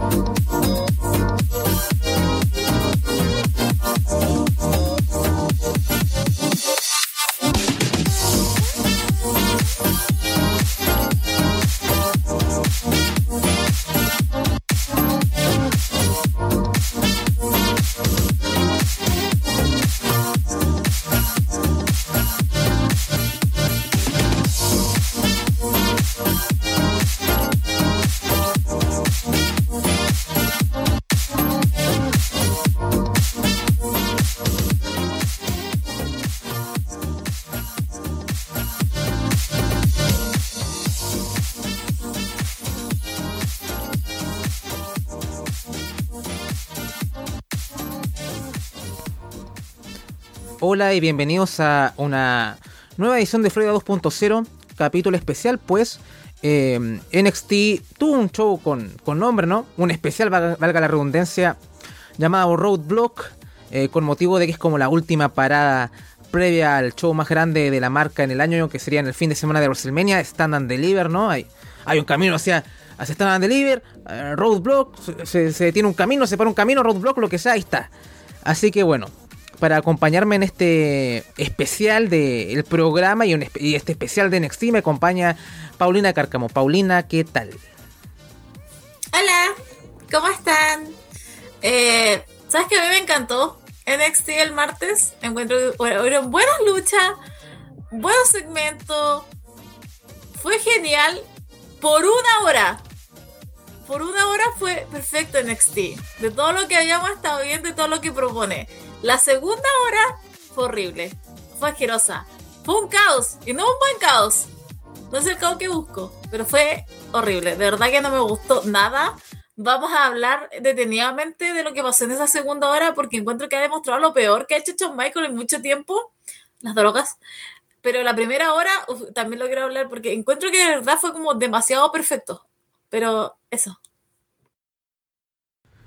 Bye. Y bienvenidos a una nueva edición de Florida 2.0, capítulo especial, pues eh, NXT tuvo un show con, nombre, ¿no? Un especial, valga, la redundancia, llamado Roadblock, eh, con motivo de que es como la última parada previa al show más grande de la marca en el año, que sería en el fin de semana de WrestleMania, Stand and Deliver, ¿no? Hay, hay un camino hacia, hacia Stand and Deliver, eh, Roadblock, se, se, tiene un camino, se para un camino, Roadblock, lo que sea, ahí está. Así que bueno, para acompañarme en este especial del programa y, este especial de NXT me acompaña Paulina Cárcamo. Paulina, ¿qué tal? Hola, ¿cómo están? Eh, ¿Sabes que a mí me encantó NXT el martes? Encuentro fueron buenas luchas, buenos segmentos, fue genial por una hora. Por una hora fue perfecto NXT. De todo lo que habíamos estado viendo y todo lo que propone. La segunda hora fue horrible, fue asquerosa, fue un caos y no un buen caos. No es el caos que busco, pero fue horrible. De verdad que no me gustó nada. Vamos a hablar detenidamente de lo que pasó en esa segunda hora porque encuentro que ha demostrado lo peor que ha hecho John Michael en mucho tiempo, las drogas. Pero la primera hora también lo quiero hablar porque encuentro que de verdad fue como demasiado perfecto. Pero eso.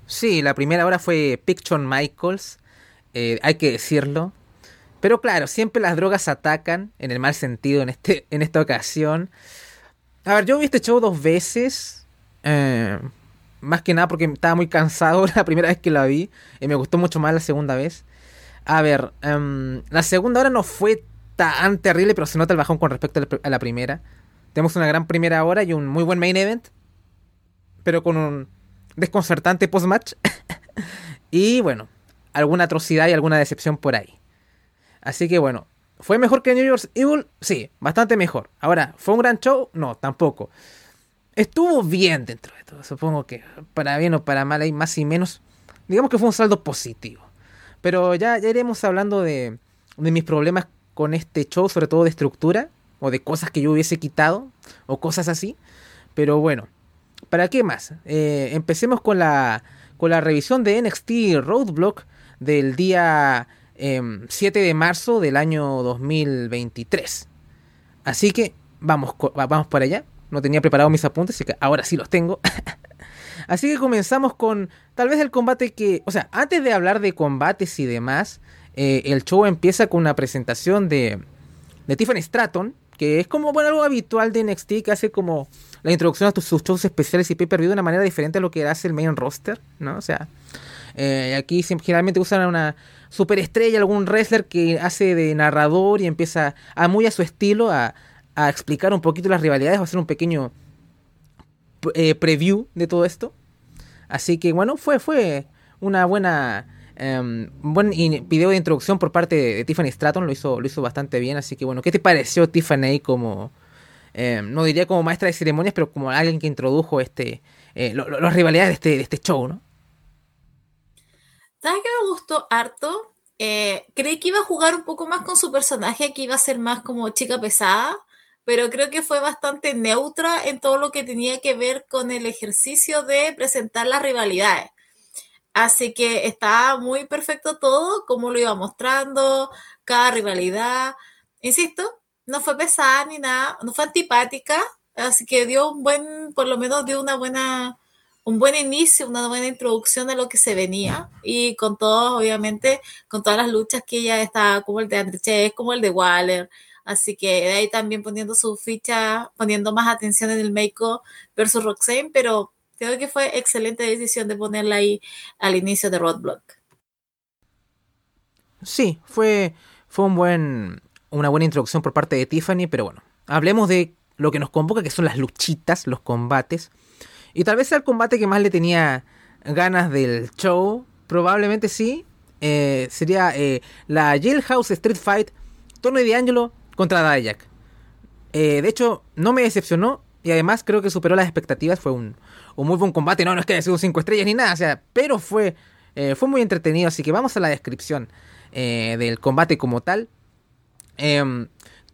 Sí, la primera hora fue John Michaels. Eh, hay que decirlo. Pero claro, siempre las drogas atacan en el mal sentido en, este, en esta ocasión. A ver, yo vi este show dos veces. Eh, más que nada porque estaba muy cansado la primera vez que la vi. Y me gustó mucho más la segunda vez. A ver, em, la segunda hora no fue tan terrible, pero se nota el bajón con respecto a la primera. Tenemos una gran primera hora y un muy buen main event. Pero con un desconcertante post-match. y bueno, alguna atrocidad y alguna decepción por ahí. Así que bueno, ¿fue mejor que New York Evil? Sí, bastante mejor. Ahora, ¿fue un gran show? No, tampoco. Estuvo bien dentro de todo. Supongo que para bien o para mal hay más y menos. Digamos que fue un saldo positivo. Pero ya, ya iremos hablando de, de mis problemas con este show, sobre todo de estructura, o de cosas que yo hubiese quitado, o cosas así. Pero bueno, ¿para qué más? Eh, empecemos con la, con la revisión de NXT Roadblock, del día 7 em, de marzo del año 2023. Así que vamos, vamos por allá. No tenía preparado mis apuntes, así que ahora sí los tengo. así que comenzamos con tal vez el combate que, o sea, antes de hablar de combates y demás, eh, el show empieza con una presentación de, de Tiffany Stratton, que es como bueno, algo habitual de NXT, que hace como la introducción a sus shows especiales y pay-per-view de una manera diferente a lo que hace el main roster, ¿no? O sea, eh, aquí generalmente usan una superestrella, algún wrestler que hace de narrador y empieza a muy a su estilo a, explicar un poquito las rivalidades, va a hacer un pequeño eh, preview de todo esto. Así que bueno, fue, fue una buena um, buen video de introducción por parte de, Tiffany Stratton, lo hizo, lo hizo bastante bien. Así que bueno, ¿qué te pareció Tiffany como, em, no diría como maestra de ceremonias, pero como alguien que introdujo este, eh, las rivalidades de este, de este show, ¿no? ¿Sabes qué me gustó harto? Eh, creí que iba a jugar un poco más con su personaje, que iba a ser más como chica pesada, pero creo que fue bastante neutra en todo lo que tenía que ver con el ejercicio de presentar las rivalidades. Así que estaba muy perfecto todo, como lo iba mostrando, cada rivalidad. Insisto, no fue pesada ni nada, no fue antipática, así que dio un buen, por lo menos dio una buena un buen inicio, una buena introducción de lo que se venía y con todos, obviamente, con todas las luchas que ella está, como el de André como el de Waller. Así que de ahí también poniendo su ficha, poniendo más atención en el Meiko versus Roxanne, pero Creo que fue excelente decisión de ponerla ahí al inicio de Roadblock. Sí, fue, fue un buen, una buena introducción por parte de Tiffany, pero bueno, hablemos de lo que nos convoca, que son las luchitas, los combates. Y tal vez el combate que más le tenía ganas del show, probablemente sí. Eh, sería eh, la Jailhouse Street Fight, Tony D'Angelo contra Dayak. Eh, de hecho, no me decepcionó y además creo que superó las expectativas. Fue un, muy buen combate. No, no es que haya sido 5 estrellas ni nada, o sea, pero fue, fue muy entretenido. Así que vamos a la descripción del combate como tal.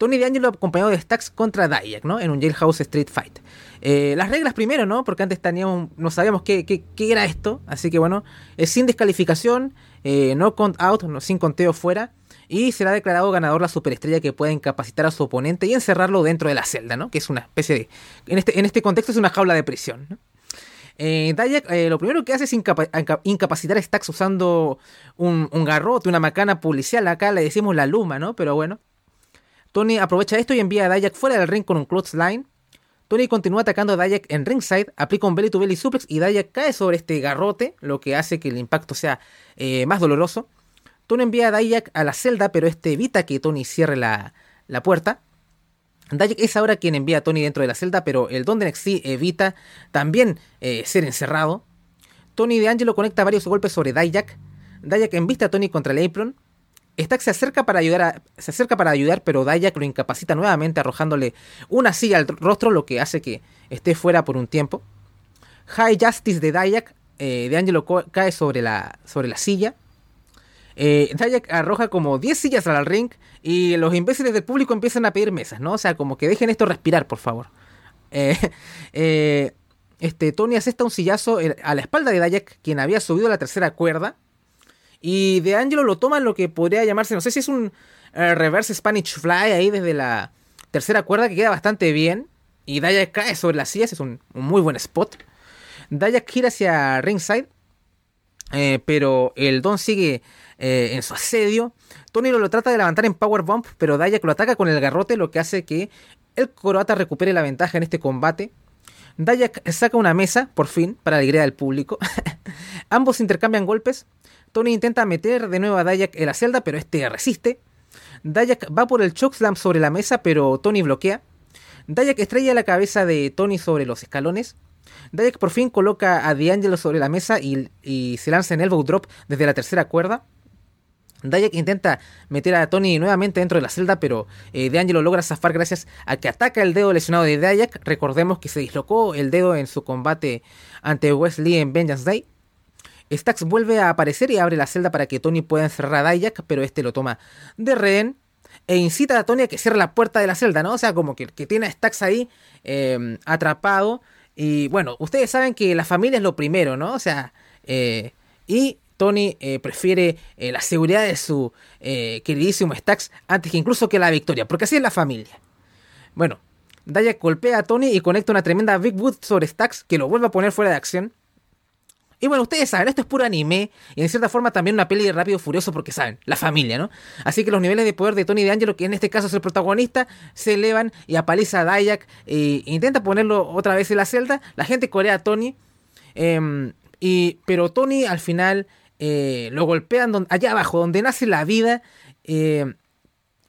Tony D'Angelo acompañado de Stacks contra Dayak, ¿no? En un Jailhouse Street Fight. Eh, las reglas primero, ¿no? Porque antes teníamos, no sabíamos qué, qué, era esto. Así que bueno, es sin descalificación, eh, no count out, no, sin conteo fuera. Y será declarado ganador la superestrella que pueda incapacitar a su oponente y encerrarlo dentro de la celda, ¿no? Que es una especie de... En este, este contexto es una jaula de prisión, ¿no? Eh, Dayak lo primero que hace es incapacitar a Stacks usando un, un, garrote, una macana policial. Acá le decimos la luma, ¿no? Pero bueno, Tony aprovecha esto y envía a Dayak fuera del ring con un clothesline. Tony continúa atacando a Dayak en ringside, aplica un belly to belly suplex y Dayak cae sobre este garrote, lo que hace que el impacto sea eh, más doloroso. Tony envía a Dayak a la celda, pero este evita que Tony cierre la, puerta. Dayak es ahora quien envía a Tony dentro de la celda, pero el Don de NXT evita también eh, ser encerrado. Tony de Angelo conecta varios golpes sobre Dayak. Dayak embiste a Tony contra el apron. Stack se acerca para ayudar, se acerca para ayudar, pero Dayak lo incapacita nuevamente arrojándole una silla al rostro, lo que hace que esté fuera por un tiempo. High Justice de Dayak, eh, de Angelo cae sobre la, sobre la silla. Eh, Dayak arroja como 10 sillas al ring y los imbéciles del público empiezan a pedir mesas, ¿no? O sea, como que dejen esto respirar, por favor. Eh, este, Tony asesta un sillazo a la espalda de Dayak, quien había subido a la tercera cuerda. Y de Angelo lo toma lo que podría llamarse, no sé si es un eh, reverse Spanish Fly ahí desde la tercera cuerda que queda bastante bien. Y Dayak cae sobre las sillas, es un, muy buen spot. Dayak gira hacia ringside, eh, pero el Don sigue eh, en su asedio. Tony lo, trata de levantar en Power Bump, pero Dayak lo ataca con el garrote, lo que hace que el croata recupere la ventaja en este combate. Dayak saca una mesa, por fin, para la alegría del público. Ambos intercambian golpes. Tony intenta meter de nuevo a Dayak en la celda, pero este resiste. Dayak va por el chokeslam sobre la mesa, pero Tony bloquea. Dayak estrella la cabeza de Tony sobre los escalones. Dayak por fin coloca a D'Angelo sobre la mesa y, se lanza en elbow drop desde la tercera cuerda. Dayak intenta meter a Tony nuevamente dentro de la celda, pero eh, D'Angelo logra zafar gracias a que ataca el dedo lesionado de Dayak. Recordemos que se dislocó el dedo en su combate ante Wesley en Vengeance Day. Stax vuelve a aparecer y abre la celda para que Tony pueda encerrar a Dayak, pero este lo toma de rehén e incita a Tony a que cierre la puerta de la celda, ¿no? O sea, como que, que tiene a Stax ahí em, atrapado. Y bueno, ustedes saben que la familia es lo primero, ¿no? O sea, eh, y Tony eh, prefiere eh, la seguridad de su queridísimo Stax antes que incluso que la victoria, porque así es la familia. Bueno, Dayak golpea a Tony y conecta una tremenda Big Boot sobre Stax que lo vuelve a poner fuera de acción. Y bueno, ustedes saben, esto es puro anime y en cierta forma también una peli de Rápido Furioso porque saben, la familia, ¿no? Así que los niveles de poder de Tony D'Angelo, que en este caso es el protagonista, se elevan y apaliza a Dayak e intenta ponerlo otra vez en la celda. La gente corea a Tony, em, y, pero Tony al final eh, lo golpean allá abajo, donde nace la vida, em,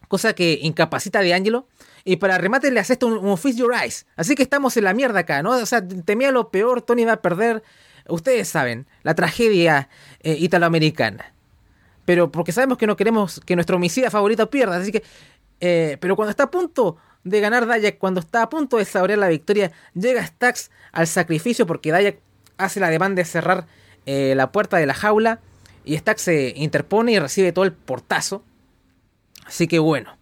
cosa que incapacita a D'Angelo. Y para remate le hace esto un, un Your Eyes. Así que estamos en la mierda acá, ¿no? O sea, temía lo peor, Tony va a perder ustedes saben, la tragedia eh, italoamericana. Pero porque sabemos que no queremos que nuestro homicida favorito pierda, así que... Eh, pero cuando está a punto de ganar Dayak, cuando está a punto de saborear la victoria, llega Stax al sacrificio porque Dayak hace la demanda de cerrar eh, la puerta de la jaula y Stax se interpone y recibe todo el portazo. Así que bueno,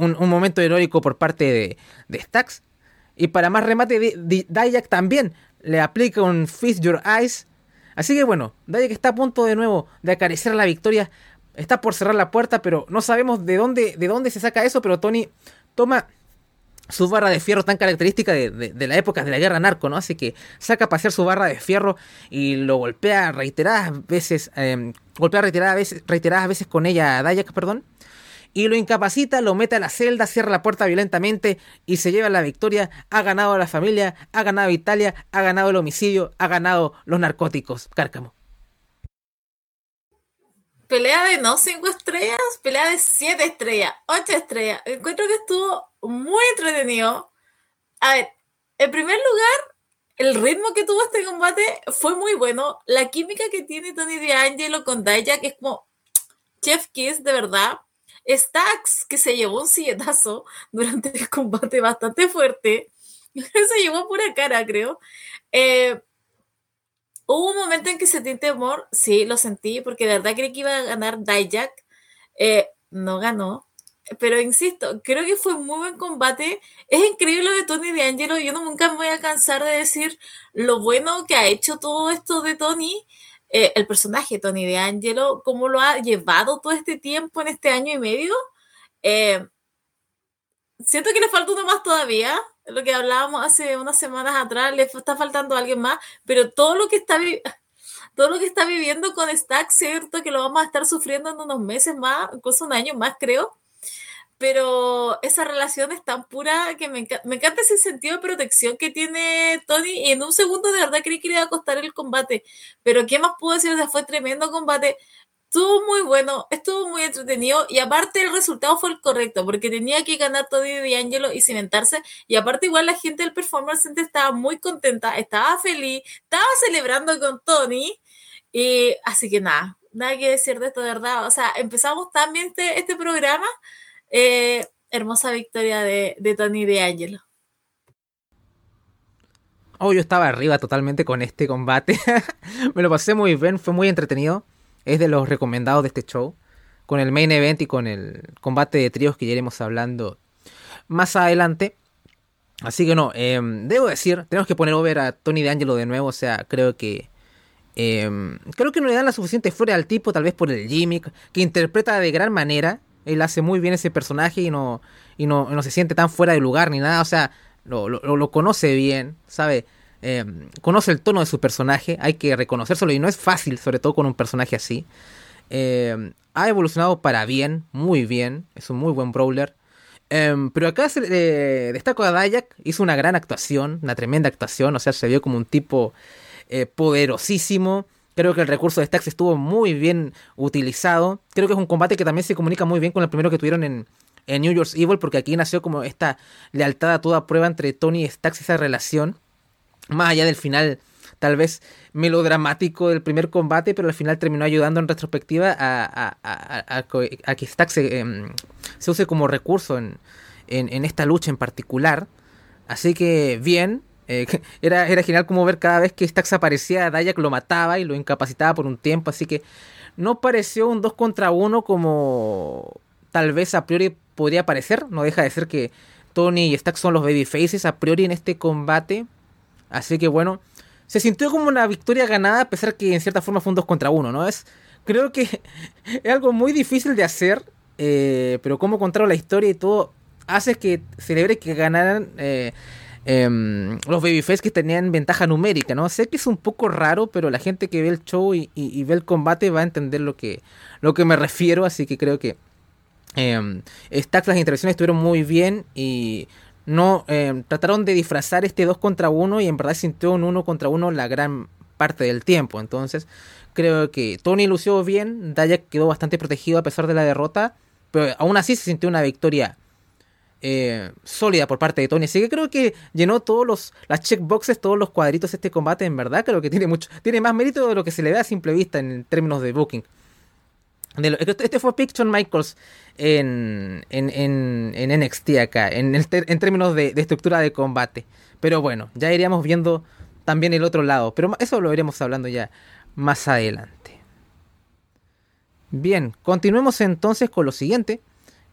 un, momento heroico por parte de, de Stax. Y para más remate, Dayak también le aplica un Feast Your Eyes. Así que bueno, Dayak está a punto de nuevo de acariciar la victoria. Está por cerrar la puerta, pero no sabemos de dónde, de dónde se saca eso. Pero Tony toma su barra de fierro tan característica de, la época de la guerra narco, ¿no? Así que saca a pasear su barra de fierro y lo golpea reiteradas veces, em, golpea reiteradas veces, reiteradas veces con ella a Dayak, perdón. Y lo incapacita, lo mete a la celda, cierra la puerta violentamente y se lleva la victoria. Ha ganado a la familia, ha ganado Italia, ha ganado el homicidio, ha ganado los narcóticos. Cárcamo. Pelea de no cinco estrellas, pelea de siete estrellas, ocho estrellas. Encuentro que estuvo muy entretenido. A ver, en primer lugar, el ritmo que tuvo este combate fue muy bueno. La química que tiene Tony D'Angelo con Daya, que es como Chef Kiss, de verdad. Stax, que se llevó un silletazo durante el combate bastante fuerte. se llevó pura cara, creo. Eh, hubo un momento en que sentí temor, sí, lo sentí, porque de verdad creí que iba a ganar Dijak. Eh, no ganó. Pero insisto, creo que fue muy buen combate. Es increíble lo de Tony D'Angelo. Yo no nunca me voy a cansar de decir lo bueno que ha hecho todo esto de Tony. Eh, el personaje Tony D'Angelo, cómo lo ha llevado todo este tiempo en este año y medio. Eh, siento que le falta uno más todavía. Lo que hablábamos hace unas semanas atrás, le está faltando alguien más. Pero todo lo que está todo lo que está viviendo con Stack, cierto que lo vamos a estar sufriendo en unos meses más, incluso un año más, creo pero esa relación es tan pura que me, encanta ese sentido de protección que tiene Tony y en un segundo de verdad creí que le iba a costar el combate, pero ¿qué más puedo decir? O sea, fue tremendo combate, estuvo muy bueno, estuvo muy entretenido y aparte el resultado fue el correcto porque tenía que ganar Tony D'Angelo y cimentarse y aparte igual la gente del Performance Center estaba muy contenta, estaba feliz, estaba celebrando con Tony y así que nada, nada que decir de esto de verdad, o sea, empezamos también este, este programa eh, hermosa victoria de, de Tony D'Angelo. Oh, yo estaba arriba totalmente con este combate. Me lo pasé muy bien, fue muy entretenido. Es de los recomendados de este show. Con el main event y con el combate de tríos que ya iremos hablando más adelante. Así que no, em, debo decir, tenemos que poner over a Tony D'Angelo de nuevo. O sea, creo que. Em, creo que no le dan la suficiente fuera al tipo, tal vez por el gimmick, que interpreta de gran manera. Él hace muy bien ese personaje y no, y no, no se siente tan fuera de lugar ni nada. O sea, lo, lo, conoce bien, ¿sabe? Eh, conoce el tono de su personaje, hay que reconocérselo y no es fácil, sobre todo con un personaje así. Eh, ha evolucionado para bien, muy bien, es un muy buen brawler. Eh, pero acá se destaco a Dayak, hizo una gran actuación, una tremenda actuación, o sea, se vio como un tipo poderosísimo. Creo que el recurso de Stax estuvo muy bien utilizado. Creo que es un combate que también se comunica muy bien con el primero que tuvieron en, New York's Evil, porque aquí nació como esta lealtad a toda prueba entre Tony y Stax, esa relación. Más allá del final, tal vez melodramático del primer combate, pero al final terminó ayudando en retrospectiva a, que Stax em, se, use como recurso en, en esta lucha en particular. Así que bien, eh, era, era genial como ver cada vez que Stax aparecía, Dayak lo mataba y lo incapacitaba por un tiempo, así que no pareció un 2 contra 1 como tal vez a priori podría parecer, no deja de ser que Tony y Stax son los babyfaces a priori en este combate, así que bueno, se sintió como una victoria ganada a pesar que en cierta forma fue un 2 contra 1, ¿no? Es, creo que es algo muy difícil de hacer, eh, pero como contaron la historia y todo hace que celebre que ganaran... Eh, Em, los babyface que tenían ventaja numérica, ¿no? Sé que es un poco raro, pero la gente que ve el show y, ve el combate va a entender lo que, lo que me refiero, así que creo que eh, estas las intervenciones estuvieron muy bien y no em, trataron de disfrazar este 2 contra 1 y en verdad sintió un 1 contra 1 la gran parte del tiempo, entonces creo que Tony lució bien, Daya quedó bastante protegido a pesar de la derrota, pero aún así se sintió una victoria eh, sólida por parte de Tony. Así que creo que llenó todos los las checkboxes, todos los cuadritos de este combate. En verdad, creo que tiene mucho, tiene más mérito de lo que se le ve a simple vista en términos de booking. este fue Picture Michaels en, en, en, NXT acá, en, en términos de, de, estructura de combate. Pero bueno, ya iríamos viendo también el otro lado. Pero eso lo iremos hablando ya más adelante. Bien, continuemos entonces con lo siguiente.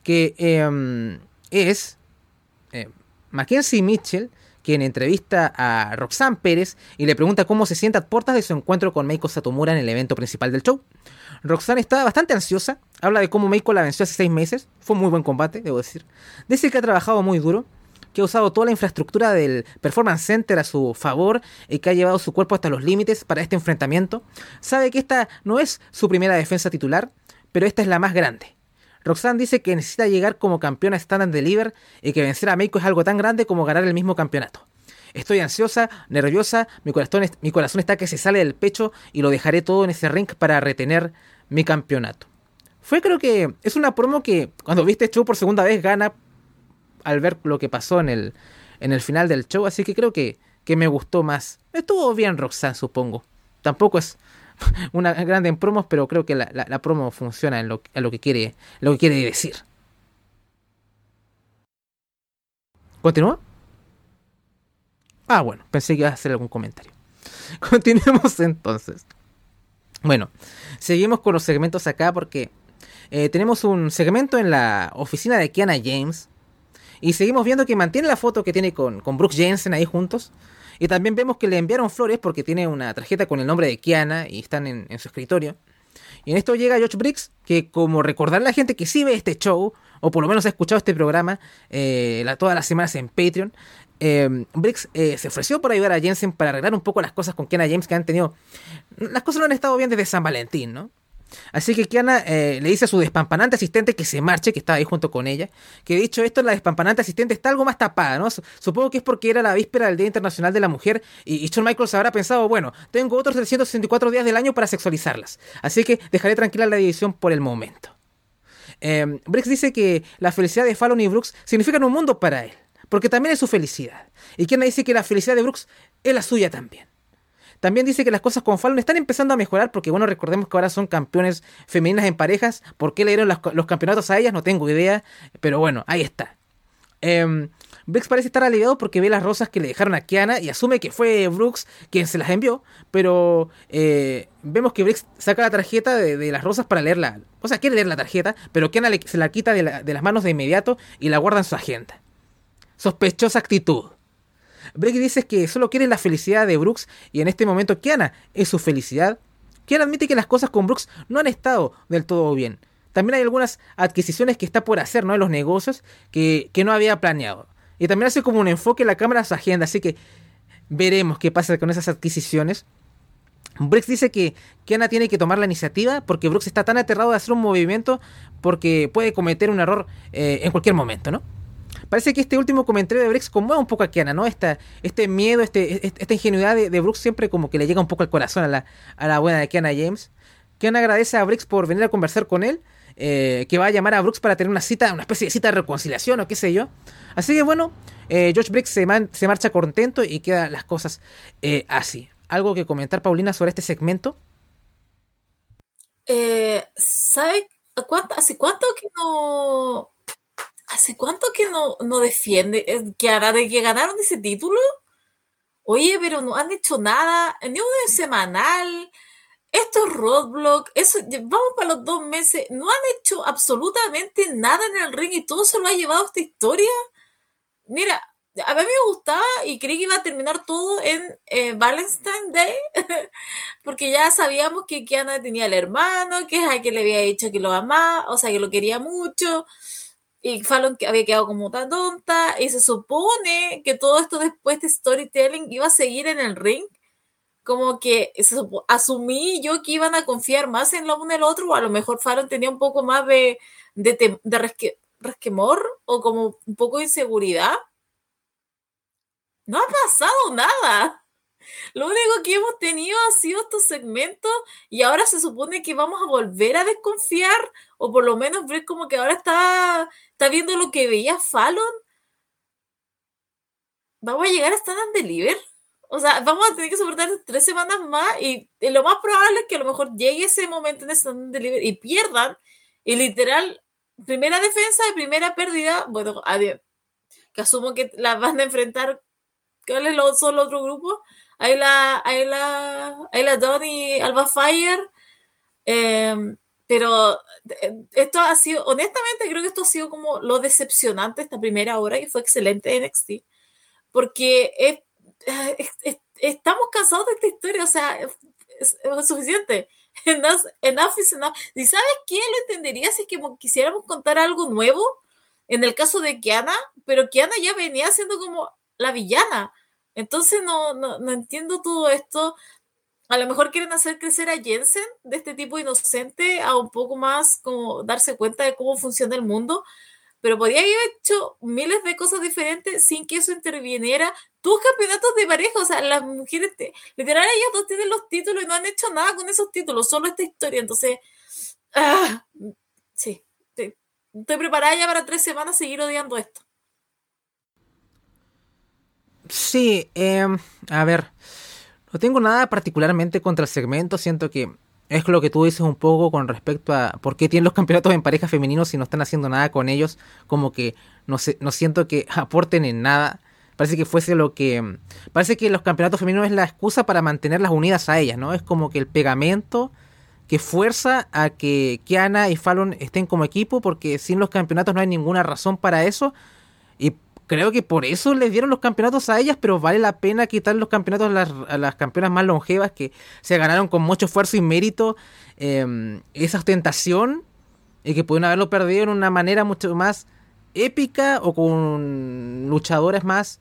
Que eh, es eh, Mackenzie Mitchell, quien entrevista a Roxanne Pérez y le pregunta cómo se siente a puertas de su encuentro con Meiko Satomura en el evento principal del show. Roxanne está bastante ansiosa, habla de cómo Meiko la venció hace seis meses, fue un muy buen combate, debo decir. Dice que ha trabajado muy duro, que ha usado toda la infraestructura del Performance Center a su favor y que ha llevado su cuerpo hasta los límites para este enfrentamiento. Sabe que esta no es su primera defensa titular, pero esta es la más grande. Roxanne dice que necesita llegar como campeona stand and deliver y que vencer a Meiko es algo tan grande como ganar el mismo campeonato. Estoy ansiosa, nerviosa, mi corazón, mi corazón está que se sale del pecho y lo dejaré todo en ese ring para retener mi campeonato. Fue creo que es una promo que cuando viste el show por segunda vez gana al ver lo que pasó en el, en el final del show, así que creo que, que me gustó más. Estuvo bien Roxanne, supongo. Tampoco es una grande en promos, pero creo que la, la, promo funciona en lo, en lo, que quiere, lo que quiere decir. ¿Continúa? Ah, bueno, pensé que iba a hacer algún comentario. Continuemos entonces. Bueno, seguimos con los segmentos acá porque eh, tenemos un segmento en la oficina de Kiana James. Y seguimos viendo que mantiene la foto que tiene con, con Brooks Jensen ahí juntos. Y también vemos que le enviaron flores porque tiene una tarjeta con el nombre de Kiana y están en, su escritorio. Y en esto llega George Briggs, que como recordar la gente que sí ve este show, o por lo menos ha escuchado este programa eh, todas las semanas en Patreon, eh, Briggs eh, se ofreció para ayudar a Jensen para arreglar un poco las cosas con Kiana James que han tenido... Las cosas no han estado bien desde San Valentín, ¿no? Así que Kiana eh, le dice a su despampanante asistente que se marche, que estaba ahí junto con ella. Que dicho esto, la despampanante asistente está algo más tapada, ¿no? Supongo que es porque era la víspera del Día Internacional de la Mujer y, Shawn Michaels habrá pensado, bueno, tengo otros 364 días del año para sexualizarlas. Así que dejaré tranquila la división por el momento. Eh, Briggs dice que la felicidad de Fallon y Brooks significan un mundo para él, porque también es su felicidad. Y Kiana dice que la felicidad de Brooks es la suya también. También dice que las cosas con Fallon están empezando a mejorar porque, bueno, recordemos que ahora son campeones femeninas en parejas. ¿Por qué le dieron los, campeonatos a ellas? No tengo idea. Pero bueno, ahí está. Eh, parece estar aliviado porque ve las rosas que le dejaron a Kiana y asume que fue Brooks quien se las envió. Pero eh, vemos que Brooks saca la tarjeta de, las rosas para leerla. O sea, quiere leer la tarjeta, pero Kiana se la quita de las manos de inmediato y la guarda en su agenda. Sospechosa actitud. Briggs dice que solo quiere la felicidad de Brooks y en este momento Kiana es su felicidad. Kiana admite que las cosas con Brooks no han estado del todo bien. También hay algunas adquisiciones que está por hacer, ¿no? En los negocios que, no había planeado. Y también hace como un enfoque en la cámara a su agenda, así que veremos qué pasa con esas adquisiciones. Brooks dice que Kiana tiene que tomar la iniciativa porque Brooks está tan aterrado de hacer un movimiento porque puede cometer un error eh, en cualquier momento, ¿no? Parece que este último comentario de Brooks conmueve un poco a Kiana, ¿no? Esta, este miedo, este, esta ingenuidad de, Brooks siempre como que le llega un poco al corazón a la, a la buena de Kiana James. Kiana agradece a Brooks por venir a conversar con él, eh, que va a llamar a Brooks para tener una cita, una especie de cita de reconciliación o qué sé yo. Así que bueno, eh, George Brooks se, se, marcha contento y quedan las cosas eh, así. ¿Algo que comentar, Paulina, sobre este segmento? Eh, ¿Sabe hace cuánto que no ¿Hace cuánto que no, no defiende? Eh, que hará que ganaron ese título? Oye, pero no han hecho nada, ni un semanal. Esto es roadblock, eso, vamos para los dos meses. No han hecho absolutamente nada en el ring y todo se lo ha llevado esta historia. Mira, a mí me gustaba y creí que iba a terminar todo en eh, Valentine's Day, porque ya sabíamos que Kiana tenía el hermano, que es a que le había dicho que lo amaba, o sea, que lo quería mucho y Fallon había quedado como tan tonta y se supone que todo esto después de storytelling iba a seguir en el ring como que asumí yo que iban a confiar más en lo uno el otro o a lo mejor Fallon tenía un poco más de, de, resquemor o como un poco de inseguridad. No ha pasado nada lo único que hemos tenido ha sido estos segmentos y ahora se supone que vamos a volver a desconfiar o por lo menos ver como que ahora está, está viendo lo que veía Fallon. Vamos a llegar a Stand and Deliver. O sea, vamos a tener que soportar tres semanas más y, lo más probable es que a lo mejor llegue ese momento en Stand and Deliver y pierdan. Y literal, primera defensa y primera pérdida, bueno, adiós. Que asumo que la van a enfrentar. ¿Cuáles son los otros? Ayla, Ayla, Ayla Alba Fire. Em, pero eh, esto ha sido, honestamente, creo que esto ha sido como lo decepcionante esta primera hora y fue excelente en NXT. Porque estamos cansados de esta historia, o sea, es, suficiente. Enough is enough. ¿Y sabes qué? Lo entendería si es que quisiéramos contar algo nuevo en el caso de Kiana, pero Kiana ya venía siendo como la villana. Entonces no, no, entiendo todo esto. a lo mejor quieren hacer crecer a Jensen de este tipo inocente a un poco más como darse cuenta de cómo funciona el mundo, pero podría haber hecho miles de cosas diferentes sin que eso interviniera tus campeonatos de pareja, o sea, las mujeres, te, literal, ellas dos tienen los títulos y no han hecho nada con esos títulos, solo esta historia, entonces, ah, sí, estoy preparada ya para tres semanas seguir odiando esto. Sí, eh, a ver, no tengo nada particularmente contra el segmento, siento que es lo que tú dices un poco con respecto a por qué tienen los campeonatos en pareja femeninos si no están haciendo nada con ellos, como que no, sé, no siento que aporten en nada. Parece que fuese lo que... Parece que los campeonatos femeninos es la excusa para mantenerlas unidas a ellas, ¿no? Es como que el pegamento que fuerza a que Kiana y Fallon estén como equipo, porque sin los campeonatos no hay ninguna razón para eso. Y creo que por eso les dieron los campeonatos a ellas, pero vale la pena quitar los campeonatos a las, campeonas más longevas que se ganaron con mucho esfuerzo y mérito em, esa ostentación y que pudieron haberlo perdido en una manera mucho más épica o con luchadoras más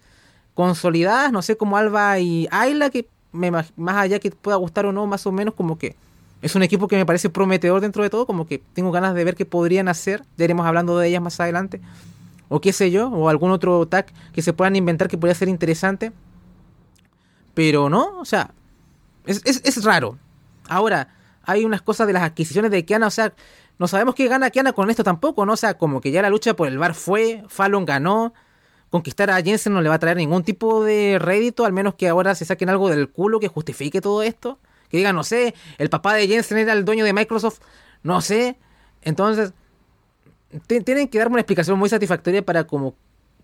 consolidadas, no sé, como Alba y Ayla, que me, más allá que pueda gustar o no, más o menos como que es un equipo que me parece prometedor dentro de todo, como que tengo ganas de ver qué podrían hacer, ya iremos hablando de ellas más adelante o qué sé yo, o algún otro tag que se puedan inventar que podría ser interesante. Pero no, o sea, es, es, raro. Ahora, hay unas cosas de las adquisiciones de Kiana, o sea, no sabemos qué gana Kiana con esto tampoco, ¿no? O sea, como que ya la lucha por el bar fue, Fallon ganó, conquistar a Jensen no le va a traer ningún tipo de rédito, al menos que ahora se saquen algo del culo que justifique todo esto. Que digan, no sé, el papá de Jensen era el dueño de Microsoft, no sé. Entonces, tienen que darme una explicación muy satisfactoria para como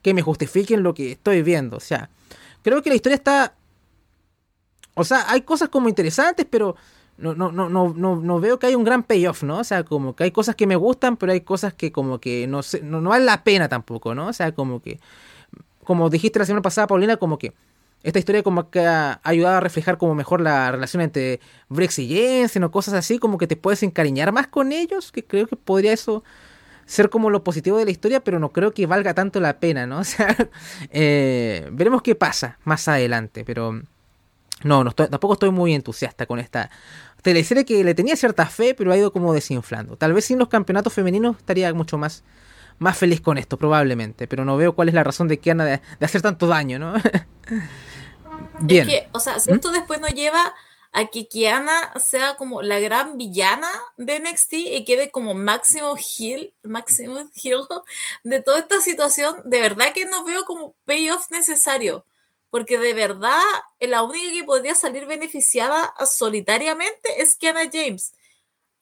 que me justifiquen lo que estoy viendo. O sea, creo que la historia está... O sea, hay cosas como interesantes, pero no, no, no, no, no, veo que hay un gran payoff, ¿no? O sea, como que hay cosas que me gustan, pero hay cosas que como que no, sé, no, vale la pena tampoco, ¿no? O sea, como que... Como dijiste la semana pasada, Paulina, como que esta historia como que ha ayudado a reflejar como mejor la relación entre Brex y Jensen o cosas así, como que te puedes encariñar más con ellos, que creo que podría eso ser como lo positivo de la historia, pero no creo que valga tanto la pena, ¿no? O sea, eh, veremos qué pasa más adelante, pero no, no tampoco estoy muy entusiasta con esta teleserie que le tenía cierta fe, pero ha ido como desinflando. Tal vez sin los campeonatos femeninos estaría mucho más, más feliz con esto, probablemente, pero no veo cuál es la razón de que Ana de, hacer tanto daño, ¿no? Bien. Es que, o sea, si esto ¿Mm? después nos lleva a que Kiana sea como la gran villana de NXT y quede como máximo heel, máximo heel de toda esta situación, de verdad que no veo como payoff necesario, porque de verdad la única que podría salir beneficiada solitariamente es Kiana James.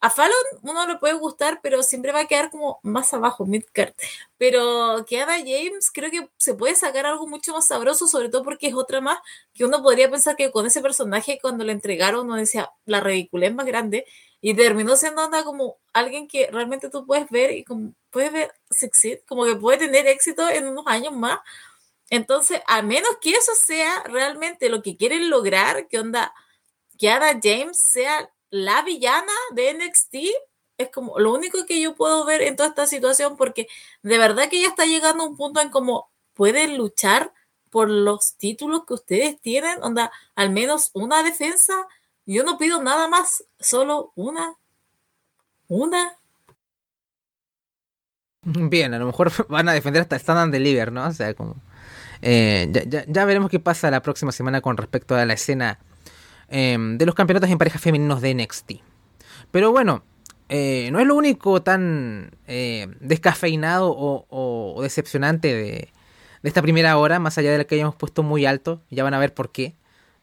A Fallon uno le puede gustar, pero siempre va a quedar como más abajo, midcard. Pero Kiana James creo que se puede sacar algo mucho más sabroso, sobre todo porque es otra más que uno podría pensar que con ese personaje cuando le entregaron uno decía la ridiculez más grande y terminó siendo anda como alguien que realmente tú puedes ver y como puedes ver sexy, como que puede tener éxito en unos años más. Entonces, a menos que eso sea realmente lo que quieren lograr, que onda, que James sea la villana de NXT es como lo único que yo puedo ver en toda esta situación porque de verdad que ya está llegando un punto en como pueden luchar por los títulos que ustedes tienen, onda, al menos una defensa. Yo no pido nada más, solo una. Una. Bien, a lo mejor van a defender hasta Stand and Deliver, ¿no? O sea, como... Eh, ya, ya veremos qué pasa la próxima semana con respecto a la escena Em, de los campeonatos en parejas femeninos de NXT. Pero bueno, eh, no es lo único tan eh, descafeinado o, decepcionante de, esta primera hora, más allá de la que hayamos puesto muy alto, ya van a ver por qué.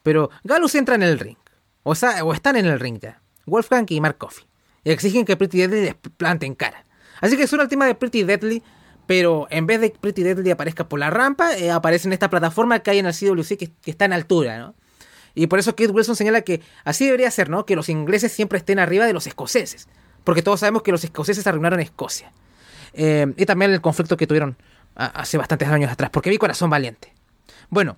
Pero Galus entra en el ring, o, sea, o están en el ring ya, Wolfgang y Mark Coffey, y exigen que Pretty Deadly les planten cara. Así que suena el tema de Pretty Deadly, pero en vez de Pretty Deadly aparezca por la rampa, eh, aparece en esta plataforma que hay en el CWC que, que está en altura, ¿no? Y por eso Kate Wilson señala que así debería ser, ¿no? Que los ingleses siempre estén arriba de los escoceses. Porque todos sabemos que los escoceses arruinaron Escocia. Eh, y también el conflicto que tuvieron hace bastantes años atrás. Porque vi corazón valiente. Bueno,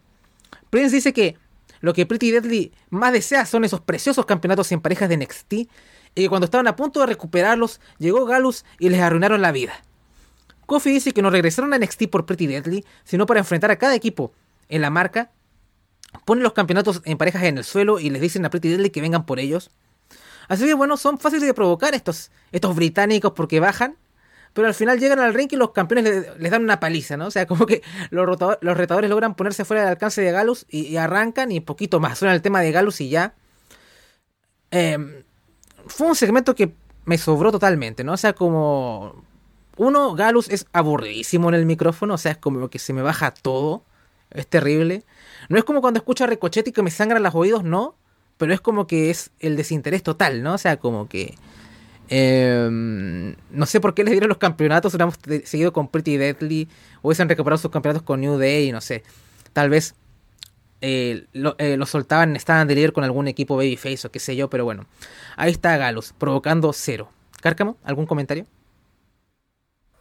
Prince dice que lo que Pretty Deadly más desea son esos preciosos campeonatos en parejas de NXT. Y que cuando estaban a punto de recuperarlos, llegó Galus y les arruinaron la vida. Kofi dice que no regresaron a NXT por Pretty Deadly, sino para enfrentar a cada equipo en la marca ponen los campeonatos en parejas en el suelo y les dicen a Pretty Deadly que vengan por ellos. Así que bueno, son fáciles de provocar estos, estos británicos porque bajan. Pero al final llegan al ring y los campeones les, dan una paliza, ¿no? O sea, como que los, los retadores logran ponerse fuera del alcance de Galus y, arrancan y poquito más. Suena el tema de Galus y ya. Em, fue un segmento que me sobró totalmente, ¿no? O sea, como... Uno, Galus es aburridísimo en el micrófono, o sea, es como que se me baja todo. Es terrible. No es como cuando escucho a Ricochet y que me sangran los oídos, no pero es como que es el desinterés total, ¿no? O sea, como que... Em, no sé por qué les dieron los campeonatos, hubiéramos seguido con Pretty Deadly, hubiesen recuperado sus campeonatos con New Day, no sé. Tal vez eh, lo, eh, soltaban, estaban de líder con algún equipo Babyface o qué sé yo, pero bueno. Ahí está Galus, provocando cero. Cárcamo, ¿algún comentario?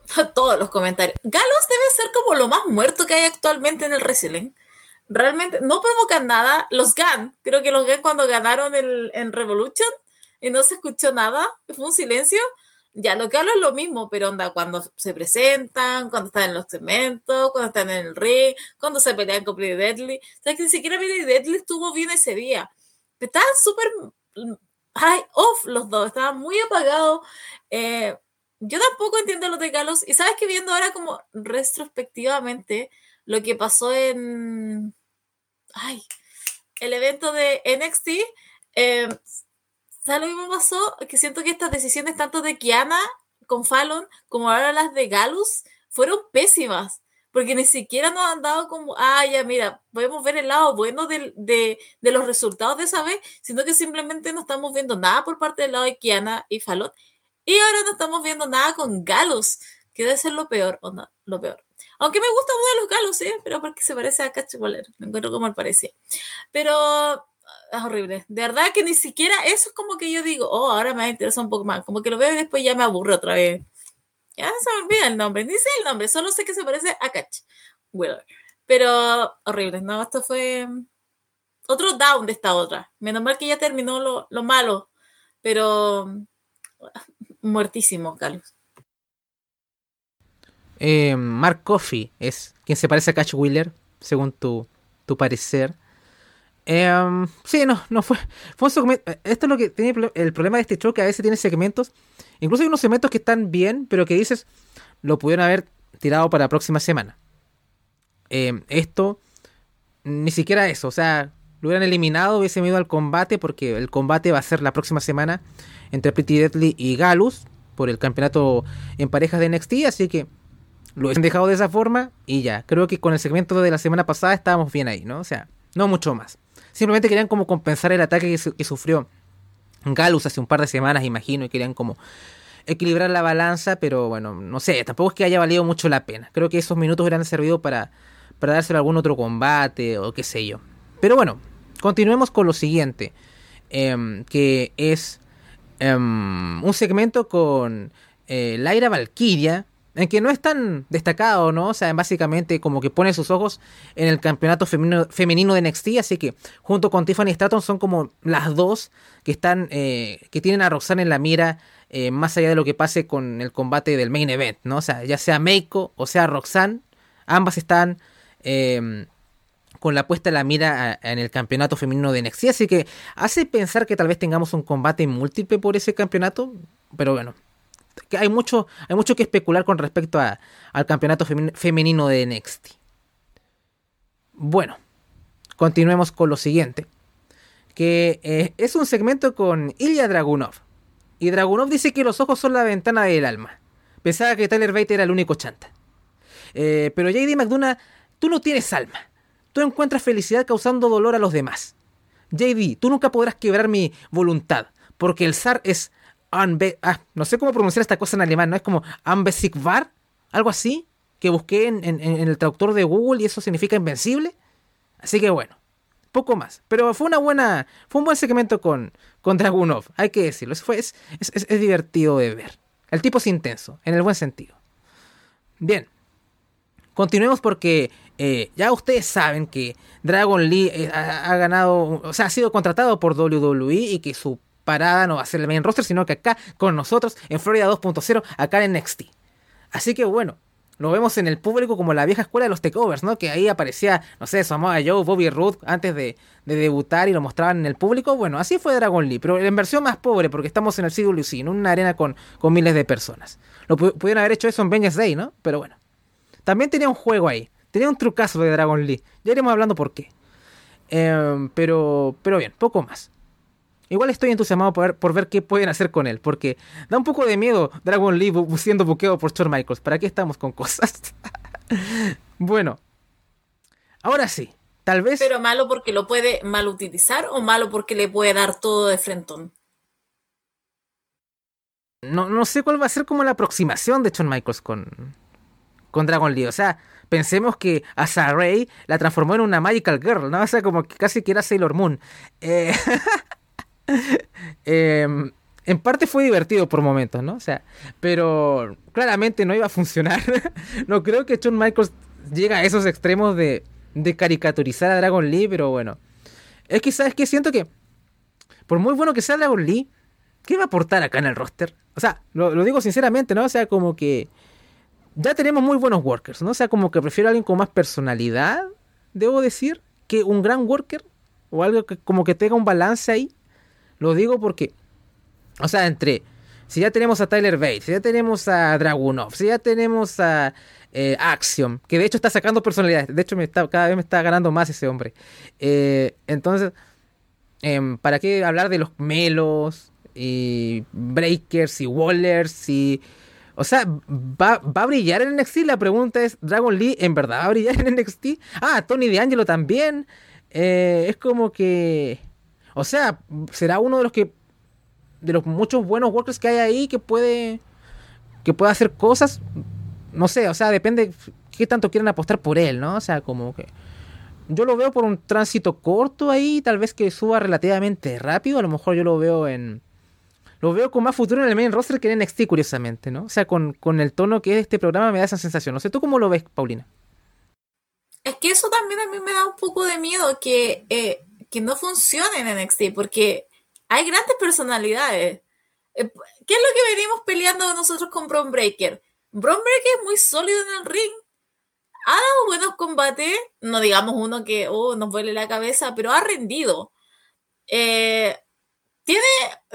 Todos los comentarios. Galus debe ser como lo más muerto que hay actualmente en el wrestling realmente no provocan nada. Los GAN, creo que los GAN cuando ganaron el, en Revolution y no se escuchó nada, fue un silencio. Ya, lo que hablo es lo mismo, pero onda, cuando se presentan, cuando están en los cementos, cuando están en el ring, cuando se pelean con Pretty Deadly. O sea, que ni siquiera Pretty Deadly estuvo bien ese día. Estaban súper high off los dos, estaban muy apagados. Eh, yo tampoco entiendo lo de Carlos. Y sabes que viendo ahora como retrospectivamente lo que pasó en ay, el evento de NXT, eh, ¿sabes lo que me pasó? Que siento que estas decisiones tanto de Kiana con Fallon como ahora las de Galus fueron pésimas. Porque ni siquiera nos han dado como, ah, mira, podemos ver el lado bueno de, los resultados de esa vez, sino que simplemente no estamos viendo nada por parte del lado de Kiana y Fallon. Y ahora no estamos viendo nada con Galus, que debe ser lo peor, o no, lo peor. Aunque me gusta uno de los galos, ¿eh? Pero porque se parece a Catch Waller. Me encuentro como él parece. Pero ah, es horrible. De verdad que ni siquiera eso es como que yo digo, oh, ahora me interesa un poco más. Como que lo veo y después ya me aburro otra vez. Ya se me olvida el nombre. Ni sé el nombre, solo sé que se parece a Catch Waller. Pero horrible, ¿no? Esto fue otro down de esta otra. Menos mal que ya terminó lo, lo malo. Pero muertísimo, Carlos. Eh, Mark Coffey es quien se parece a Catch Wheeler, según tu, tu parecer. Eh, sí, no, no fue. fue un Esto es lo que tiene el problema de este show, que a veces tiene segmentos. Incluso hay unos segmentos que están bien, pero que dices, lo pudieron haber tirado para la próxima semana. Eh, esto, ni siquiera eso. O sea, lo hubieran eliminado, hubiese ido al combate, porque el combate va a ser la próxima semana entre Pretty Deadly y Galus por el campeonato en parejas de NXT. Así que lo han dejado de esa forma y ya. Creo que con el segmento de la semana pasada estábamos bien ahí, ¿no? O sea, no mucho más. Simplemente querían como compensar el ataque que, sufrió Galus hace un par de semanas, imagino, y querían como equilibrar la balanza, pero bueno, no sé, tampoco es que haya valido mucho la pena. Creo que esos minutos hubieran servido para, para dárselo a algún otro combate o qué sé yo. Pero bueno, continuemos con lo siguiente, em, que es em, un segmento con eh, Laira Valkyria en que no es tan destacado, ¿no? O sea, básicamente como que pone sus ojos en el campeonato femenino, de NXT, así que junto con Tiffany Stratton son como las dos que están, eh, que tienen a Roxanne en la mira, eh, más allá de lo que pase con el combate del main event, ¿no? O sea, ya sea Meiko o sea Roxanne, ambas están em, con la puesta en la mira en el campeonato femenino de NXT, así que hace pensar que tal vez tengamos un combate múltiple por ese campeonato, pero bueno, que hay mucho, hay mucho que especular con respecto al campeonato femenino de NXT. Bueno, continuemos con lo siguiente. Que eh, es un segmento con Ilya Dragunov. Y Dragunov dice que los ojos son la ventana del alma. Pensaba que Tyler Bate era el único chanta. Eh, pero JD McDonough, tú no tienes alma. Tú encuentras felicidad causando dolor a los demás. JD, tú nunca podrás quebrar mi voluntad, porque el zar es Ah, no sé cómo pronunciar esta cosa en alemán, ¿no? Es como Anbesigvar, algo así, que busqué en, el traductor de Google y eso significa invencible. Así que bueno, poco más. Pero fue una buena, fue un buen segmento con, con Dragunov, hay que decirlo. Fue, es, es, divertido de ver. El tipo es intenso, en el buen sentido. Bien, continuemos porque eh, ya ustedes saben que Dragon Lee eh, ha, ganado, o sea, ha sido contratado por WWE y que su parada no va a ser el main roster, sino que acá con nosotros en Florida 2.0, acá en NXT. Así que bueno, lo vemos en el público como la vieja escuela de los takeovers, ¿no? Que ahí aparecía, no sé, Samoa Joe, Bobby Roode antes de, debutar y lo mostraban en el público. Bueno, así fue Dragon Lee, pero en versión más pobre porque estamos en el CWC, en una arena con, miles de personas. Lo pudieron haber hecho eso en Vengeance Day, ¿no? Pero bueno. También tenía un juego ahí. Tenía un trucazo de Dragon Lee. Ya iremos hablando por qué. Em, pero, pero bien, poco más. Igual estoy entusiasmado por ver, por ver, qué pueden hacer con él, porque da un poco de miedo Dragon Lee siendo buqueado por Shawn Michaels. ¿Para qué estamos con cosas? bueno, ahora sí, tal vez. Pero malo porque lo puede mal utilizar o malo porque le puede dar todo de frentón. No, no sé cuál va a ser como la aproximación de Shawn Michaels con, con Dragon Lee. O sea, pensemos que a Saray la transformó en una Magical Girl, ¿no? O sea, como que casi que era Sailor Moon. Eh, em, en parte fue divertido por momentos, ¿no? O sea, pero claramente no iba a funcionar. no creo que Shawn Michaels llegue a esos extremos de, caricaturizar a Dragon Lee, pero bueno. Es que, ¿sabes qué? Siento que, por muy bueno que sea Dragon Lee, ¿qué va a aportar acá en el roster? O sea, lo, lo digo sinceramente, ¿no? O sea, como que ya tenemos muy buenos workers, ¿no? O sea, como que prefiero a alguien con más personalidad, debo decir, que un gran worker o algo que como que tenga un balance ahí. Lo digo porque, o sea, entre si ya tenemos a Tyler Bates, si ya tenemos a Dragunov, si ya tenemos a eh, Axiom, que de hecho está sacando personalidades, de hecho me está, cada vez me está ganando más ese hombre. Eh, entonces, em, ¿para qué hablar de los melos y breakers y wallers y o sea, ¿va, ¿va, a brillar en NXT? La pregunta es, ¿Dragon Lee en verdad va a brillar en NXT? Ah, Tony D'Angelo también. Eh, es como que... O sea, será uno de los que... De los muchos buenos workers que hay ahí que puede... Que puede hacer cosas. No sé, o sea, depende qué tanto quieren apostar por él, ¿no? O sea, como que... Yo lo veo por un tránsito corto ahí, tal vez que suba relativamente rápido. A lo mejor yo lo veo en lo veo con más futuro en el main roster que en NXT, curiosamente, ¿no? O sea, con, el tono que es este programa me da esa sensación. No sé, ¿tú cómo lo ves, Paulina? Es que eso también a mí me da un poco de miedo que, eh, que no funcione en NXT, porque hay grandes personalidades. Eh, ¿Qué es lo que venimos peleando nosotros con Bron Breaker? Bron Breaker es muy sólido en el ring. Ha dado buenos combates, no digamos uno que oh, nos vuele la cabeza, pero ha rendido. Eh, tiene,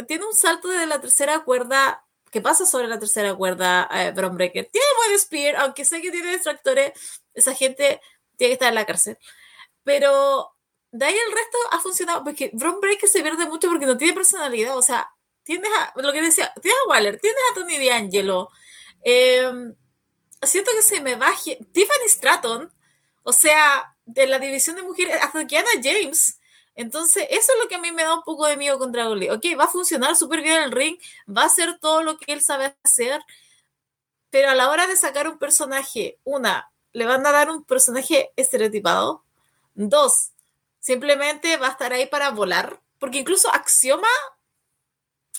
tiene un salto de la tercera cuerda que pasa sobre la tercera cuerda eh, Bron Breaker. Tiene buen spear, aunque sé que tiene distractores, esa gente tiene que estar en la cárcel. Pero de ahí el resto ha funcionado, porque Bron Breaker se pierde mucho porque no tiene personalidad, o sea, tienes a, lo que decía, tienes a Waller, tienes a Tony D'Angelo, em, siento que se me baje, Tiffany Stratton, o sea, de la división de mujeres, hasta Kiana James, entonces, eso es lo que a mí me da un poco de miedo con Dragon Lee. Ok, va a funcionar súper bien el ring, va a hacer todo lo que él sabe hacer, pero a la hora de sacar un personaje, una, le van a dar un personaje estereotipado. Dos, simplemente va a estar ahí para volar, porque incluso Axioma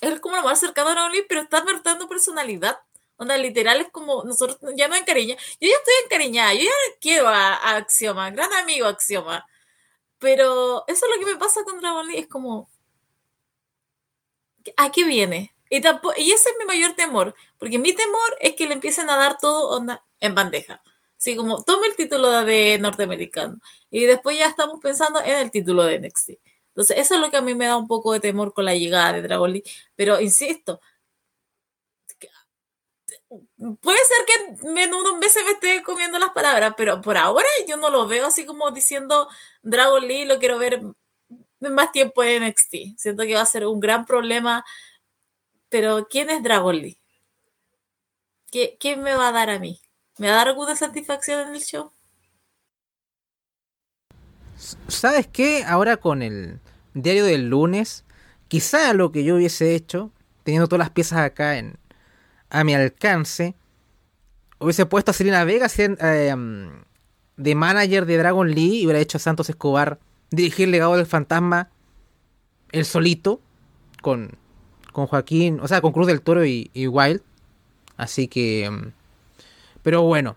es como lo más cercano a Lee, pero está dando personalidad. Onda, literal es como nosotros ya no encariñamos. Yo ya estoy encariñada, yo ya quiero a, a Axioma, gran amigo Axioma pero eso es lo que me pasa con Dragon Lee, es como, ¿a qué viene? Y, y ese es mi mayor temor, porque mi temor es que le empiecen a dar todo onda en bandeja. Así como, tome el título de norteamericano. Y después ya estamos pensando en el título de NXT. Entonces, eso es lo que a mí me da un poco de temor con la llegada de Dragon Lee. Pero insisto, puede ser que menudo veces me esté comiendo las palabras, pero por ahora yo no lo veo así como diciendo Dragon Lee, lo quiero ver más tiempo en NXT. Siento que va a ser un gran problema. Pero, ¿quién es Dragon Lee? ¿Qué, ¿Qué me va a dar a mí? ¿Me va a dar alguna satisfacción en el show? ¿Sabes qué? Ahora con el diario del lunes, quizá lo que yo hubiese hecho, teniendo todas las piezas acá en, a mi alcance, hubiese puesto a Selena Vega eh, de manager de Dragon Lee y hubiera hecho a Santos Escobar dirigir legado del fantasma el solito con, con Joaquín, o sea, con Cruz del Toro y, Wild. Así que... Pero bueno,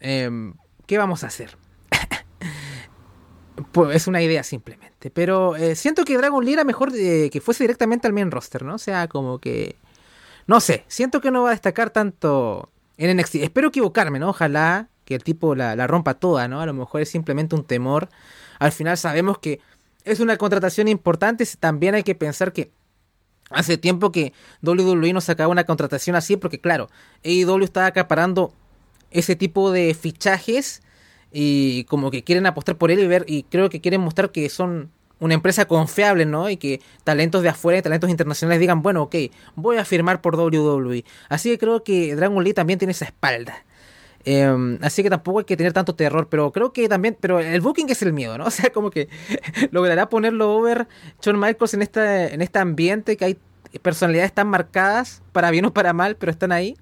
em, ¿qué vamos a hacer? pues es una idea simplemente. Pero eh, siento que Dragon Lee era mejor eh, que fuese directamente al main roster, ¿no? O sea, como que no sé, siento que no va a destacar tanto en NXT. Espero equivocarme, ¿no? Ojalá que el tipo la, rompa toda, ¿no? A lo mejor es simplemente un temor. Al final sabemos que es una contratación importante. También hay que pensar que hace tiempo que WWE no sacaba una contratación así, porque claro, AEW está acaparando ese tipo de fichajes y como que quieren apostar por él y ver, y creo que quieren mostrar que son una empresa confiable, ¿no? Y que talentos de afuera y talentos internacionales digan, bueno, ok, voy a firmar por WWE. Así que creo que Dragon Lee también tiene esa espalda. Em, así que tampoco hay que tener tanto terror, pero creo que también, pero el booking es el miedo, ¿no? O sea, como que logrará ponerlo over Shawn Michaels en este, en este ambiente que hay personalidades tan marcadas, para bien o para mal, pero están ahí.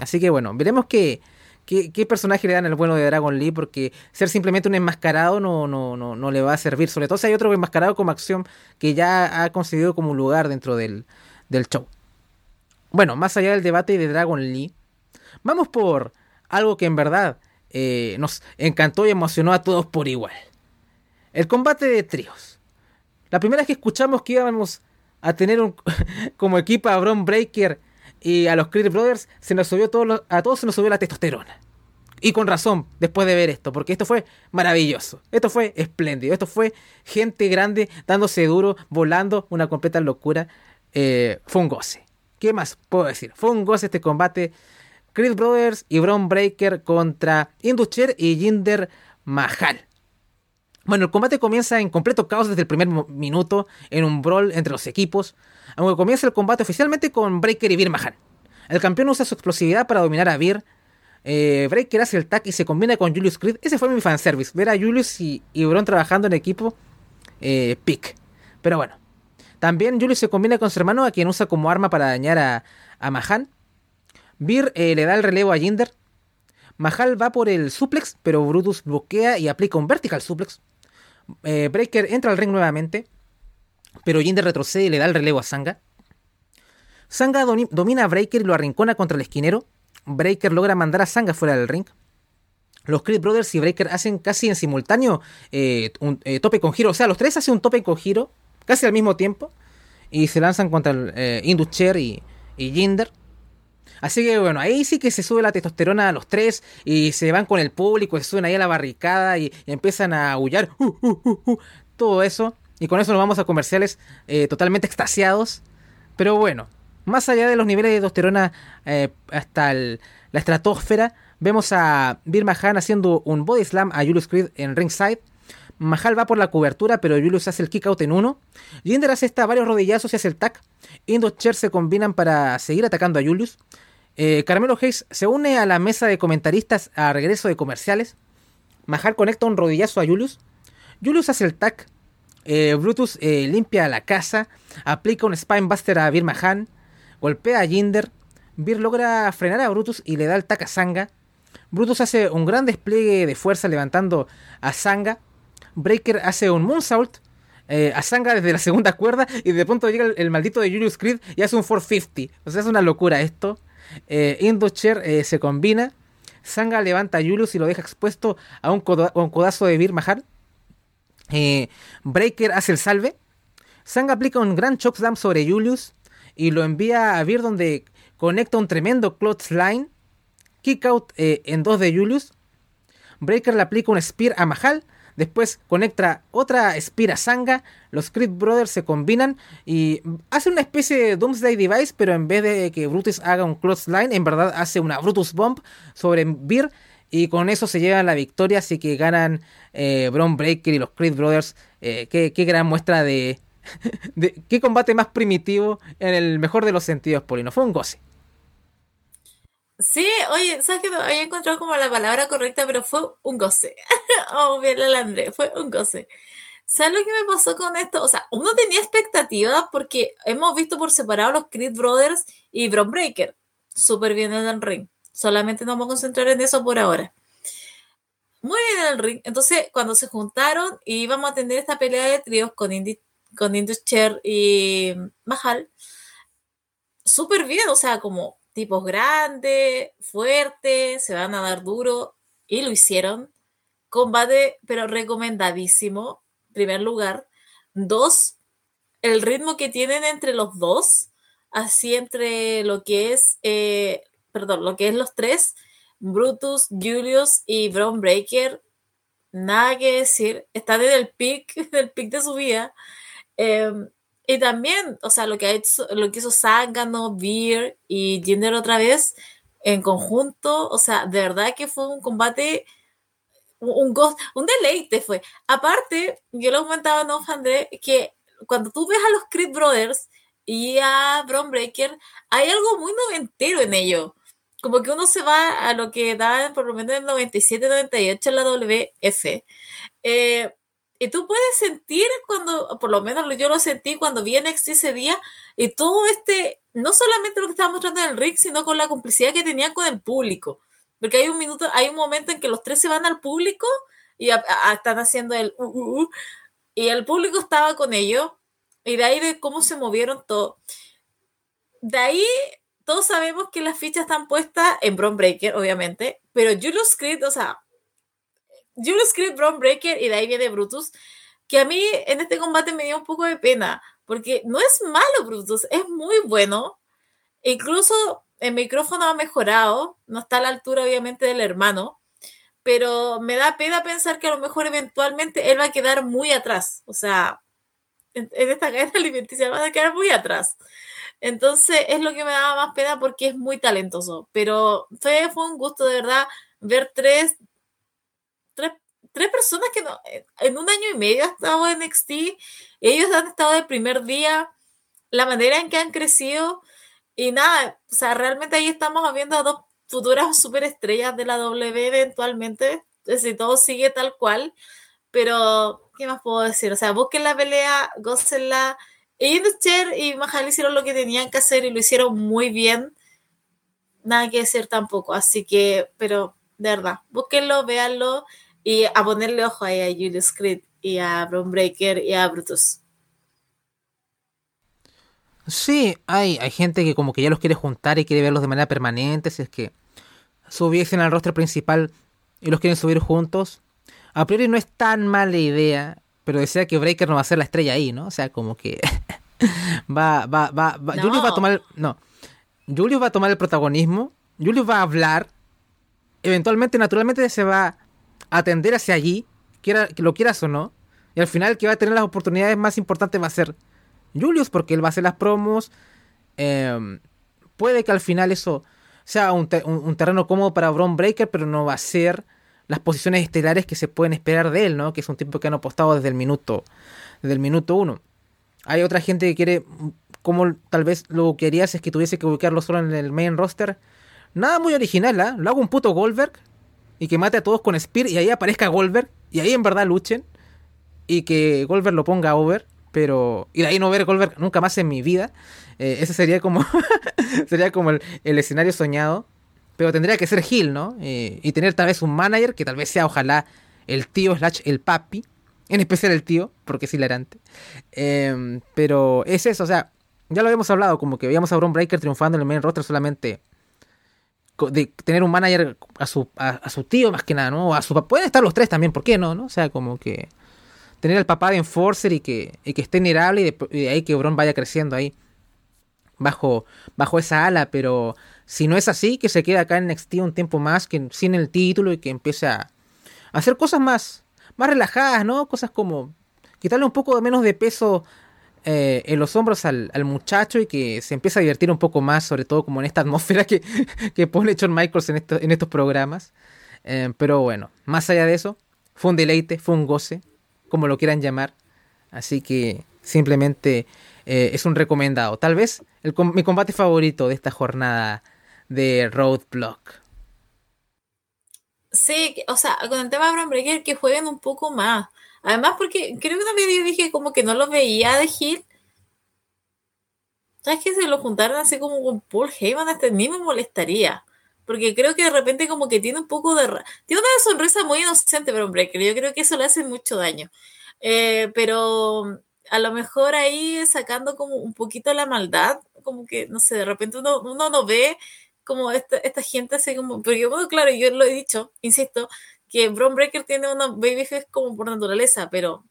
Así que bueno, veremos qué, qué, personaje le dan al bueno de Dragon Lee, porque ser simplemente un enmascarado no, no, no, no le va a servir. Sobre todo si hay otro enmascarado como acción que ya ha conseguido como lugar dentro del, del show. Bueno, más allá del debate de Dragon Lee, vamos por algo que en verdad eh, nos encantó y emocionó a todos por igual. El combate de tríos. La primera vez que escuchamos que íbamos a tener un, como equipo a Bron Breaker y a los Creed Brothers, se nos subió todos a todos se nos subió la testosterona. Y con razón, después de ver esto, porque esto fue maravilloso. Esto fue espléndido. Esto fue gente grande dándose duro, volando, una completa locura. Eh, fue un goce. ¿Qué más puedo decir? Fue un goce este combate Creed Brothers y Braun Breaker contra Indusher y Jinder Mahal. Bueno, el combate comienza en completo caos desde el primer minuto, en un brawl entre los equipos, aunque comienza el combate oficialmente con Breaker y Veer Mahan. El campeón usa su explosividad para dominar a Veer. Eh, Breaker hace el tag y se combina con Julius Creed. Ese fue mi fanservice, ver a Julius y, y Braun trabajando en equipo, eh. Pero bueno, también Julius se combina con su hermano, a quien usa como arma para dañar a, Mahan. Veer eh, le da el relevo a Jinder. Mahal va por el suplex, pero Brutus bloquea y aplica un vertical suplex. Eh, Breaker entra al ring nuevamente, pero Jinder retrocede y le da el relevo a Sanga. Sanga domina a Breaker y lo arrincona contra el esquinero. Breaker logra mandar a Sanga fuera del ring. Los Creed Brothers y Breaker hacen casi en simultáneo eh, un tope con giro. O sea, los tres hacen un tope con giro casi al mismo tiempo. Y se lanzan contra el Indus Chair y, y Jinder. Así que bueno, ahí sí que se sube la testosterona a los tres y se van con el público, se suben ahí a la barricada y, empiezan a aullar, uh, uh, uh, todo eso. Y con eso nos vamos a comerciales eh, totalmente extasiados. Pero bueno, más allá de los niveles de testosterona eh, hasta la estratosfera, vemos a Bir Mahan haciendo un body slam a Julius Creed en ringside. Mahal va por la cobertura, pero Julius hace el kick out en uno. Jinder hace esta varios rodillazos y hace el tag. Indo Cher se combinan para seguir atacando a Julius. Eh, Carmelo Hayes se une a la mesa de comentaristas a regreso de comerciales. Mahal conecta un rodillazo a Julius. Julius hace el tag. Eh, Brutus eh, limpia la casa. Aplica un Spinebuster a Bir Mahan. Golpea a Jinder. Bir logra frenar a Brutus y le da el tag a Sanga. Brutus hace un gran despliegue de fuerza levantando a Sanga. Breaker hace un moonsault a Sanga desde la segunda cuerda y de pronto llega el, maldito de Julius Creed y hace un 450. O sea, es una locura esto. Eh, eh, se combina. Sanga levanta a Julius y lo deja expuesto a un, codazo de Bir Mahal. Eh, Breaker hace el salve. Sanga aplica un gran chokeslam sobre Julius y lo envía a Vir donde conecta un tremendo clothesline. Kick out eh, en dos de Julius. Breaker le aplica un spear a Mahal Después conecta otra Spira Sanga. Los Creed Brothers se combinan y hace una especie de Doomsday Device, pero en vez de que Brutus haga un line en verdad hace una Brutus Bomb sobre Beer. Y con eso se llevan la victoria, así que ganan eh, Braun Breaker y los Creed Brothers. Eh, qué, gran muestra de, Qué combate más primitivo en el mejor de los sentidos, Polino. Fue un goce. Sí, oye, ¿sabes que no había encontrado como la palabra correcta, pero fue un goce. oh, bien fue un goce. ¿Sabes lo que me pasó con esto? O sea, uno tenía expectativas porque hemos visto por separado los Creed Brothers y Bron Breaker. Súper bien en el ring. Solamente nos vamos a concentrar en eso por ahora. Muy bien en el ring. Entonces, cuando se juntaron y íbamos a tener esta pelea de tríos con Indy, con Indus Cher y Mahal, súper bien. O sea, como tipos grandes, fuertes, se van a dar duro y lo hicieron. Combate, pero recomendadísimo, primer lugar. Dos, el ritmo que tienen entre los dos, así entre lo que es eh, perdón, lo que es los tres, Brutus, Julius y Brown Breaker, nada que decir, están en el pic, del pic de su vida. Em, y también, o sea, lo que, ha hecho, lo que hizo Sangano, Beer y Jinder otra vez en conjunto, o sea, de verdad que fue un combate, un, un deleite fue. Aparte, yo lo comentaba, ¿no, André? Que cuando tú ves a los Creed Brothers y a Bron Breaker, hay algo muy noventero en ello. Como que uno se va a lo que da por lo menos en el 97-98 en la WF. Eh, y tú puedes sentir cuando, por lo menos yo lo sentí cuando vi NXT ese día, y todo este, no solamente lo que estaba mostrando en el ring, sino con la complicidad que tenían con el público. Porque hay un minuto, hay un momento en que los tres se van al público y están haciendo el uh, uh, uh, y el público estaba con ellos, y de ahí de cómo se movieron todo. De ahí todos sabemos que las fichas están puestas en Bron Breaker, obviamente, pero Julius Creed, o sea, Julius Creed, Bron Breaker y de ahí viene Brutus, que a mí en este combate me dio un poco de pena, porque no es malo Brutus, es muy bueno. Incluso el micrófono ha mejorado, no está a la altura obviamente del hermano, pero me da pena pensar que a lo mejor eventualmente él va a quedar muy atrás, o sea, en, esta cadena alimenticia va a quedar muy atrás. Entonces es lo que me daba más pena porque es muy talentoso, pero fue, un gusto de verdad ver tres tres personas que no, eh, en un año y medio ha estado en NXT, ellos han estado el primer día, la manera en que han crecido y nada, o sea, realmente ahí estamos viendo a dos futuras superestrellas de la W eventualmente, si todo sigue tal cual, pero ¿qué más puedo decir? O sea, busquen la pelea, gócenla. Cher y Mahal hicieron lo que tenían que hacer y lo hicieron muy bien. Nada que decir tampoco, así que, pero de verdad, búsquenlo, véanlo y a ponerle ojo ahí a Julius Creed y a Bron Breaker y a Brutus. Sí, hay, hay gente que como que ya los quiere juntar y quiere verlos de manera permanente, si es que subiesen al roster principal y los quieren subir juntos. A priori no es tan mala idea, pero decía que Breaker no va a ser la estrella ahí, ¿no? O sea, como que va, va, va, va. Julius va a tomar, no, Julius va a tomar el protagonismo, Julius va a hablar, eventualmente, naturalmente se va atender hacia allí, quiera, que lo quieras o no. Y al final el que va a tener las oportunidades más importantes va a ser Julius, porque él va a hacer las promos. Em, puede que al final eso sea un, terreno cómodo para Braun Breaker, pero no va a ser las posiciones estelares que se pueden esperar de él, ¿no? Que es un tipo que han apostado desde el minuto, desde el minuto uno. Hay otra gente que quiere, como tal vez lo que harías es que tuviese que ubicarlo solo en el main roster. Nada muy original, ¿ah? Lo hago un puto Goldberg y que mate a todos con Spear y ahí aparezca Goldberg y ahí en verdad luchen y que Goldberg lo ponga over, pero y de ahí no ver Goldberg nunca más en mi vida. Eh, ese sería como sería como el, escenario soñado, pero tendría que ser Hill, ¿no? Eh, y tener tal vez un manager que tal vez sea ojalá el tío slash el papi, en especial el tío, porque es hilarante. Em, pero es eso, o sea, ya lo habíamos hablado, como que veíamos a Braun Breaker triunfando en el main roster solamente de tener un manager a su, a, su tío más que nada, ¿no? A su, pueden estar los tres también, ¿por qué no? O sea, como que tener al papá de Enforcer y que, y que esté nerable y de, ahí que Bron vaya creciendo ahí bajo, bajo esa ala, pero si no es así, que se quede acá en NXT un tiempo más, que sin el título y que empiece a, hacer cosas más, más relajadas, ¿no? Cosas como quitarle un poco menos de peso eh, en los hombros al, muchacho y que se empieza a divertir un poco más, sobre todo como en esta atmósfera que, que pone John Michaels en, en estos programas. Eh, pero bueno, más allá de eso, fue un deleite, fue un goce, como lo quieran llamar. Así que simplemente eh, es un recomendado. Tal vez el, mi combate favorito de esta jornada de Roadblock. Sí, o sea, con el tema de Bron Breaker que jueguen un poco más. Además, porque creo que vez yo dije como que no lo veía de Hill. ¿Sabes que se lo juntaron así como con Paul Heyman? Hasta ni me molestaría. Porque creo que de repente como que tiene un poco de... Tiene una sonrisa muy inocente, pero hombre, yo creo que eso le hace mucho daño. Eh, pero a lo mejor ahí sacando como un poquito la maldad, como que, no sé, de repente uno, uno no ve como esta, esta gente así como... Porque bueno, claro, yo lo he dicho, insisto, que Bron Breaker tiene una babyface como por naturaleza, pero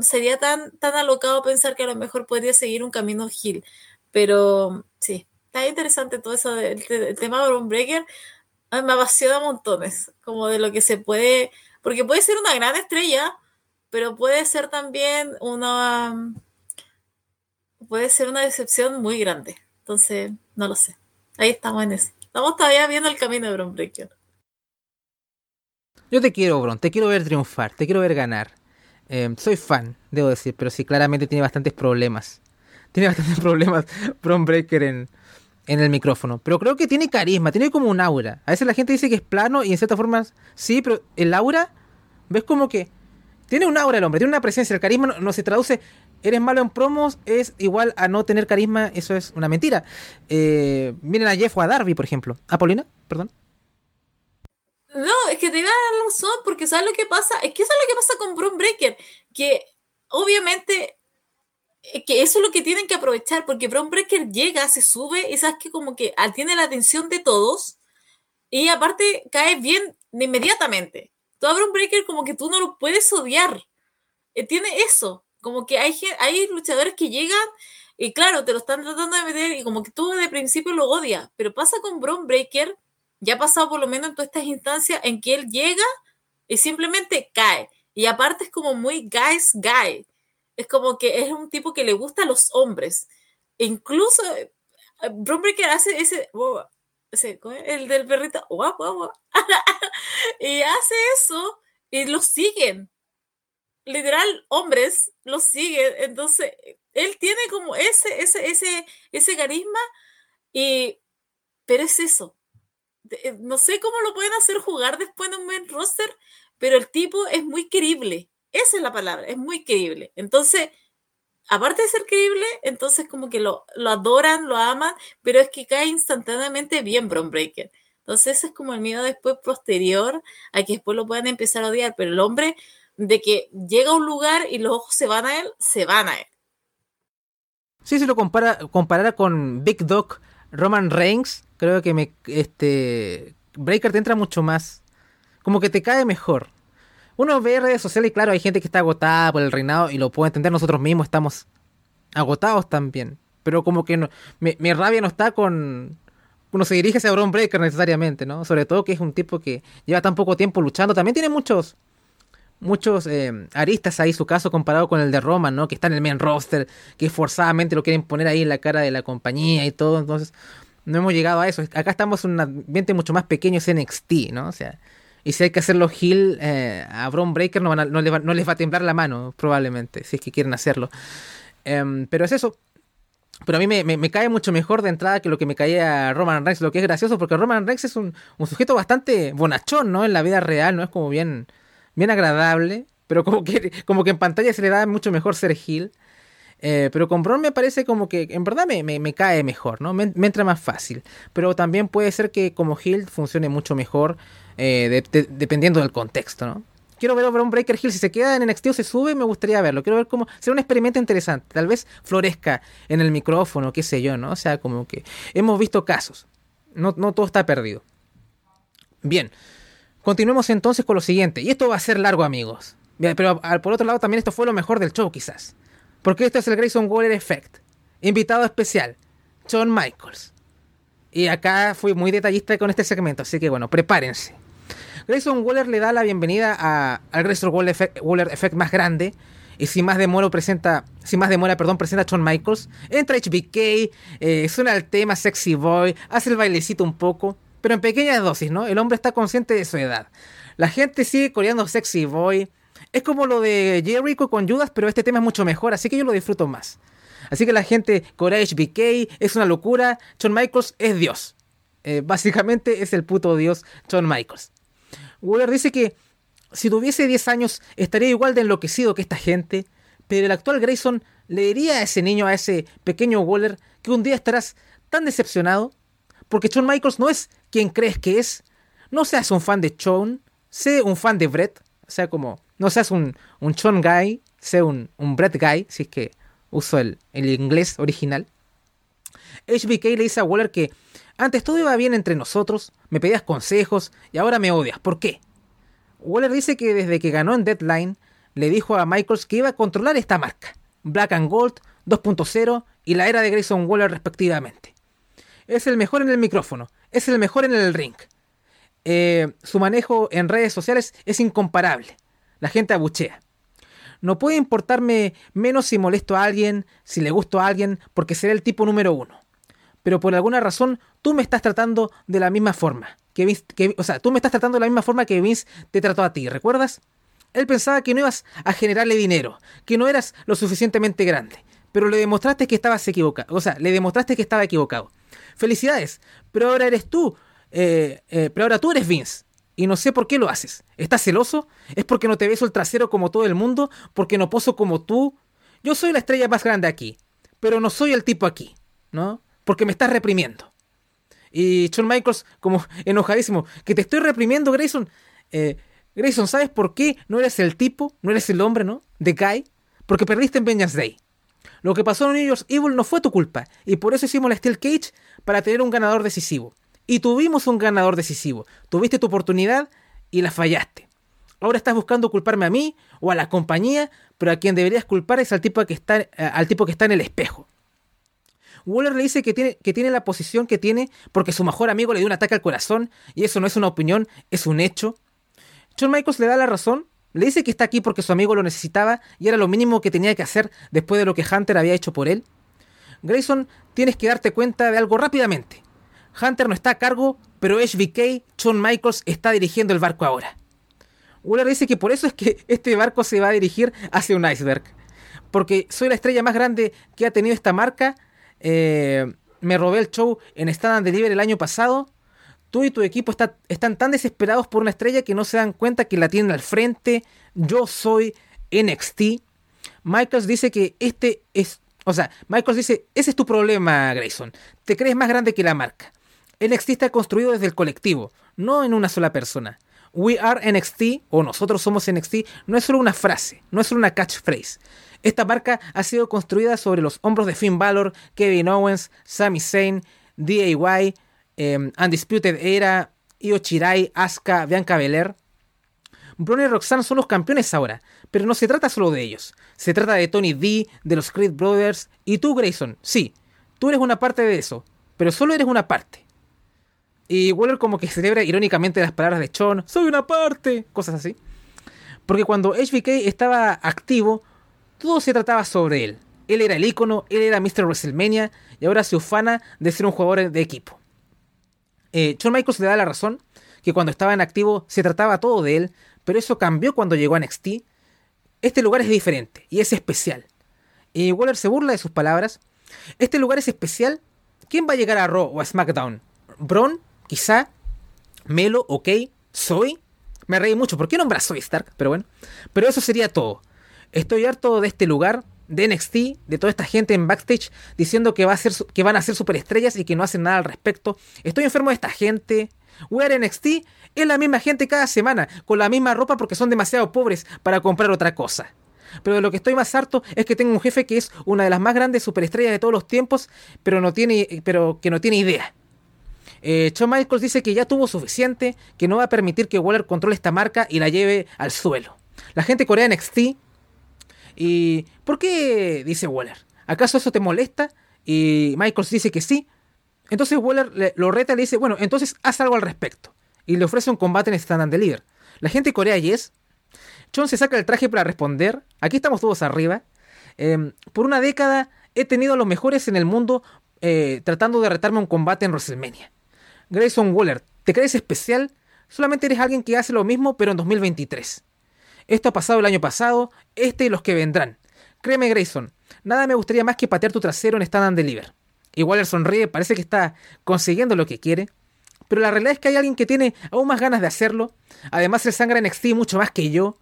sería tan, tan alocado pensar que a lo mejor podría seguir un camino Hill. Pero sí, está interesante todo eso del tema de Bron Breaker. Me apasiona montones, como de lo que se puede, porque puede ser una gran estrella, pero puede ser también una, puede ser una decepción muy grande. Entonces, no lo sé. Ahí estamos en eso. Estamos todavía viendo el camino de Bron Breaker. Yo te quiero, Bron, te quiero ver triunfar, te quiero ver ganar. Eh, soy fan, debo decir, pero sí, claramente tiene bastantes problemas. Tiene bastantes problemas Bron Breaker en, el micrófono. Pero creo que tiene carisma, tiene como un aura. A veces la gente dice que es plano y en ciertas formas sí, pero el aura, ves como que tiene un aura el hombre, tiene una presencia. El carisma no, se traduce, eres malo en promos, es igual a no tener carisma, eso es una mentira. Eh, miren a Jeff o a Darby, por ejemplo. ¿A Paulina? Perdón. No, es que te iba a dar razón, porque ¿sabes lo que pasa? Es que eso es lo que pasa con Bron Breaker, que obviamente que eso es lo que tienen que aprovechar, porque Bron Breaker llega, se sube, y sabes que como que tiene la atención de todos, y aparte cae bien inmediatamente. Todo Bron Breaker como que tú no lo puedes odiar. Eh, tiene eso, como que hay, hay luchadores que llegan y claro, te lo están tratando de meter y como que tú de principio lo odias, pero pasa con Bron Breaker ya ha pasado por lo menos en todas estas instancias en que él llega y simplemente cae. Y aparte es como muy guy's guy. Es como que es un tipo que le gusta a los hombres. Incluso eh, Bron Breaker hace ese, el del perrito, y hace eso y lo siguen. Literal, hombres lo siguen. Entonces, él tiene como ese, ese, ese, ese carisma, y, pero es eso. Eh, no sé cómo lo pueden hacer jugar después de un main roster, pero el tipo es muy creíble. Esa es la palabra, es muy creíble. Entonces, aparte de ser creíble, entonces como que lo, lo adoran, lo aman, pero es que cae instantáneamente bien Bron Breaker. Entonces, ese es como el miedo después posterior a que después lo puedan empezar a odiar. Pero el hombre, de que llega a un lugar y los ojos se van a él, se van a él. Sí, si lo compara, comparara con Big Dog Roman Reigns, creo que me este Breaker te entra mucho más. Como que te cae mejor. Uno ve redes sociales y claro, hay gente que está agotada por el reinado y lo puedo entender, nosotros mismos estamos agotados también. Pero como que no, mi, rabia no está con... Uno se dirige hacia Bron Breaker necesariamente, ¿no? Sobre todo que es un tipo que lleva tan poco tiempo luchando. También tiene muchos muchos eh, aristas ahí su caso comparado con el de Roman, ¿no? Que está en el main roster, que forzadamente lo quieren poner ahí en la cara de la compañía y todo. Entonces, no hemos llegado a eso. Acá estamos en un ambiente mucho más pequeño, es NXT, ¿no? O sea, y si hay que hacerlo heel eh, a Braun Breaker, no, no, les va, a temblar la mano, probablemente, si es que quieren hacerlo. Em, pero es eso. Pero a mí me, cae mucho mejor de entrada que lo que me caía a Roman Reigns, lo que es gracioso, porque Roman Reigns es un, un sujeto bastante bonachón, ¿no? En la vida real, ¿no? Es como bien bien agradable, pero como que, como que en pantalla se le da mucho mejor ser Gil. Eh, pero con Bron me parece como que en verdad me, me, cae mejor, ¿no? Me, entra más fácil. Pero también puede ser que como Hill funcione mucho mejor eh, dependiendo del contexto, ¿no? Quiero ver a Bron Breaker Hill. Si se queda en NXT o se sube, me gustaría verlo. Quiero ver cómo. Será un experimento interesante. Tal vez florezca en el micrófono, qué sé yo, ¿no? O sea, como que hemos visto casos. No, no todo está perdido. Bien. Continuemos entonces con lo siguiente. Y esto va a ser largo, amigos. Pero por otro lado, también esto fue lo mejor del show, quizás. Porque esto es el Grayson Waller Effect. Invitado especial, John Michaels. Y acá fui muy detallista con este segmento, así que bueno, prepárense. Grayson Waller le da la bienvenida al Grayson Waller Effect, más grande. Y sin más demora presenta, sin más demora, perdón, presenta a John Michaels. Entra HBK, eh, suena el tema Sexy Boy, hace el bailecito un poco pero en pequeñas dosis, ¿no? El hombre está consciente de su edad. La gente sigue coreando Sexy Boy. Es como lo de Jericho con Judas, pero este tema es mucho mejor, así que yo lo disfruto más. Así que la gente corea HBK, es una locura. John Michaels es Dios. Eh, básicamente es el puto Dios John Michaels. Waller dice que si tuviese 10 años estaría igual de enloquecido que esta gente, pero el actual Grayson le diría a ese niño, a ese pequeño Waller, que un día estarás tan decepcionado porque Shawn Michaels no es quien crees que es. No seas un fan de Shawn, sé un fan de Brett. O sea, como, no seas un, un Shawn guy, sé un, un Brett guy, si es que uso el, el inglés original. HBK le dice a Waller que antes todo iba bien entre nosotros, me pedías consejos y ahora me odias. ¿Por qué? Waller dice que desde que ganó en Deadline, le dijo a Michaels que iba a controlar esta marca, Black and Gold 2.0 y la era de Grayson Waller respectivamente. Es el mejor en el micrófono. Es el mejor en el ring. Eh, su manejo en redes sociales es incomparable. La gente abuchea. No puede importarme menos si molesto a alguien, si le gusto a alguien, porque seré el tipo número uno. Pero por alguna razón tú me estás tratando de la misma forma. Que, que, o sea, tú me estás tratando de la misma forma que Vince te trató a ti, ¿recuerdas? Él pensaba que no ibas a generarle dinero, que no eras lo suficientemente grande, pero le demostraste que estabas equivocado. O sea, le demostraste que estaba equivocado. Felicidades, pero ahora eres tú. Eh, eh, pero ahora tú eres Vince. Y no sé por qué lo haces. ¿Estás celoso? ¿Es porque no te beso el trasero como todo el mundo? ¿Porque no poso como tú? Yo soy la estrella más grande aquí, pero no soy el tipo aquí, ¿no? Porque me estás reprimiendo. Y Shawn Michaels, como enojadísimo, que te estoy reprimiendo, Grayson. Eh, Grayson, ¿sabes por qué no eres el tipo, no eres el hombre, ¿no? De Guy. Porque perdiste en Vengeance Day. Lo que pasó en New Year's Evil no fue tu culpa, y por eso hicimos la Steel Cage para tener un ganador decisivo. Y tuvimos un ganador decisivo. Tuviste tu oportunidad y la fallaste. Ahora estás buscando culparme a mí o a la compañía, pero a quien deberías culpar es al tipo que está, eh, al tipo que está en el espejo. Waller le dice que tiene, que tiene la posición que tiene porque su mejor amigo le dio un ataque al corazón y eso no es una opinión, es un hecho. John Michaels le da la razón, le dice que está aquí porque su amigo lo necesitaba y era lo mínimo que tenía que hacer después de lo que Hunter había hecho por él. Grayson, tienes que darte cuenta de algo rápidamente. Hunter no está a cargo, pero HBK, Shawn Michaels, está dirigiendo el barco ahora. Waller dice que por eso es que este barco se va a dirigir hacia un iceberg. Porque soy la estrella más grande que ha tenido esta marca. Eh, me robé el show en Stand and Deliver el año pasado. Tú y tu equipo están tan desesperados por una estrella que no se dan cuenta que la tienen al frente. Yo soy NXT. Michaels dice que este es... O sea, Michaels dice, ese es tu problema, Grayson. Te crees más grande que la marca. NXT está construido desde el colectivo, no en una sola persona. We are NXT o nosotros somos NXT no es solo una frase, no es solo una catchphrase. Esta marca ha sido construida sobre los hombros de Finn Balor, Kevin Owens, Sami Zayn, DIY, eh, Undisputed Era, Io Chirai, Asuka, Bianca Belair. Braun y Roxanne son los campeones ahora, pero no se trata solo de ellos. Se trata de Tony D, de los Creed Brothers y tú, Grayson. Sí, tú eres una parte de eso, pero solo eres una parte. Y Waller como que celebra irónicamente las palabras de Sean, soy una parte, cosas así. Porque cuando HBK estaba activo, todo se trataba sobre él. Él era el ícono, él era Mr. WrestleMania y ahora se ufana de ser un jugador de equipo. Eh, Shawn Michaels le da la razón, que cuando estaba en activo se trataba todo de él, pero eso cambió cuando llegó a NXT. Este lugar es diferente y es especial. Y Waller se burla de sus palabras. Este lugar es especial. ¿Quién va a llegar a Raw o a SmackDown? ¿Bron? Quizá. Melo, ok. Soy. Me reí mucho. ¿Por qué nombras Soy Stark? Pero bueno. Pero eso sería todo. Estoy harto de este lugar, de NXT, de toda esta gente en backstage diciendo que, va a ser, que van a ser superestrellas y que no hacen nada al respecto. Estoy enfermo de esta gente. Wear NXT es la misma gente cada semana, con la misma ropa porque son demasiado pobres para comprar otra cosa. Pero de lo que estoy más harto es que tengo un jefe que es una de las más grandes superestrellas de todos los tiempos, pero, no tiene, pero que no tiene idea. Eh, Michaels dice que ya tuvo suficiente, que no va a permitir que Waller controle esta marca y la lleve al suelo. La gente corea NXT. ¿Y por qué? dice Waller. ¿Acaso eso te molesta? Y Michaels dice que sí. Entonces Waller lo reta y le dice, bueno, entonces haz algo al respecto. Y le ofrece un combate en Stand and Deliver. La gente corea Yes. John se saca el traje para responder. Aquí estamos todos arriba. Em, por una década he tenido a los mejores en el mundo eh, tratando de retarme un combate en WrestleMania. Grayson Waller, ¿te crees especial? Solamente eres alguien que hace lo mismo, pero en 2023. Esto ha pasado el año pasado, este y los que vendrán. Créeme, Grayson, nada me gustaría más que patear tu trasero en Stand and Deliver. Y Waller sonríe, parece que está consiguiendo lo que quiere. Pero la realidad es que hay alguien que tiene aún más ganas de hacerlo. Además, el sangra en NXT mucho más que yo.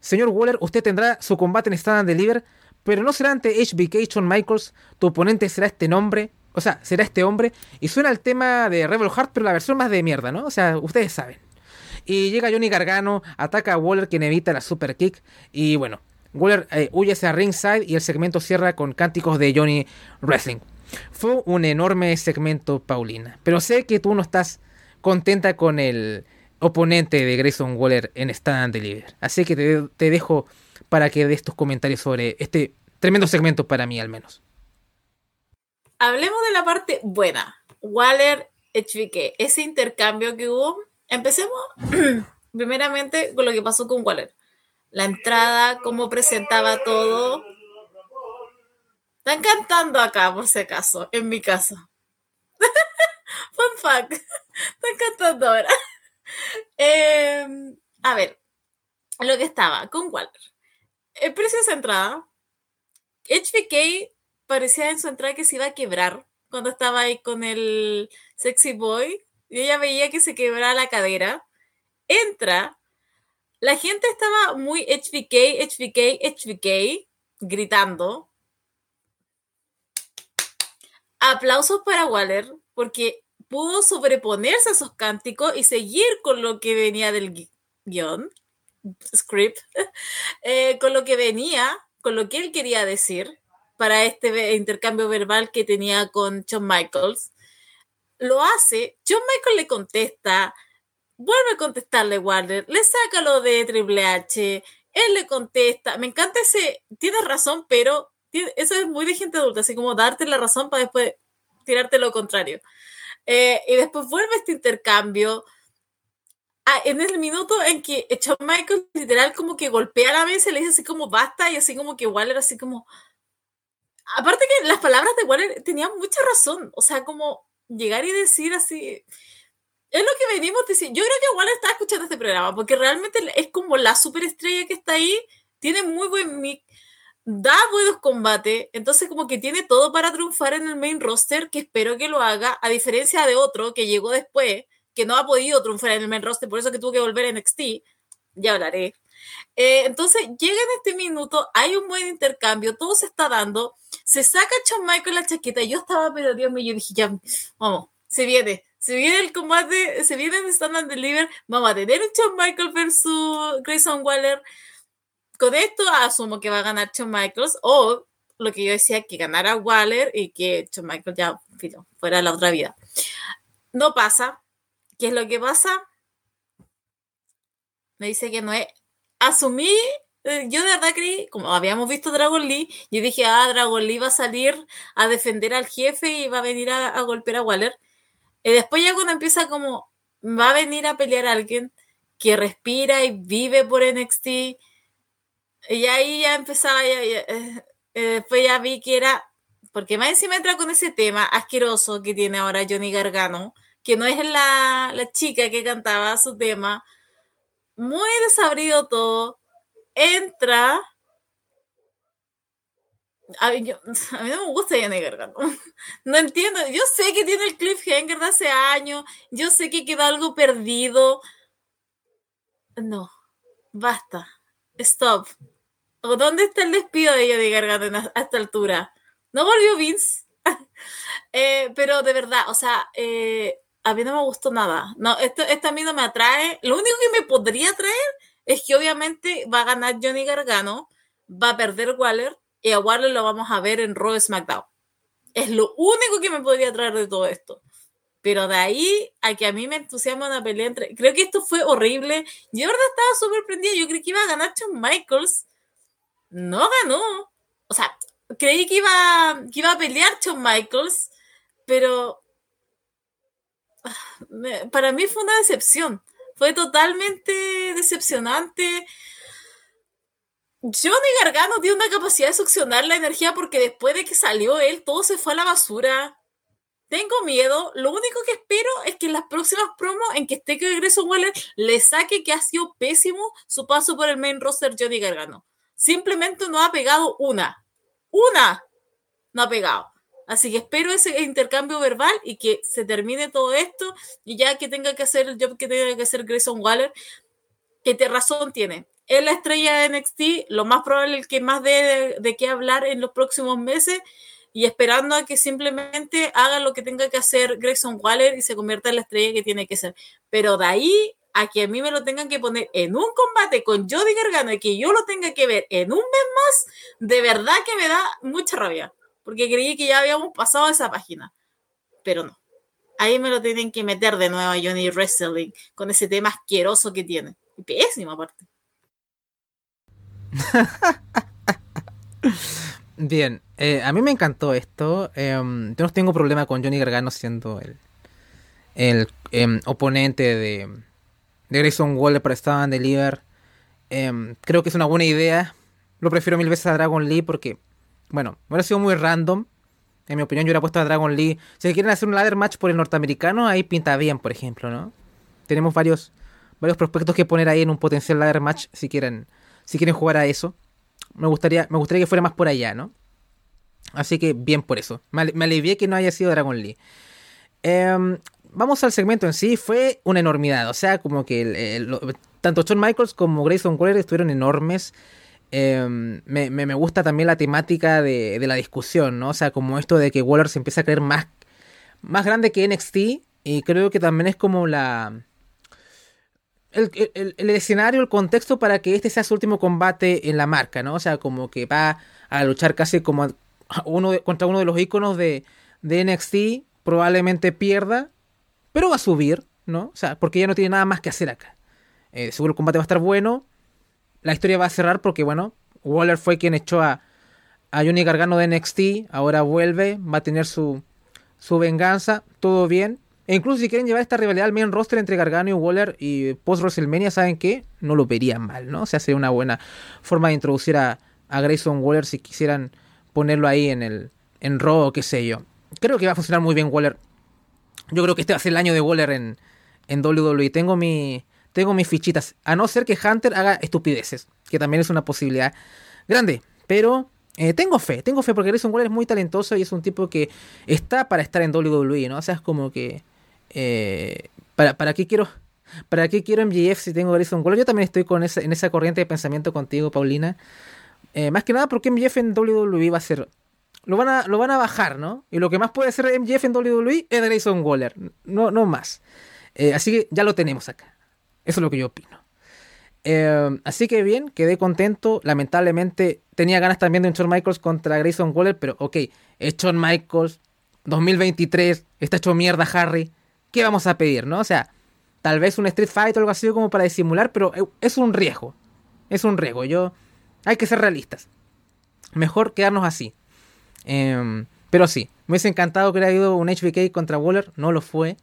Señor Waller, usted tendrá su combate en Stand and Deliver, pero no será ante HBK Shawn Michaels. Tu oponente será este nombre. O sea, será este hombre. Y suena el tema de Rebel Heart, pero la versión más de mierda, ¿no? O sea, ustedes saben. Y llega Johnny Gargano, ataca a Waller, quien evita la super kick. Y bueno, Waller eh, huye hacia ringside y el segmento cierra con cánticos de Johnny Wrestling. Fue un enorme segmento, Paulina. Pero sé que tú no estás contenta con el oponente de Grayson Waller en Stand and Deliver. Así que te, te dejo para que des tus comentarios sobre este tremendo segmento para mí al menos hablemos de la parte buena. Waller HBK, ese intercambio que hubo, empecemos primeramente con lo que pasó con Waller. La entrada, cómo presentaba todo. Están cantando acá, por si acaso, en mi casa. Fun fact. Están cantando ahora. Em, a ver, lo que estaba con Waller. El precio de esa entrada. HBK parecía en su entrada que se iba a quebrar cuando estaba ahí con el sexy boy. Y ella veía que se quebraba la cadera. Entra. La gente estaba muy HBK, HBK, HBK, gritando. Aplausos para Waller, porque pudo sobreponerse a esos cánticos y seguir con lo que venía del guion, script, eh, con lo que venía, con lo que él quería decir para este intercambio verbal que tenía con John Michaels. Lo hace, John Michaels le contesta, vuelve a contestarle Warner, le saca lo de Triple H, él le contesta, me encanta ese, tienes razón, pero eso es muy de gente adulta, así como darte la razón para después tirarte lo contrario. Eh, y después vuelve este intercambio. Ah, en el minuto en que John Michaels literal como que golpea la mesa y le dice así como basta y así como que Waller así como aparte que las palabras de Waller tenían mucha razón, o sea, como llegar y decir así, es lo que venimos diciendo, yo creo que Waller está escuchando este programa, porque realmente es como la superestrella que está ahí, tiene muy buen mic, da buenos combates, entonces como que tiene todo para triunfar en el main roster, que espero que lo haga, a diferencia de otro que llegó después, que no ha podido triunfar en el main roster, por eso que tuvo que volver a NXT, ya hablaré. Eh, entonces llega en este minuto, hay un buen intercambio, todo se está dando, se saca Shawn Michael la chaqueta, yo estaba, pero Dios mío, yo dije, ya, vamos, se viene, se viene el combate, se viene el Stand and Deliver, vamos a tener un Shawn Michael versus Grayson Waller. Con esto asumo que va a ganar Shawn Michaels, o lo que yo decía, que ganara Waller y que Shawn Michaels ya fuera la otra vida. No pasa. ¿Qué es lo que pasa? Me dice que no es. Asumí yo de verdad creí, como habíamos visto Dragon Lee, yo dije, ah, Dragon Lee va a salir a defender al jefe y va a venir a, golpear a Waller. Y después ya cuando empieza como, va a venir a pelear a alguien que respira y vive por NXT, y ahí ya empezaba, eh, eh, después ya vi que era, porque más encima entra con ese tema asqueroso que tiene ahora Johnny Gargano, que no es la, la chica que cantaba su tema, muy desabrido todo, entra. A mí, no me gusta Johnny Gargano. No entiendo. Yo sé que tiene el cliffhanger de hace años. Yo sé que queda algo perdido. No. Basta. Stop. ¿Dónde está el despido de Johnny Gargano a esta altura? ¿No volvió Vince? Eh, pero de verdad, o sea, eh, a mí no me gustó nada. No, esto, esto a mí no me atrae. Lo único que me podría atraer es que obviamente va a ganar Johnny Gargano, va a perder Waller y a Waller lo vamos a ver en Raw SmackDown. Es lo único que me podría traer de todo esto. Pero de ahí a que a mí me entusiasma una pelea entre. Creo que esto fue horrible. Yo de verdad estaba súper prendida. Yo creí que iba a ganar Shawn Michaels. No ganó. O sea, creí que iba, que iba a pelear Shawn Michaels. Pero. Ah, para mí fue una decepción. Fue totalmente decepcionante. Johnny Gargano tiene una capacidad de succionar la energía porque después de que salió él, todo se fue a la basura. Tengo miedo. Lo único que espero es que en las próximas promos en que esté que regreso Waller le saque que ha sido pésimo su paso por el main roster Johnny Gargano. Simplemente no ha pegado una. Una. No ha pegado. Así que espero ese intercambio verbal y que se termine todo esto y ya que tenga que hacer el job que tenga que hacer Grayson Waller, que te razón tiene. Es la estrella de NXT, lo más probable es que más de, de qué hablar en los próximos meses y esperando a que simplemente haga lo que tenga que hacer Grayson Waller y se convierta en la estrella que tiene que ser. Pero de ahí a que a mí me lo tengan que poner en un combate con Jody Gargano y que yo lo tenga que ver en un mes más, de verdad que me da mucha rabia porque creí que ya habíamos pasado esa página, pero no. Ahí me lo tienen que meter de nuevo a Johnny Wrestling con ese tema asqueroso que tiene. Y pésimo aparte. Bien, eh, a mí me encantó esto. Em, yo no tengo problema con Johnny Gargano siendo el, el em, oponente de, de Grayson Waller para Stand Deliver. Em, creo que es una buena idea. Lo prefiero mil veces a Dragon Lee porque, bueno, hubiera sido muy random. En mi opinión, yo hubiera puesto a Dragon Lee. Si quieren hacer un ladder match por el norteamericano, ahí pinta bien, por ejemplo, ¿no? Tenemos varios, varios prospectos que poner ahí en un potencial ladder match si quieren, si quieren jugar a eso. Me gustaría, me gustaría que fuera más por allá, ¿no? Así que bien por eso. Me, me alivié que no haya sido Dragon Lee. Eh, vamos al segmento en sí, fue una enormidad. O sea, como que tanto Shawn Michaels como Grayson Waller estuvieron enormes. Em, me, gusta también la temática de, la discusión, ¿no? O sea, como esto de que Waller se empieza a creer más, más grande que NXT. Y creo que también es como la. El, el, escenario, el contexto para que este sea su último combate en la marca, ¿no? O sea, como que va a luchar casi como uno contra uno de los iconos de, NXT. Probablemente pierda, pero va a subir, ¿no? O sea, porque ya no tiene nada más que hacer acá. Eh, seguro el combate va a estar bueno. La historia va a cerrar porque, bueno, Waller fue quien echó a, a Johnny Gargano de NXT. Ahora vuelve, va a tener su, su venganza. Todo bien. E incluso si quieren llevar esta rivalidad al main roster entre Gargano y Waller y post WrestleMania, ¿saben qué? No lo verían mal, ¿no? O sea, sería una buena forma de introducir a, a Grayson Waller si quisieran ponerlo ahí en el en Raw o qué sé yo. Creo que va a funcionar muy bien Waller yo creo que este va a ser el año de Waller en, en WWE. Tengo, mi, tengo mis fichitas. A no ser que Hunter haga estupideces, que también es una posibilidad grande. Pero eh, tengo fe, tengo fe porque Grayson Waller es muy talentoso y es un tipo que está para estar en WWE, ¿no? O sea, es como que... Eh, ¿para, ¿Para qué quiero...? ¿Para qué quiero MJF si tengo Grayson Waller? Yo también estoy con esa, en esa corriente de pensamiento contigo, Paulina. Eh, más que nada porque MJF en WWE va a ser lo van a, lo van a bajar, ¿no? Y lo que más puede hacer MJF en WWE es Grayson Waller, no, no más. Así que ya lo tenemos acá. Eso es lo que yo opino. Eh, así que bien, quedé contento. Lamentablemente tenía ganas también de un Shawn Michaels contra Grayson Waller, pero ok, es Shawn Michaels, 2023, está hecho mierda Harry. ¿Qué vamos a pedir, no? O sea, tal vez un Street Fight o algo así como para disimular, pero es un riesgo. Es un riesgo. Yo, hay que ser realistas. Mejor quedarnos así. Em, pero sí, me hubiese encantado que hubiera habido un HBK contra Waller, no lo fue.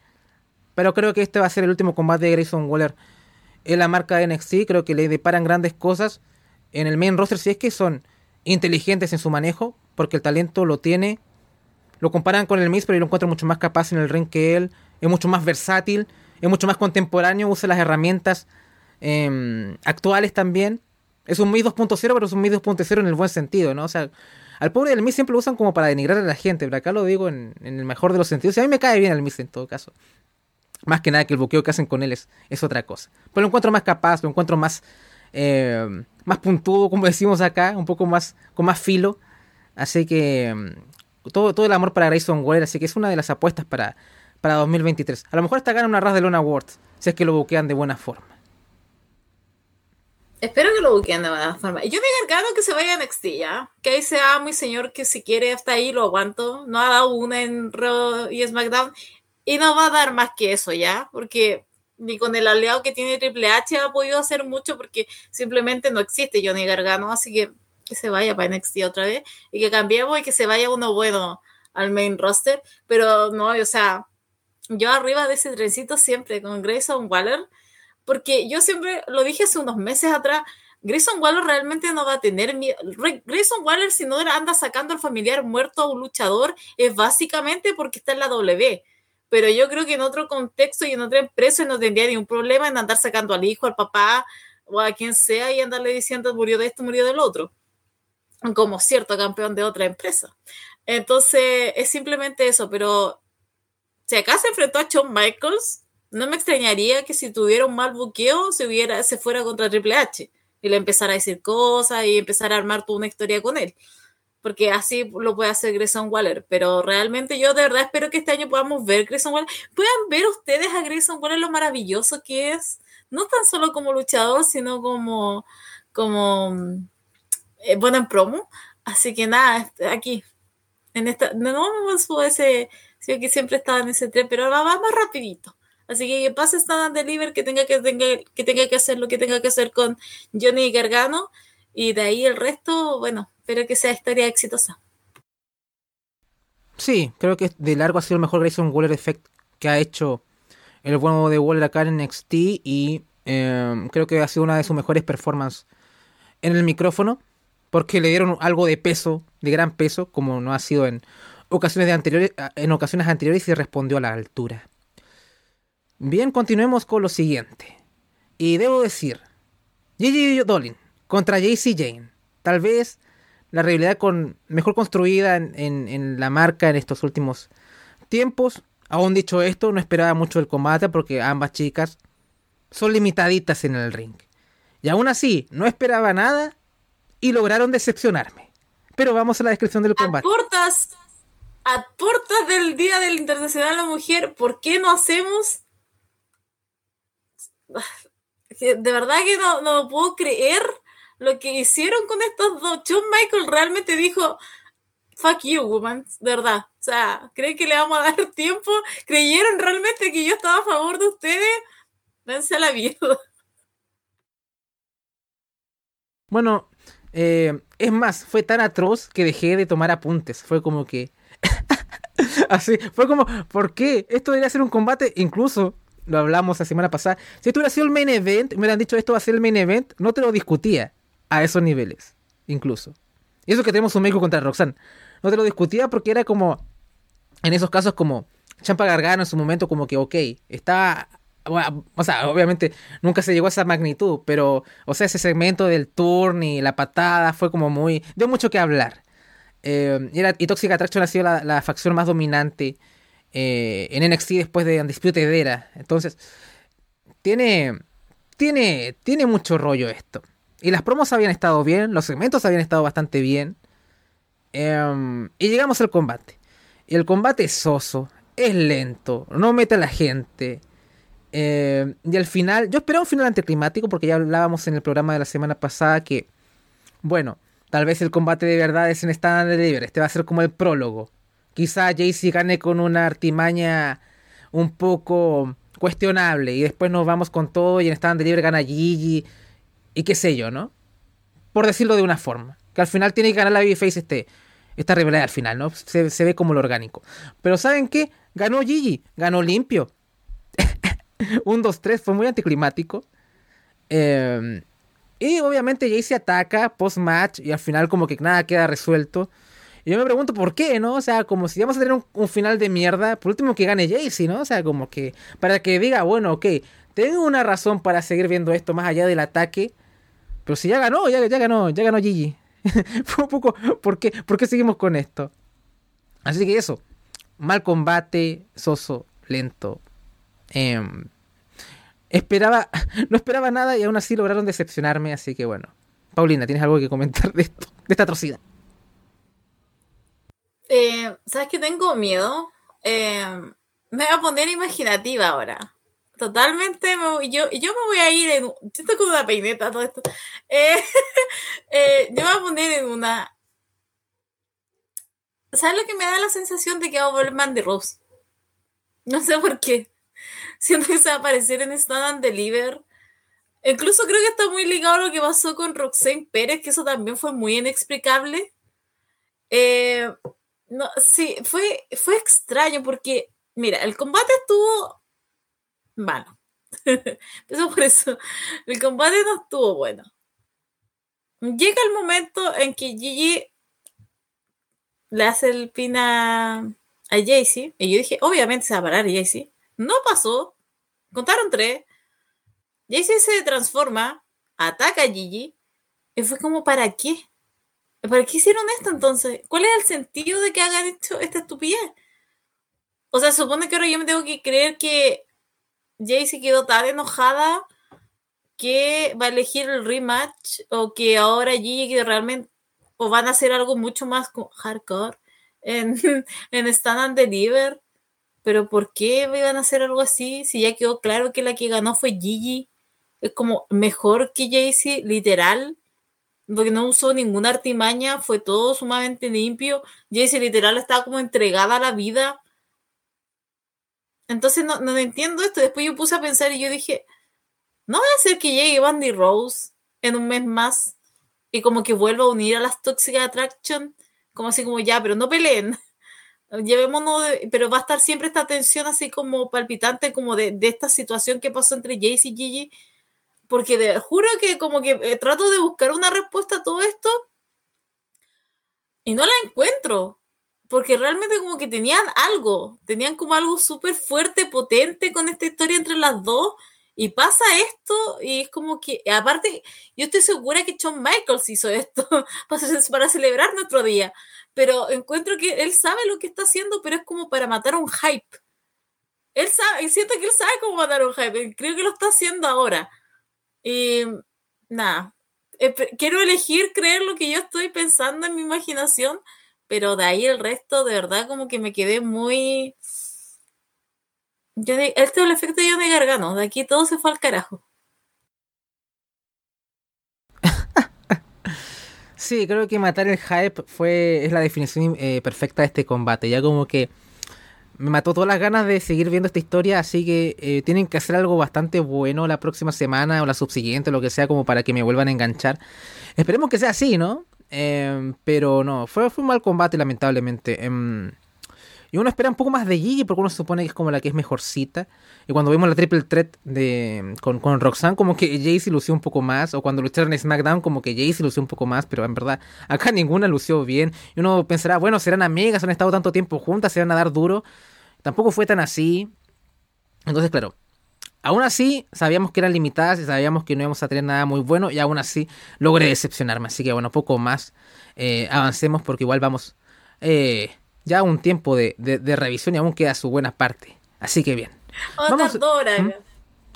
Pero creo que este va a ser el último combate de Grayson Waller en la marca de NXT. Creo que le deparan grandes cosas en el main roster si es que son inteligentes en su manejo, porque el talento lo tiene. Lo comparan con el Miz, pero yo lo encuentro mucho más capaz en el ring que él. Es mucho más versátil, es mucho más contemporáneo, usa las herramientas em, actuales también. Es un Miz 2.0, pero es un Miz 2.0 en el buen sentido, ¿no? O sea, al pobre del Miz siempre lo usan como para denigrar a la gente, pero acá lo digo en, el mejor de los sentidos. Y a mí me cae bien el Miz en todo caso. Más que nada que el buqueo que hacen con él es, otra cosa. Pero lo encuentro más capaz, lo encuentro más, eh, más puntudo, como decimos acá, un poco más, con más filo. Así que mm, todo, todo el amor para Grayson Waller, así que es una de las apuestas para, para 2023. A lo mejor hasta gana una ras de Lona Awards, si es que lo buquean de buena forma. Espero que lo busquen de buena forma. Yo me encargo que se vaya a NXT. Que ahí sea muy señor que si quiere hasta ahí lo aguanto. No ha dado una en Raw y SmackDown. Y no va a dar más que eso, ¿ya? Porque ni con el aliado que tiene Triple H ha podido hacer mucho porque simplemente no existe Johnny Gargano. Así que que se vaya para NXT otra vez. Y que cambiemos y que se vaya uno bueno al main roster. Pero no, o sea, yo arriba de ese trencito siempre con Grayson Waller porque yo siempre lo dije hace unos meses atrás, Grayson Waller realmente no va a tener miedo. Grayson Waller, si no anda sacando al familiar muerto a un luchador, es básicamente porque está en la W. Pero yo creo que en otro contexto y en otra empresa no tendría ningún problema en andar sacando al hijo, al papá o a quien sea y andarle diciendo murió de esto, murió del otro. Como cierto campeón de otra empresa. Entonces, es simplemente eso. Pero si acá se enfrentó a Shawn Michaels, no me extrañaría que si tuviera un mal buqueo se, hubiera, se fuera contra Triple H y le empezara a decir cosas y empezar a armar toda una historia con él. Porque así lo puede hacer Grayson Waller. Pero realmente yo de verdad espero que este año podamos ver Grayson Waller. Puedan ver ustedes a Grayson Waller lo maravilloso que es. No tan solo como luchador, sino como, como eh, bueno en promo. Así que nada, aquí. En esta, no, no ese, sí, que siempre estaba en ese tren, pero ahora va más rapidito. Así que pase esta Deliver que tenga que, tenga, que tenga que hacer lo que tenga que hacer con Johnny Gargano. Y de ahí el resto, bueno, espero que sea historia exitosa. Sí, creo que de largo ha sido el mejor Grayson Waller Effect que ha hecho el bueno de Waller acá en NXT y em, creo que ha sido una de sus mejores performances en el micrófono porque le dieron algo de peso, de gran peso, como no ha sido en ocasiones, de anteriores, en ocasiones anteriores y respondió a la altura. Bien, continuemos con lo siguiente. Y debo decir, Gigi Dolin contra JC Jane. Tal vez la realidad con, mejor construida en, la marca en estos últimos tiempos. Aún dicho esto, no esperaba mucho el combate porque ambas chicas son limitaditas en el ring. Y aún así, no esperaba nada y lograron decepcionarme. Pero vamos a la descripción del combate. A portas, del Día del Internacional de la Mujer, ¿por qué no hacemos? De verdad que no, no puedo creer lo que hicieron con estos dos. John Michael realmente dijo, fuck you, woman, verdad. O sea, ¿creen que le vamos a dar tiempo? ¿Creyeron realmente que yo estaba a favor de ustedes? Dense a la vida. Bueno, eh, es más, fue tan atroz que dejé de tomar apuntes. Fue como que... Así, fue como, ¿por qué? Esto debería ser un combate, incluso lo hablamos la semana pasada. Si esto hubiera sido el main event, me hubieran dicho esto va a ser el main event, no te lo discutía a esos niveles, incluso. Y eso que tenemos un médico contra Roxanne. No te lo discutía porque era como, en esos casos como Champa Gargano en su momento como que, ok, está... o sea, obviamente nunca se llegó a esa magnitud, pero, o sea, ese segmento del turn y la patada fue como muy... dio mucho que hablar. Eh, y, era, y Toxic Attraction ha sido la, facción más dominante eh, en NXT después de Undisputed Era. Entonces, tiene, tiene, tiene mucho rollo esto. Y las promos habían estado bien, los segmentos habían estado bastante bien. Em, y llegamos al combate. Y el combate es soso, es lento, no mete a la gente. Em, y al final, yo esperaba un final anticlimático porque ya hablábamos en el programa de la semana pasada que, bueno, tal vez el combate de verdad es en Stand Deliver. Este va a ser como el prólogo. Quizá Jaycee gane con una artimaña un poco cuestionable y después nos vamos con todo y en Stand Deliver gana Gigi y qué sé yo, ¿no? Por decirlo de una forma. Que al final tiene que ganar la Babyface este, esta rivalidad al final, ¿no? Se, ve como lo orgánico. Pero ¿saben qué? Ganó Gigi, ganó limpio. Un 2-3 fue muy anticlimático. Em, y obviamente Jay se ataca post-match y al final como que nada queda resuelto. Y yo me pregunto por qué, ¿no? O sea, como si vamos a tener un, final de mierda, por último que gane Jaycee, ¿no? O sea, como que para que diga, bueno, ok, tengo una razón para seguir viendo esto más allá del ataque pero si ya ganó, ya, ya ganó, ya ganó Gigi. Fue poco, ¿por qué, ¿por qué seguimos con esto? Así que eso, mal combate, soso, lento. Em, esperaba, no esperaba nada y aún así lograron decepcionarme, así que bueno. Paulina, ¿tienes algo que comentar de esto, de esta atrocidad? Eh, ¿Sabes que tengo miedo? Em, me voy a poner imaginativa ahora. Totalmente, yo, yo me voy a ir en. Yo estoy con una peineta, todo esto. Eh, eh, yo me voy a poner en una. ¿Sabes lo que me da la sensación de que va a volver Mandy Rose? No sé por qué. Siento que se va a aparecer en Stand and Deliver. Incluso creo que está muy ligado a lo que pasó con Roxane Pérez, que eso también fue muy inexplicable. Eh, no, sí, fue, fue extraño porque, mira, el combate estuvo malo. Eso por eso. El combate no estuvo bueno. Llega el momento en que Gigi le hace el pin a, a. Y yo dije, obviamente se va a parar Jaycee. No pasó. Contaron tres. Jaycee se transforma, ataca a Gigi. Y fue como, ¿para qué? ¿Para qué hicieron esto entonces? ¿Cuál es el sentido de que hagan esto, esta estupidez? O sea, supone que ahora yo me tengo que creer que Jaycee quedó tan enojada que va a elegir el rematch o que ahora Gigi realmente o van a hacer algo mucho más hardcore en, en Stand and Deliver. Pero ¿por qué iban a hacer algo así? Si ya quedó claro que la que ganó fue Gigi. Es como mejor que Jaycee, literal. Porque no usó ninguna artimaña, fue todo sumamente limpio. Jaycee literal estaba como entregada a la vida entonces no, no entiendo esto. Después yo puse a pensar y yo dije, no voy a ser que llegue Bandy Rose en un mes más que como que vuelva a unir a las Toxic Attraction, como así como ya, pero no peleen. Llevémonos, pero va a estar siempre esta tensión así como palpitante, como de, de esta situación que pasó entre Jace y Gigi, porque de, juro que como que eh, trato de buscar una respuesta a todo esto y no la encuentro, porque realmente como que tenían algo, tenían como algo súper fuerte, potente con esta historia entre las dos, y pasa esto, y es como que, aparte, yo estoy segura que Shawn Michaels hizo esto para celebrar nuestro día, pero encuentro que él sabe lo que está haciendo, pero es como para matar un hype. Él sabe, siento que él sabe cómo matar un hype, creo que lo está haciendo ahora. Y nada, quiero elegir creer lo que yo estoy pensando en mi imaginación, pero de ahí el resto, de verdad, como que me quedé muy... Yo este es el efecto de Johnny Gargano, de aquí todo se fue al carajo. sí, creo que matar el hype fue es la definición eh, perfecta de este combate. Ya como que me mató todas las ganas de seguir viendo esta historia, así que eh, tienen que hacer algo bastante bueno la próxima semana o la subsiguiente, lo que sea, como para que me vuelvan a enganchar. Esperemos que sea así, ¿no? Em, pero no, fue, fue un mal combate, lamentablemente. Em, y uno espera un poco más de Gigi porque uno supone que es como la que es mejorcita. Y cuando vimos la triple threat de, con, con Roxanne, como que Jaycee lució un poco más. O cuando lucharon en SmackDown, como que Jaycee lució un poco más. Pero en verdad, acá ninguna lució bien. Y uno pensará, bueno, serán amigas, han estado tanto tiempo juntas, se van a dar duro. Tampoco fue tan así. Entonces, claro, Aún así, sabíamos que eran limitadas y sabíamos que no íbamos a tener nada muy bueno y aún así logré decepcionarme. Así que bueno, poco más eh, avancemos porque igual vamos eh, ya un tiempo de, revisión y aún queda su buena parte. Así que bien. Vamos, ¿Mm?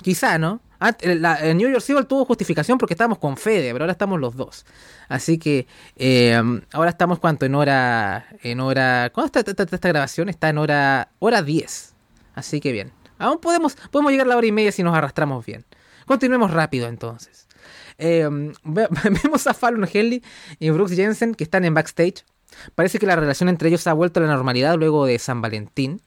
Quizá, ¿no? el New York Civil tuvo justificación porque estábamos con Fede, pero ahora estamos los dos. Así que eh, ahora estamos, ¿cuánto? En hora... En hora ¿Cuándo está, esta grabación? Está en hora, hora 10. Así que bien. Aún podemos, podemos llegar a la hora y media si nos arrastramos bien. Continuemos rápido entonces. Eh, vemos a Fallon Henley y Brooks Jensen que están en backstage. Parece que la relación entre ellos ha vuelto a la normalidad luego de San Valentín.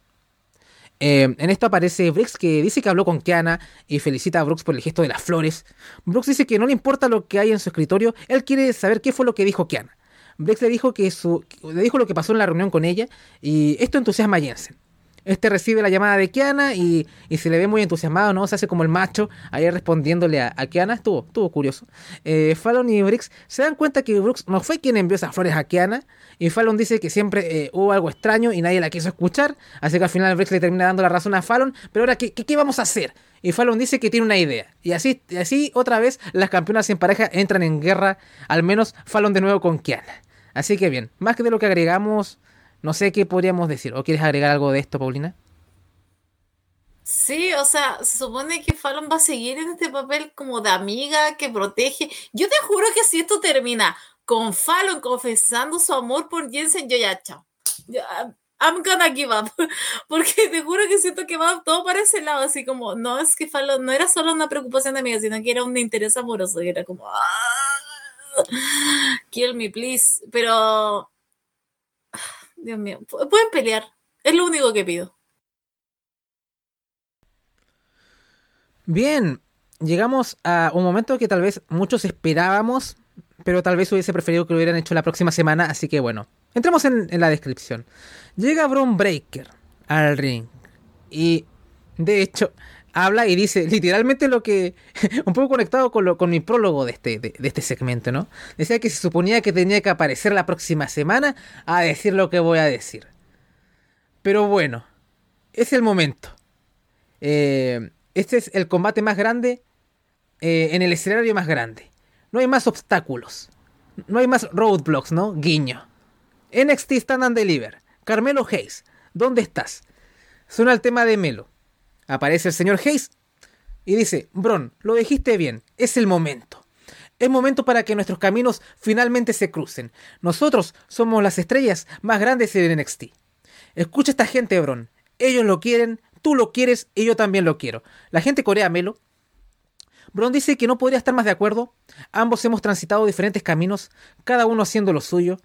Eh, en esto aparece Brooks que dice que habló con Kiana y felicita a Brooks por el gesto de las flores. Brooks dice que no le importa lo que hay en su escritorio, él quiere saber qué fue lo que dijo Kiana. Brooks le dijo, que le dijo lo que pasó en la reunión con ella y esto entusiasma a Jensen. Este recibe la llamada de Kiana y, se le ve muy entusiasmado, ¿no? Se hace como el macho ahí respondiéndole a, Kiana. Estuvo, estuvo curioso. Eh, Fallon y Brooks se dan cuenta que Brooks no fue quien envió esas flores a Kiana. Y Fallon dice que siempre eh, hubo algo extraño y nadie la quiso escuchar. Así que al final Brooks le termina dando la razón a Fallon. Pero ahora, ¿qué, qué, vamos a hacer? Y Fallon dice que tiene una idea. Y así, así otra vez las campeonas en pareja entran en guerra. Al menos Fallon de nuevo con Kiana. Así que bien, más que de lo que agregamos, no sé qué podríamos decir. ¿O quieres agregar algo de esto, Paulina? Sí, o sea, se supone que Fallon va a seguir en este papel como de amiga que protege. Yo te juro que si esto termina con Fallon confesando su amor por Jensen, yo ya, chao. I'm gonna give up. Porque te juro que siento que va todo para ese lado, así como, no es que Fallon no era solo una preocupación de amiga, sino que era un interés amoroso, y era como, ah, kill me, please. Pero Dios mío, pueden pelear. Es lo único que pido. Bien, llegamos a un momento que tal vez muchos esperábamos, pero tal vez hubiese preferido que lo hubieran hecho la próxima semana, así que bueno, entremos en, la descripción. Llega Bron Breaker al ring y de hecho habla y dice literalmente lo que. un poco conectado con, lo, con mi prólogo de este, de, este segmento, ¿no? Decía que se suponía que tenía que aparecer la próxima semana a decir lo que voy a decir. Pero bueno, es el momento. Eh, este es el combate más grande eh, en el escenario más grande. No hay más obstáculos. No hay más roadblocks, ¿no? Guiño. NXT Stand and Deliver. Carmelo Hayes. ¿Dónde estás? Suena el tema de Melo. Aparece el señor Hayes y dice, Bron, lo dijiste bien, es el momento. Es momento para que nuestros caminos finalmente se crucen. Nosotros somos las estrellas más grandes de NXT. Escucha a esta gente, Bron. Ellos lo quieren, tú lo quieres y yo también lo quiero. La gente corea Melo. Bron dice que no podría estar más de acuerdo. Ambos hemos transitado diferentes caminos, cada uno haciendo lo suyo.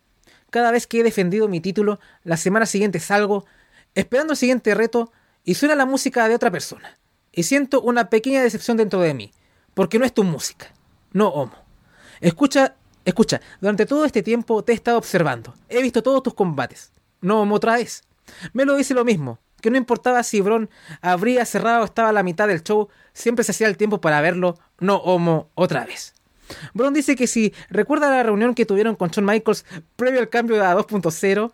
Cada vez que he defendido mi título, la semana siguiente salgo, esperando el siguiente reto, y suena la música de otra persona. Y siento una pequeña decepción dentro de mí, porque no es tu música, no Homo. Escucha escucha, durante todo este tiempo te he estado observando. He visto todos tus combates. No como otra vez. Melo dice lo mismo, que no importaba si Bron habría cerrado o estaba a la mitad del show, siempre se hacía el tiempo para verlo, no homo otra vez. Bron dice que si recuerda la reunión que tuvieron con Shawn Michaels previo al cambio a 2.0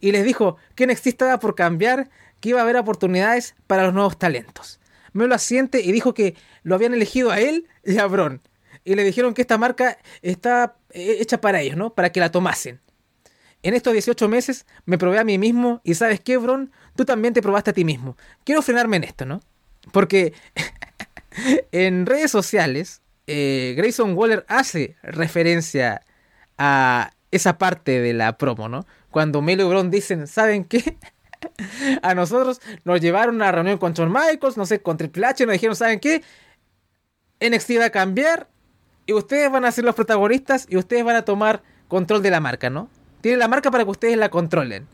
y les dijo que NXT estaba por cambiar, que iba a haber oportunidades para los nuevos talentos. Melo asiente y dijo que lo habían elegido a él y a Bron. Y le dijeron que esta marca está eh, hecha para ellos, ¿no? Para que la tomasen. En estos 18 meses me probé a mí mismo y sabes qué, Bron, tú también te probaste a ti mismo. Quiero frenarme en esto, ¿no? Porque en redes sociales eh, Grayson Waller hace referencia a esa parte de la promo, ¿no? Cuando Melo y Bron dicen, ¿saben qué? A nosotros nos llevaron a una reunión con John Michaels, no sé, con Triple H, nos dijeron, ¿saben qué? NXT va a cambiar y ustedes van a ser los protagonistas y ustedes van a tomar control de la marca, ¿no? Tienen la marca para que ustedes la controlen.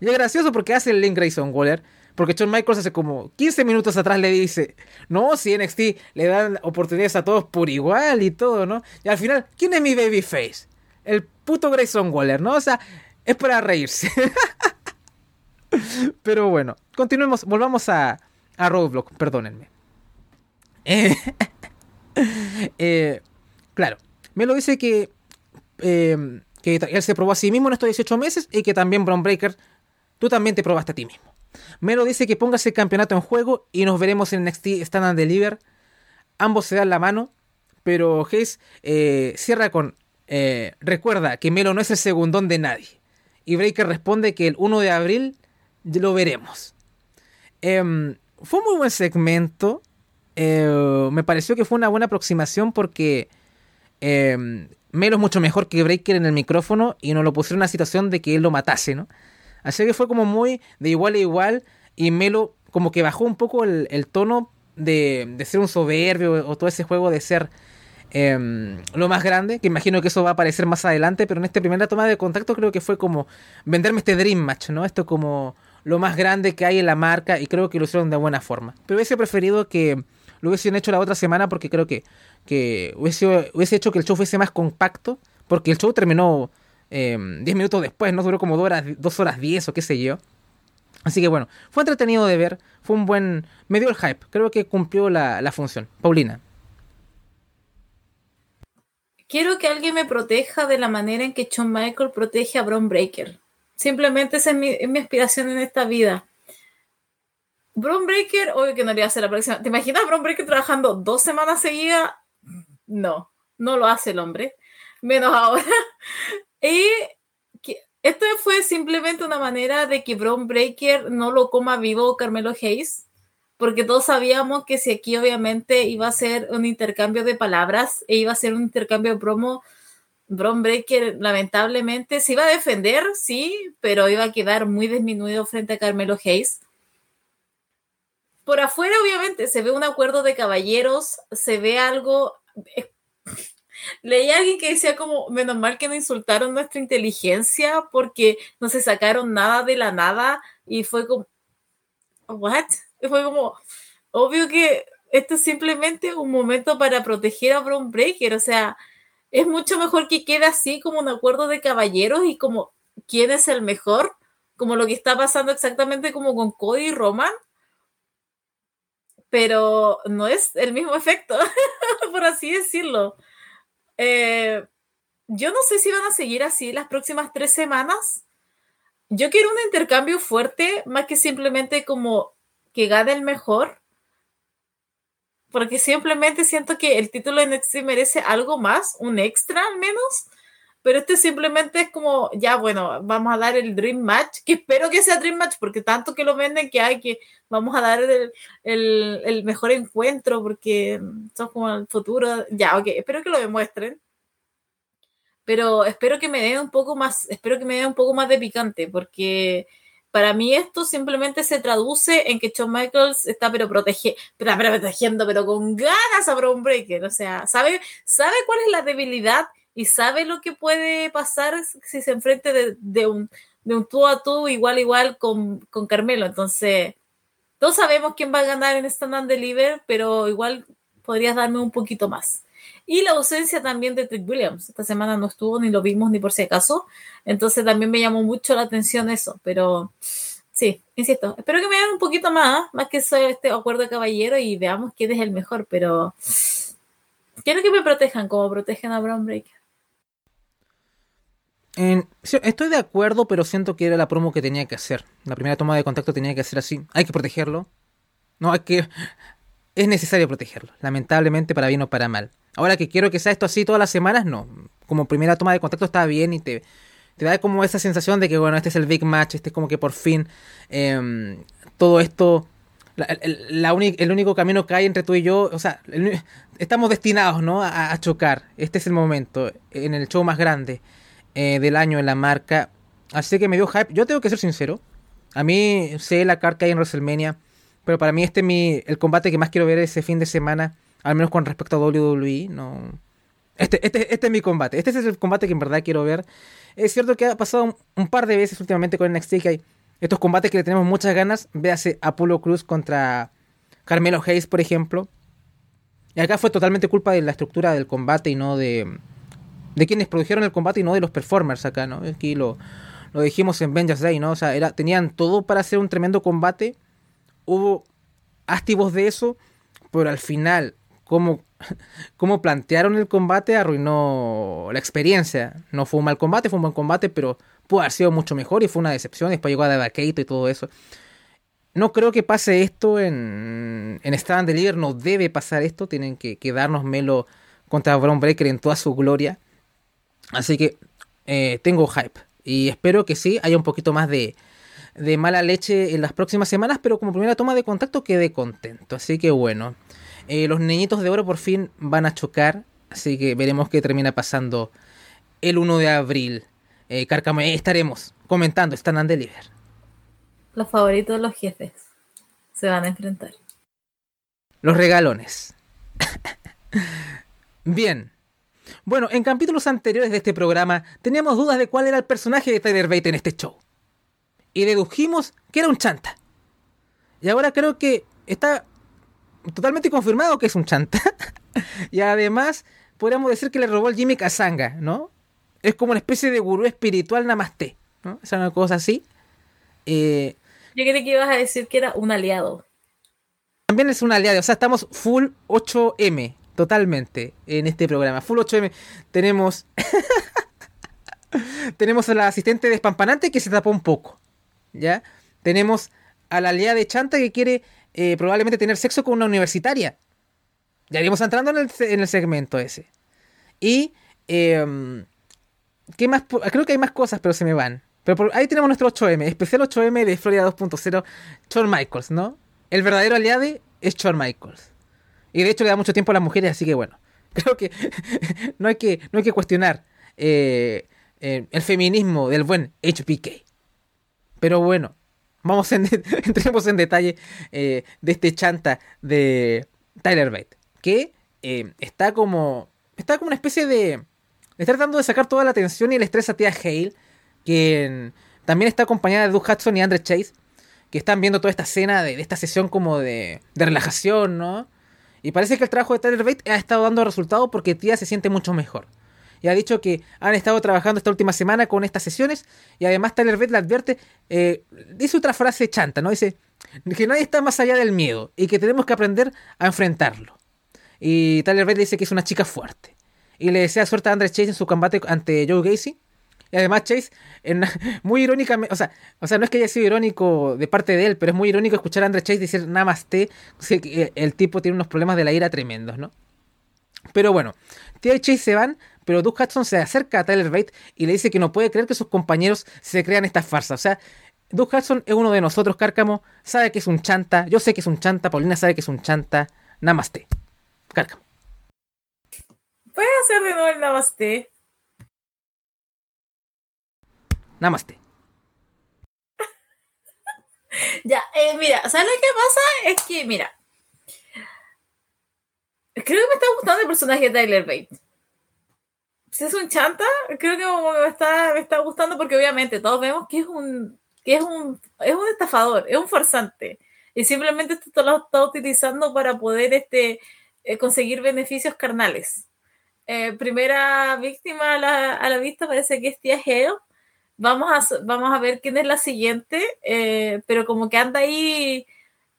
Y es gracioso porque hace el link Grayson Waller porque Shawn Michaels hace como 15 minutos atrás le dice, no, si NXT le dan oportunidades a todos por igual y todo, ¿no? Y al final, ¿quién es mi babyface? El puto Grayson Waller, ¿no? O sea, es para reírse. Pero bueno, continuemos, volvamos a, a Roadblock, perdónenme. Eh, eh, claro, me lo dice que, eh, que él se probó a sí mismo en estos 18 meses y que también Brown Breaker, tú también te probaste a ti mismo. Melo dice que pongas el campeonato en juego y nos veremos en NXT Stand and Deliver. Ambos se dan la mano, pero Hayes eh, cierra con recuerda que Melo no es el segundón de nadie. Y Breaker responde que el 1 de abril lo veremos. Em, fue un muy buen segmento. Eh, me pareció que fue una buena aproximación porque em, Melo es mucho mejor que Breaker en el micrófono y no lo pusieron en una situación de que él lo matase, ¿no? Así que fue como muy de igual a igual y Melo como que bajó un poco el, tono de, ser un soberbio o todo ese juego de ser em, lo más grande, que imagino que eso va a aparecer más adelante, pero en esta primera toma de contacto creo que fue como venderme este Dream Match, ¿no? Esto como lo más grande que hay en la marca y creo que lo hicieron de buena forma. Pero hubiese preferido que lo hubiesen hecho la otra semana porque creo que, que hubiese, hubiese hecho que el show fuese más compacto, porque el show terminó 10 em, minutos después, no duró como 2 horas, 2 horas 10 o qué sé yo. Así que bueno, fue entretenido de ver, fue un buen... me dio el hype, creo que cumplió la, función. Paulina. Quiero que alguien me proteja de la manera en que Shawn Michael protege a Bron Breaker. Simplemente esa es mi, mi aspiración en esta vida. Bron Breaker, obvio que no le hace la próxima. ¿Te imaginas a Bron Breaker trabajando dos semanas seguidas? No, no lo hace el hombre. Menos ahora. Y esto fue simplemente una manera de que Bron Breaker no lo coma vivo Carmelo Hayes, porque todos sabíamos que si aquí obviamente iba a ser un intercambio de palabras e iba a ser un intercambio de promo, Bron Breaker lamentablemente se iba a defender, sí, pero iba a quedar muy disminuido frente a Carmelo Hayes. Por afuera, obviamente, se ve un acuerdo de caballeros, se ve algo Leí a alguien que decía como, menos mal que no insultaron nuestra inteligencia porque no se sacaron nada de la nada y fue como, ¿what? fue como, obvio que esto es simplemente un momento para proteger a Brown Breaker, o sea, es mucho mejor que quede así como un acuerdo de caballeros y como quién es el mejor, como lo que está pasando exactamente como con Cody y Roman, pero no es el mismo efecto, por así decirlo. Eh, yo no sé si van a seguir así las próximas tres semanas. Yo quiero un intercambio fuerte, más que simplemente como que gane el mejor. Porque simplemente siento que el título de NXT merece algo más, un extra al menos. Pero este simplemente es como, ya bueno, vamos a dar el Dream Match, que espero que sea Dream Match, porque tanto que lo venden que hay que vamos a dar el, el, mejor encuentro, porque son como el futuro. Ya, ok, espero que lo demuestren. Pero espero que me den un poco más, espero que me den un poco más de picante, porque para mí esto simplemente se traduce en que Shawn Michaels está pero, protege, pero, protegiendo, pero con ganas a Brown Breaker. O sea, sabe, sabe cuál es la debilidad y sabe lo que puede pasar si se enfrente de, un, de un tú a tú, igual igual con, con, Carmelo. Entonces, todos sabemos quién va a ganar en Stand and Deliver, pero igual podrías darme un poquito más. Y la ausencia también de Trick Williams. Esta semana no estuvo, ni lo vimos, ni por si acaso. Entonces también me llamó mucho la atención eso. Pero sí, insisto, espero que me hagan un poquito más, más que este acuerdo de caballero y veamos quién es el mejor. Pero quiero que me protejan como protegen a Brown Breaker estoy de acuerdo, pero siento que era la promo que tenía que hacer. La primera toma de contacto tenía que ser así. Hay que protegerlo. No, hay que. Es necesario protegerlo. Lamentablemente, para bien o para mal. Ahora que quiero que sea esto así todas las semanas, no. Como primera toma de contacto está bien y te, da como esa sensación de que, bueno, este es el big match. Este es como que por fin em, todo esto. El único camino que hay entre tú y yo, o sea, estamos destinados, ¿no? a chocar. Este es el momento, en el show más grande. Eh, del año en la marca. Así que me dio hype. Yo tengo que ser sincero. A mí sé la carta que hay en WrestleMania. Pero para mí este es mi, el combate que más quiero ver ese fin de semana. Al menos con respecto a WWE. No. Este, este, este es mi combate. Este es el combate que en verdad quiero ver. Es cierto que ha pasado un, par de veces últimamente con NXT que hay estos combates que le tenemos muchas ganas. Véase Apollo Cruz contra Carmelo Hayes, por ejemplo. Y acá fue totalmente culpa de la estructura del combate y no de, de quienes produjeron el combate y no de los performers acá, ¿no? Aquí lo, lo dijimos en Vengeance Day, ¿no? O sea, era, tenían todo para hacer un tremendo combate. Hubo activos de eso, pero al final, como, como plantearon el combate, arruinó la experiencia. No fue un mal combate, fue un buen combate, pero pudo haber sido mucho mejor y fue una decepción. Después llegó a Davakeito y todo eso. No creo que pase esto en, en Stand Deliver, no debe pasar esto. Tienen que, que darnos Melo contra Brown Breaker en toda su gloria. Así que eh, tengo hype. Y espero que sí, haya un poquito más de, de mala leche en las próximas semanas, pero como primera toma de contacto quedé contento. Así que bueno, eh, los niñitos de oro por fin van a chocar, así que veremos qué termina pasando el 1 de abril. Eh, estaremos comentando Stand and Deliver. Los favoritos de los jefes se van a enfrentar. Los regalones. Bien, bueno, en capítulos anteriores de este programa teníamos dudas de cuál era el personaje de Tyler Bate en este show. Y dedujimos que era un chanta. Y ahora creo que está totalmente confirmado que es un chanta. y además, podríamos decir que le robó el Jimmy Kazanga, ¿no? Es como una especie de gurú espiritual namaste, ¿no? Es una cosa así. Eh, Yo creí que ibas a decir que era un aliado. También es un aliado, o sea, estamos full 8M, totalmente en este programa. Full 8M tenemos tenemos a la asistente despampanante que se tapó un poco, ¿ya? Tenemos a la aliada de Chanta que quiere eh, probablemente tener sexo con una universitaria. Ya iremos entrando en el, segmento ese. Y em, ¿qué más? Creo que hay más cosas, pero se me van. Pero ahí tenemos nuestro 8M, especial 8M de Florida 2.0, Shawn Michaels, ¿no? El verdadero aliado es Shawn Michaels. Y de hecho le da mucho tiempo a las mujeres, así que bueno, creo que no hay que, no hay que cuestionar eh, eh, el feminismo del buen HPK. Pero bueno, vamos en, entremos en detalle eh, de este chanta de Tyler Bate, que está como está como una especie de está tratando de sacar toda la atención y el estrés a tía Hale, que también está acompañada de Doug Hudson y Andre Chase, que están viendo toda esta escena de, de esta sesión como de, de relajación, ¿no? Y parece que el trabajo de Tyler Bate ha estado dando resultados porque Tía se siente mucho mejor. Y ha dicho que han estado trabajando esta última semana con estas sesiones. Y además Tyler Bate le advierte, eh, dice otra frase chanta, ¿no? Dice que nadie está más allá del miedo y que tenemos que aprender a enfrentarlo. Y Tyler Bate dice que es una chica fuerte. Y le desea suerte a Andrés Chase en su combate ante Joe Gacy. Y además Chase, muy irónicamente, o sea, o sea, no es que haya sido irónico de parte de él, pero es muy irónico escuchar a Andre Chase decir Namaste, que el tipo tiene unos problemas de la ira tremendos, ¿no? Pero bueno, Tia y Chase se van, pero Doug Hudson se acerca a Tyler Bate y le dice que no puede creer que sus compañeros se crean esta farsa. O sea, Doug Hudson es uno de nosotros, Cárcamo, sabe que es un chanta, yo sé que es un chanta, Paulina sabe que es un chanta. Namaste. Cárcamo. ¿Puedes hacer de nuevo el Namaste? Namaste. ya, eh, mira, ¿sabes lo que pasa? Es que, mira, creo que me está gustando el personaje de Tyler Bate. Si es un chanta, creo que me está, me está gustando porque obviamente todos vemos que es un, que es un, es un estafador, es un farsante. Y simplemente esto lo está utilizando para poder este, eh, conseguir beneficios carnales. eh, primera víctima a la, a la, vista parece que es Tía Hale. Vamos a, vamos a ver quién es la siguiente, eh, pero como que anda ahí,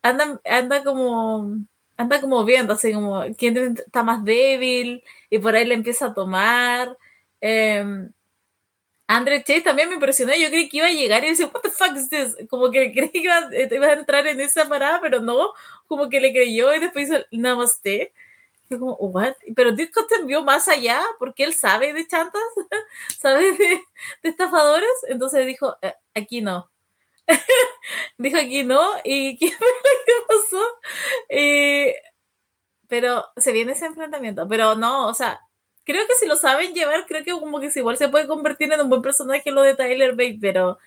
anda, anda como anda como viendo, así como quién está más débil, y por ahí le empieza a tomar. Eh, Andre Chase también me impresionó. Yo creí que iba a llegar y decía, ¿What the fuck is this? Como que creí que iba, eh, iba, a entrar en esa parada, pero no. Como que le creyó y después hizo Namaste. Fue como, ¿what? Pero Disco te envió más allá porque él sabe de chantas, sabe de, de estafadores. Entonces dijo, eh, aquí no. dijo aquí no. ¿Y qué que pasó? Eh, pero se viene ese enfrentamiento. Pero no, o sea, creo que si lo saben llevar, creo que como que igual se puede convertir en un buen personaje lo de Tyler Bate, pero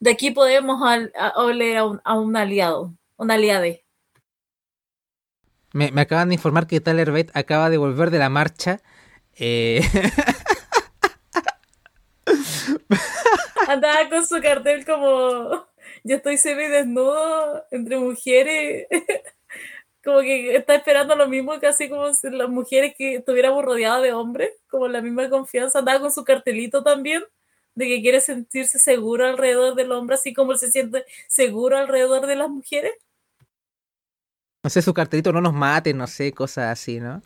de aquí podemos oler a, un, a un aliado, un aliade. Me, me, acaban de informar que Tyler Bate acaba de volver de la marcha. Eh... Andaba con su cartel como yo estoy semi desnudo entre mujeres como que está esperando lo mismo, casi como si las mujeres que estuviéramos rodeadas de hombres, como la misma confianza, andaba con su cartelito también, de que quiere sentirse seguro alrededor del hombre, así como se siente seguro alrededor de las mujeres. No sé, su cartelito no nos mate, no sé, cosas así, ¿no?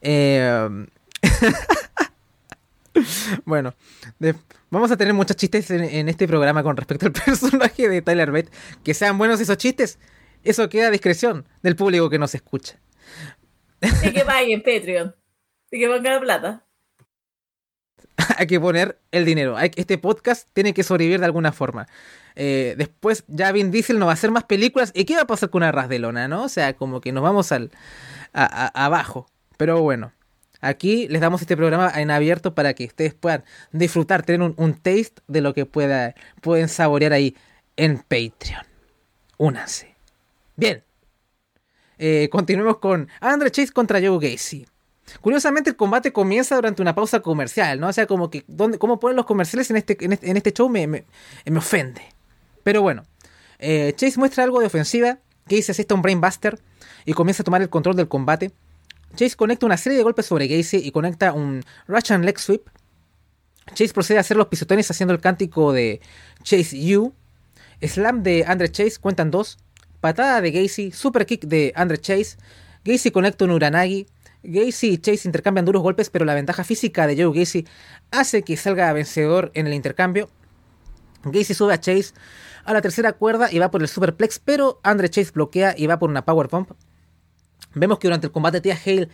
Eh... bueno, de... vamos a tener muchos chistes en, en, este programa con respecto al personaje de Tyler Bate. Que sean buenos esos chistes, eso queda a discreción del público que nos escucha. Y que paguen Patreon. Y que pongan plata. Hay que poner el dinero. Este podcast tiene que sobrevivir de alguna forma. Eh, después ya Vin Diesel no va a hacer más películas. ¿Y qué va a pasar con una ras de lona, no? O sea, como que nos vamos al a, a, abajo. Pero bueno, aquí les damos este programa en abierto para que ustedes puedan disfrutar, tener un, un taste de lo que pueda, pueden saborear ahí en Patreon. Únanse. Bien. Eh, continuemos con Andre Chase contra Joe Gacy. Curiosamente el combate comienza durante una pausa comercial, ¿no? O sea, como que ¿dónde, cómo ponen los comerciales en este, en este, este show me, me, me, ofende. Pero bueno, eh, Chase muestra algo de ofensiva, Gacy asiste a un Brainbuster y comienza a tomar el control del combate. Chase conecta una serie de golpes sobre Gacy y conecta un Russian Leg Sweep. Chase procede a hacer los pisotones haciendo el cántico de Chase U. Slam de Andre Chase cuentan dos patada de Gacy, super kick de Andre Chase, Gacy conecta un Uranagi, Gacy y Chase intercambian duros golpes, pero la ventaja física de Joe Gacy hace que salga vencedor en el intercambio. Gacy sube a Chase a la tercera cuerda y va por el superplex, pero Andre Chase bloquea y va por una power pump. Vemos que durante el combate Tia Hale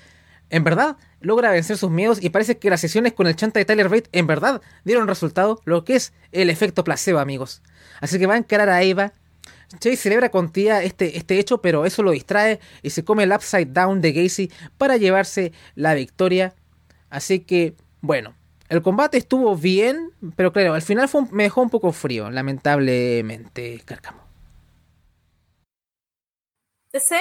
en verdad logra vencer sus miedos y parece que las sesiones con el chanta de Tyler Bate en verdad dieron resultado, lo que es el efecto placebo, amigos. Así que va a encarar a Eva Chase celebra con tía este, este hecho, pero eso lo distrae y se come el upside down de Gacy para llevarse la victoria. Así que, bueno, el combate estuvo bien, pero claro, al final fue me dejó un poco frío, lamentablemente, Cárcamo. The same,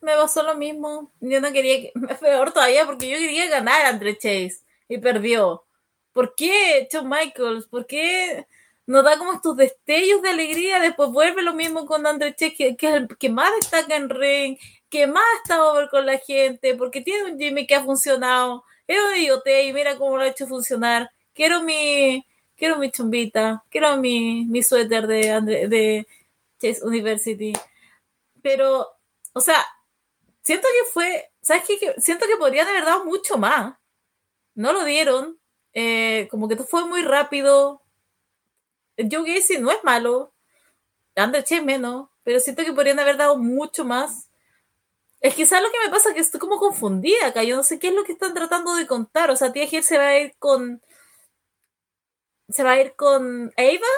me pasó lo mismo. Yo no quería, que, peor todavía, porque yo quería ganar Andre Chase y perdió. ¿Por qué, Shawn Michaels? ¿Por qué? nos da como estos destellos de alegría, después vuelve lo mismo con André Che, que, que que más destaca en ring, que más está over con la gente, porque tiene un Jimmy que ha funcionado, es un idiote y mira cómo lo ha hecho funcionar, quiero mi, quiero mi chumbita, quiero mi, mi suéter de, André, de Chase University, pero, o sea, siento que fue, ¿sabes qué? Siento que podrían haber dado mucho más, no lo dieron, eh, como que fue muy rápido, Joe Gacy no es malo, André Che menos, pero siento que podrían haber dado mucho más. Es ¿sabes lo que me pasa? Que estoy como confundida acá. Yo no sé qué es lo que están tratando de contar. O sea, Tia Gil se va a ir con. Se va a ir con Ava.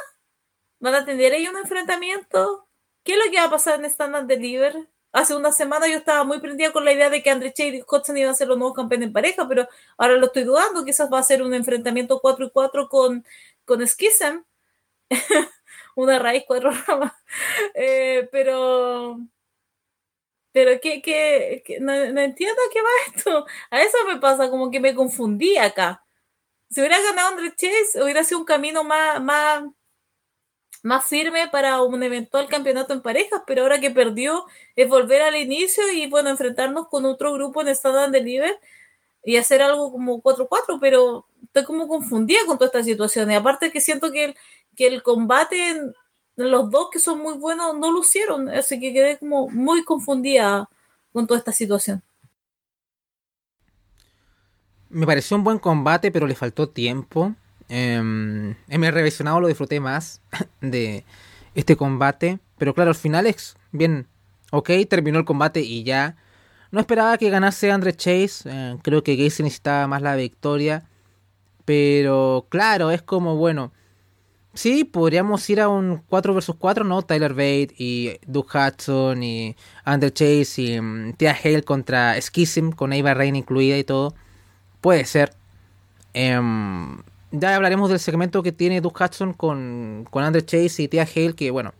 ¿Van a tener ahí un enfrentamiento? ¿Qué es lo que va a pasar en Stand and Deliver? Hace una semana yo estaba muy prendida con la idea de que Andre Che y Hudson iban a ser los nuevos campeones en pareja, pero ahora lo estoy dudando. Quizás va a ser un enfrentamiento 4 y 4 con, con Schism. una raíz, cuatro ramas. Eh, pero. Pero que, que, que no, no, entiendo qué va esto. A eso me pasa, como que me confundí acá. Si hubiera ganado André Chase, hubiera sido un camino más, más, más firme para un eventual campeonato en parejas, pero ahora que perdió es volver al inicio y bueno, enfrentarnos con otro grupo en Stand and Deliver. y hacer algo como 4-4, pero estoy como confundida con toda esta situación. Y aparte que siento que el, que el combate, los dos que son muy buenos, no lo hicieron. Así que quedé como muy confundida con toda esta situación. Me pareció un buen combate, pero le faltó tiempo. Eh, en mi revisionado lo disfruté más de este combate. Pero claro, al final es bien, ok, terminó el combate y ya. No esperaba que ganase Andre Chase. Eh, creo que Gacy necesitaba más la victoria. Pero claro, es como, bueno. Sí, podríamos ir a un 4 vs 4, ¿no? Tyler Bate y Doug Hudson y Andre Chase y um, Tia Hale contra Schism con Ava Rain incluida y todo. Puede ser. Um, ya hablaremos del segmento que tiene Doug Hudson con, con Andre Chase y Tia Hale, que bueno,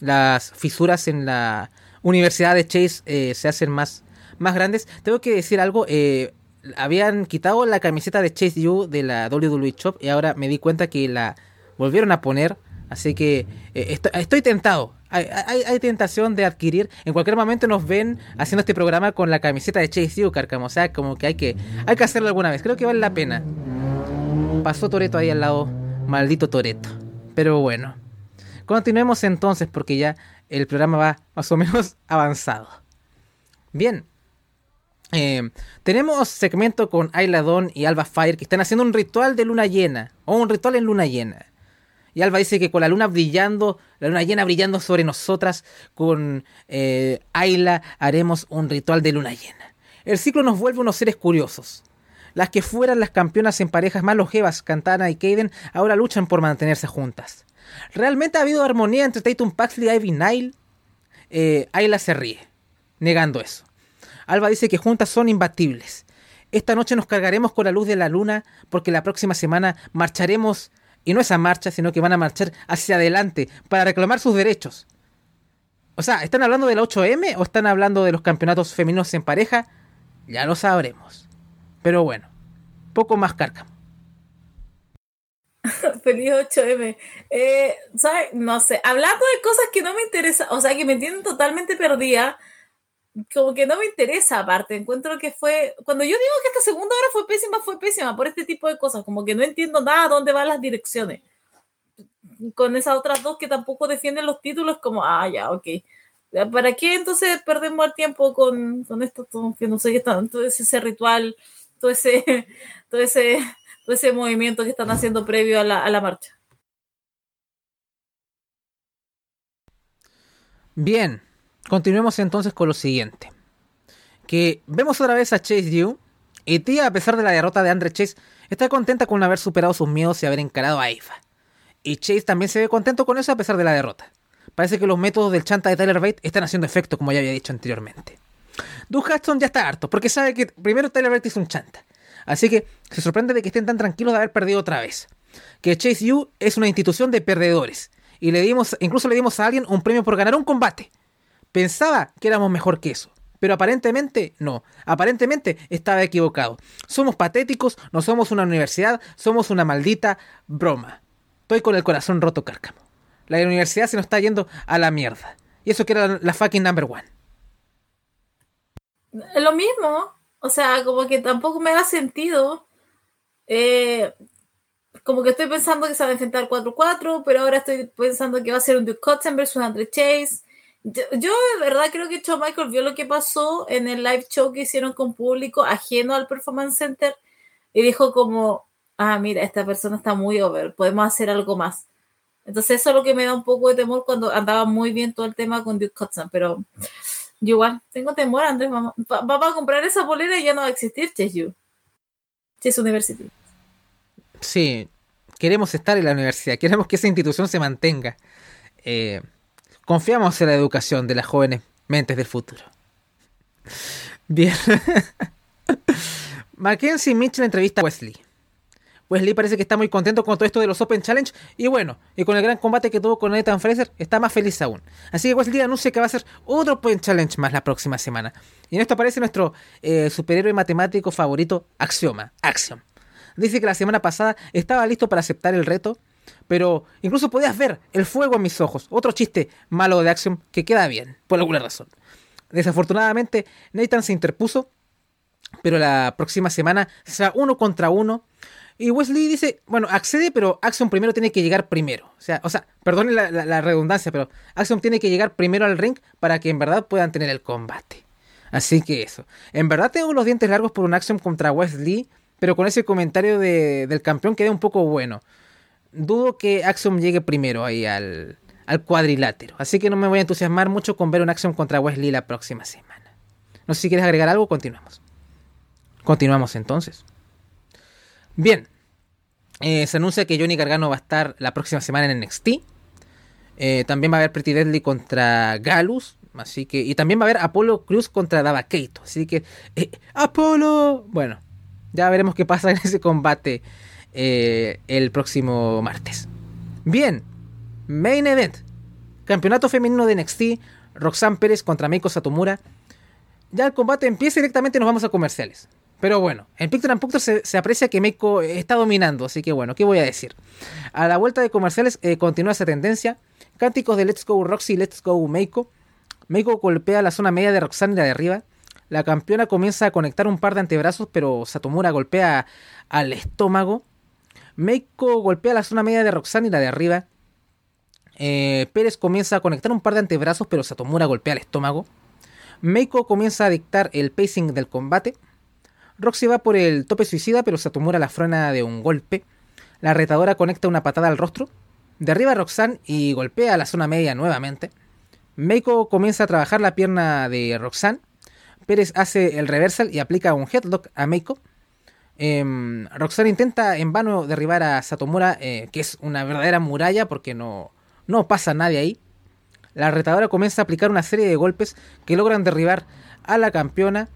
las fisuras en la universidad de Chase eh, se hacen más, más grandes. Tengo que decir algo, eh, habían quitado la camiseta de Chase U de la WWE Shop y ahora me di cuenta que la volvieron a poner. Así que eh, estoy, tentado. Hay, hay, tentación de adquirir. En cualquier momento nos ven haciendo este programa con la camiseta de Chase U, Carcamo. O sea, como que hay que, hay que hacerlo alguna vez. Creo que vale la pena. Pasó Toreto ahí al lado. Maldito Toreto. Pero bueno. Continuemos entonces porque ya el programa va más o menos avanzado. Bien. Eh, tenemos segmento con Ayla Dawn y Alba Fire que están haciendo un ritual de luna llena. O un ritual en luna llena. Y Alba dice que con la luna brillando, la luna llena brillando sobre nosotras, con eh, Ayla haremos un ritual de luna llena. El ciclo nos vuelve unos seres curiosos. Las que fueran las campeonas en parejas más longevas, Cantana y Kaden, ahora luchan por mantenerse juntas. ¿Realmente ha habido armonía entre Tatum Paxley y Ivy Nile? Eh, Ayla se ríe, negando eso. Alba dice que juntas son imbatibles. Esta noche nos cargaremos con la luz de la luna porque la próxima semana marcharemos, y no esa marcha, sino que van a marchar hacia adelante para reclamar sus derechos. O sea, ¿están hablando de la 8M o están hablando de los campeonatos femeninos en pareja? Ya lo sabremos. Pero bueno, poco más cárcamo. Feliz 8M. Eh, ¿sabes? No sé, hablando de cosas que no me interesan, o sea, que me tienen totalmente perdida, como que no me interesa aparte. Encuentro que fue, cuando yo digo que esta segunda hora fue pésima, fue pésima por este tipo de cosas, como que no entiendo nada dónde van las direcciones. Con esas otras dos que tampoco defienden los títulos, como, ah, ya, ok. ¿Para qué entonces perdemos el tiempo con, con esto? Que no sé qué está, todo ese ritual, todo ese, todo ese ese movimiento que están haciendo previo a la, marcha. Bien, continuemos entonces con lo siguiente. Que vemos otra vez a Chase Yu. Y tía, a pesar de la derrota de Andre Chase, está contenta con haber superado sus miedos y haber encarado a Eva. Y Chase también se ve contento con eso a pesar de la derrota. Parece que los métodos del chanta de Tyler Bate están haciendo efecto, como ya había dicho anteriormente. Doug Hudson ya está harto, porque sabe que primero Tyler Bate es un chanta. Así que se sorprende de que estén tan tranquilos de haber perdido otra vez. Que Chase U es una institución de perdedores. Y le dimos, incluso le dimos a alguien un premio por ganar un combate. Pensaba que éramos mejor que eso. Pero aparentemente no. Aparentemente estaba equivocado. Somos patéticos, no somos una universidad, somos una maldita broma. Estoy con el corazón roto, cárcamo. La universidad se nos está yendo a la mierda. Y eso que era la fucking number one. Lo mismo. O sea, como que tampoco me da sentido. Eh, como que estoy pensando que se va a enfrentar 4-4, pero ahora estoy pensando que va a ser un Duke Hudson versus Andre Chase. Yo, de verdad creo que Shawn Michael vio lo que pasó en el live show que hicieron con público ajeno al Performance Center y dijo como, ah, mira, esta persona está muy over, podemos hacer algo más. Entonces eso es lo que me da un poco de temor cuando andaba muy bien todo el tema con Duke pero yo igual, tengo temor, Andrés. Vamos, a comprar esa bolera y ya no va a existir Chase Chase University. Sí, queremos estar en la universidad, queremos que esa institución se mantenga. Eh, confiamos en la educación de las jóvenes mentes del futuro. Bien. Mackenzie Mitchell entrevista a Wesley. Wesley parece que está muy contento con todo esto de los Open Challenge. Y bueno, y con el gran combate que tuvo con Nathan Fraser, está más feliz aún. Así que Wesley anuncia que va a hacer otro Open Challenge más la próxima semana. Y en esto aparece nuestro eh, superhéroe matemático favorito, Axioma. Axiom. Dice que la semana pasada estaba listo para aceptar el reto, pero incluso podías ver el fuego en mis ojos. Otro chiste malo de Axiom que queda bien, por alguna razón. Desafortunadamente, Nathan se interpuso pero la próxima semana será uno contra uno. Y Wesley dice, bueno, accede, pero Axiom primero tiene que llegar primero. O sea, o sea perdone la, redundancia, pero Axiom tiene que llegar primero al ring para que en verdad puedan tener el combate. Así que eso. En verdad tengo los dientes largos por un Axiom contra Wesley, pero con ese comentario del campeón queda un poco bueno. Dudo que Axiom llegue primero ahí al, al cuadrilátero. Así que no me voy a entusiasmar mucho con ver un Axiom contra Wesley la próxima semana. No sé si quieres agregar algo, continuamos. Continuamos entonces. Bien. Eh, se anuncia que Johnny Gargano va a estar la próxima semana en NXT. Eh, también va a haber Pretty Deadly contra Galus. Así que. Y también va a haber Apolo Cruz contra Dava Keito. Así que. Eh, ¡Apolo! Bueno. Ya veremos qué pasa en ese combate el próximo martes. Bien. Main Event. Campeonato femenino de NXT. Roxanne Pérez contra Meiko Satomura. Ya el combate empieza directamente nos vamos a comerciales. Pero bueno, en Picture and Picture se, aprecia que Meiko está dominando, así que bueno, ¿qué voy a decir? A la vuelta de comerciales eh, continúa esa tendencia. Cánticos de Let's Go Roxy, Let's Go Meiko. Meiko golpea la zona media de Roxanne y la de arriba. La campeona comienza a conectar un par de antebrazos, pero Satomura golpea al estómago. Meiko golpea la zona media de Roxanne y la de arriba. Eh, Pérez comienza a conectar un par de antebrazos, pero Satomura golpea al estómago. Meiko comienza a dictar el pacing del combate. Roxy va por el tope suicida, pero Satomura la frena de un golpe. La retadora conecta una patada al rostro. Derriba a Roxanne y golpea la zona media nuevamente. Meiko comienza a trabajar la pierna de Roxanne. Pérez hace el reversal y aplica un headlock a Meiko. Eh, Roxanne intenta en vano derribar a Satomura, eh, que es una verdadera muralla porque no, no pasa nadie ahí. La retadora comienza a aplicar una serie de golpes que logran derribar a la campeona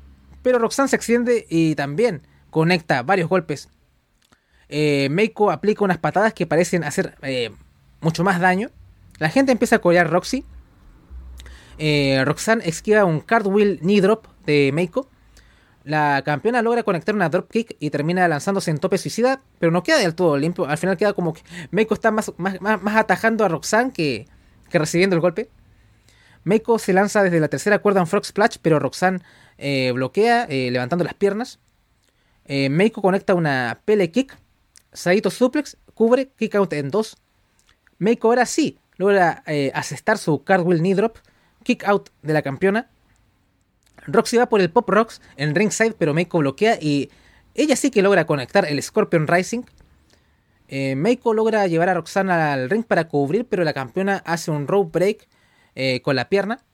pero Roxanne se extiende y también conecta varios golpes. Eh, Meiko aplica unas patadas que parecen hacer eh, mucho más daño. La gente empieza a corear Roxy. Eh, Roxanne esquiva un cartwheel knee drop de Meiko. La campeona logra conectar una drop kick y termina lanzándose en tope suicida, pero no queda del todo limpio. Al final queda como que Meiko está más, más, atajando a Roxanne que, que recibiendo el golpe. Meiko se lanza desde la tercera cuerda en Frog Splash, pero Roxanne eh, bloquea eh, levantando las piernas. Eh, Meiko conecta una pele kick. Saito suplex cubre kick out en dos. Meiko ahora sí logra asestar su cartwheel knee drop. Kick out de la campeona. Roxy va por el pop rocks en ringside, pero Meiko bloquea y ella sí que logra conectar el Scorpion Rising. Meiko logra llevar a Roxanne al ring para cubrir, pero la campeona hace un rope break eh, con la pierna.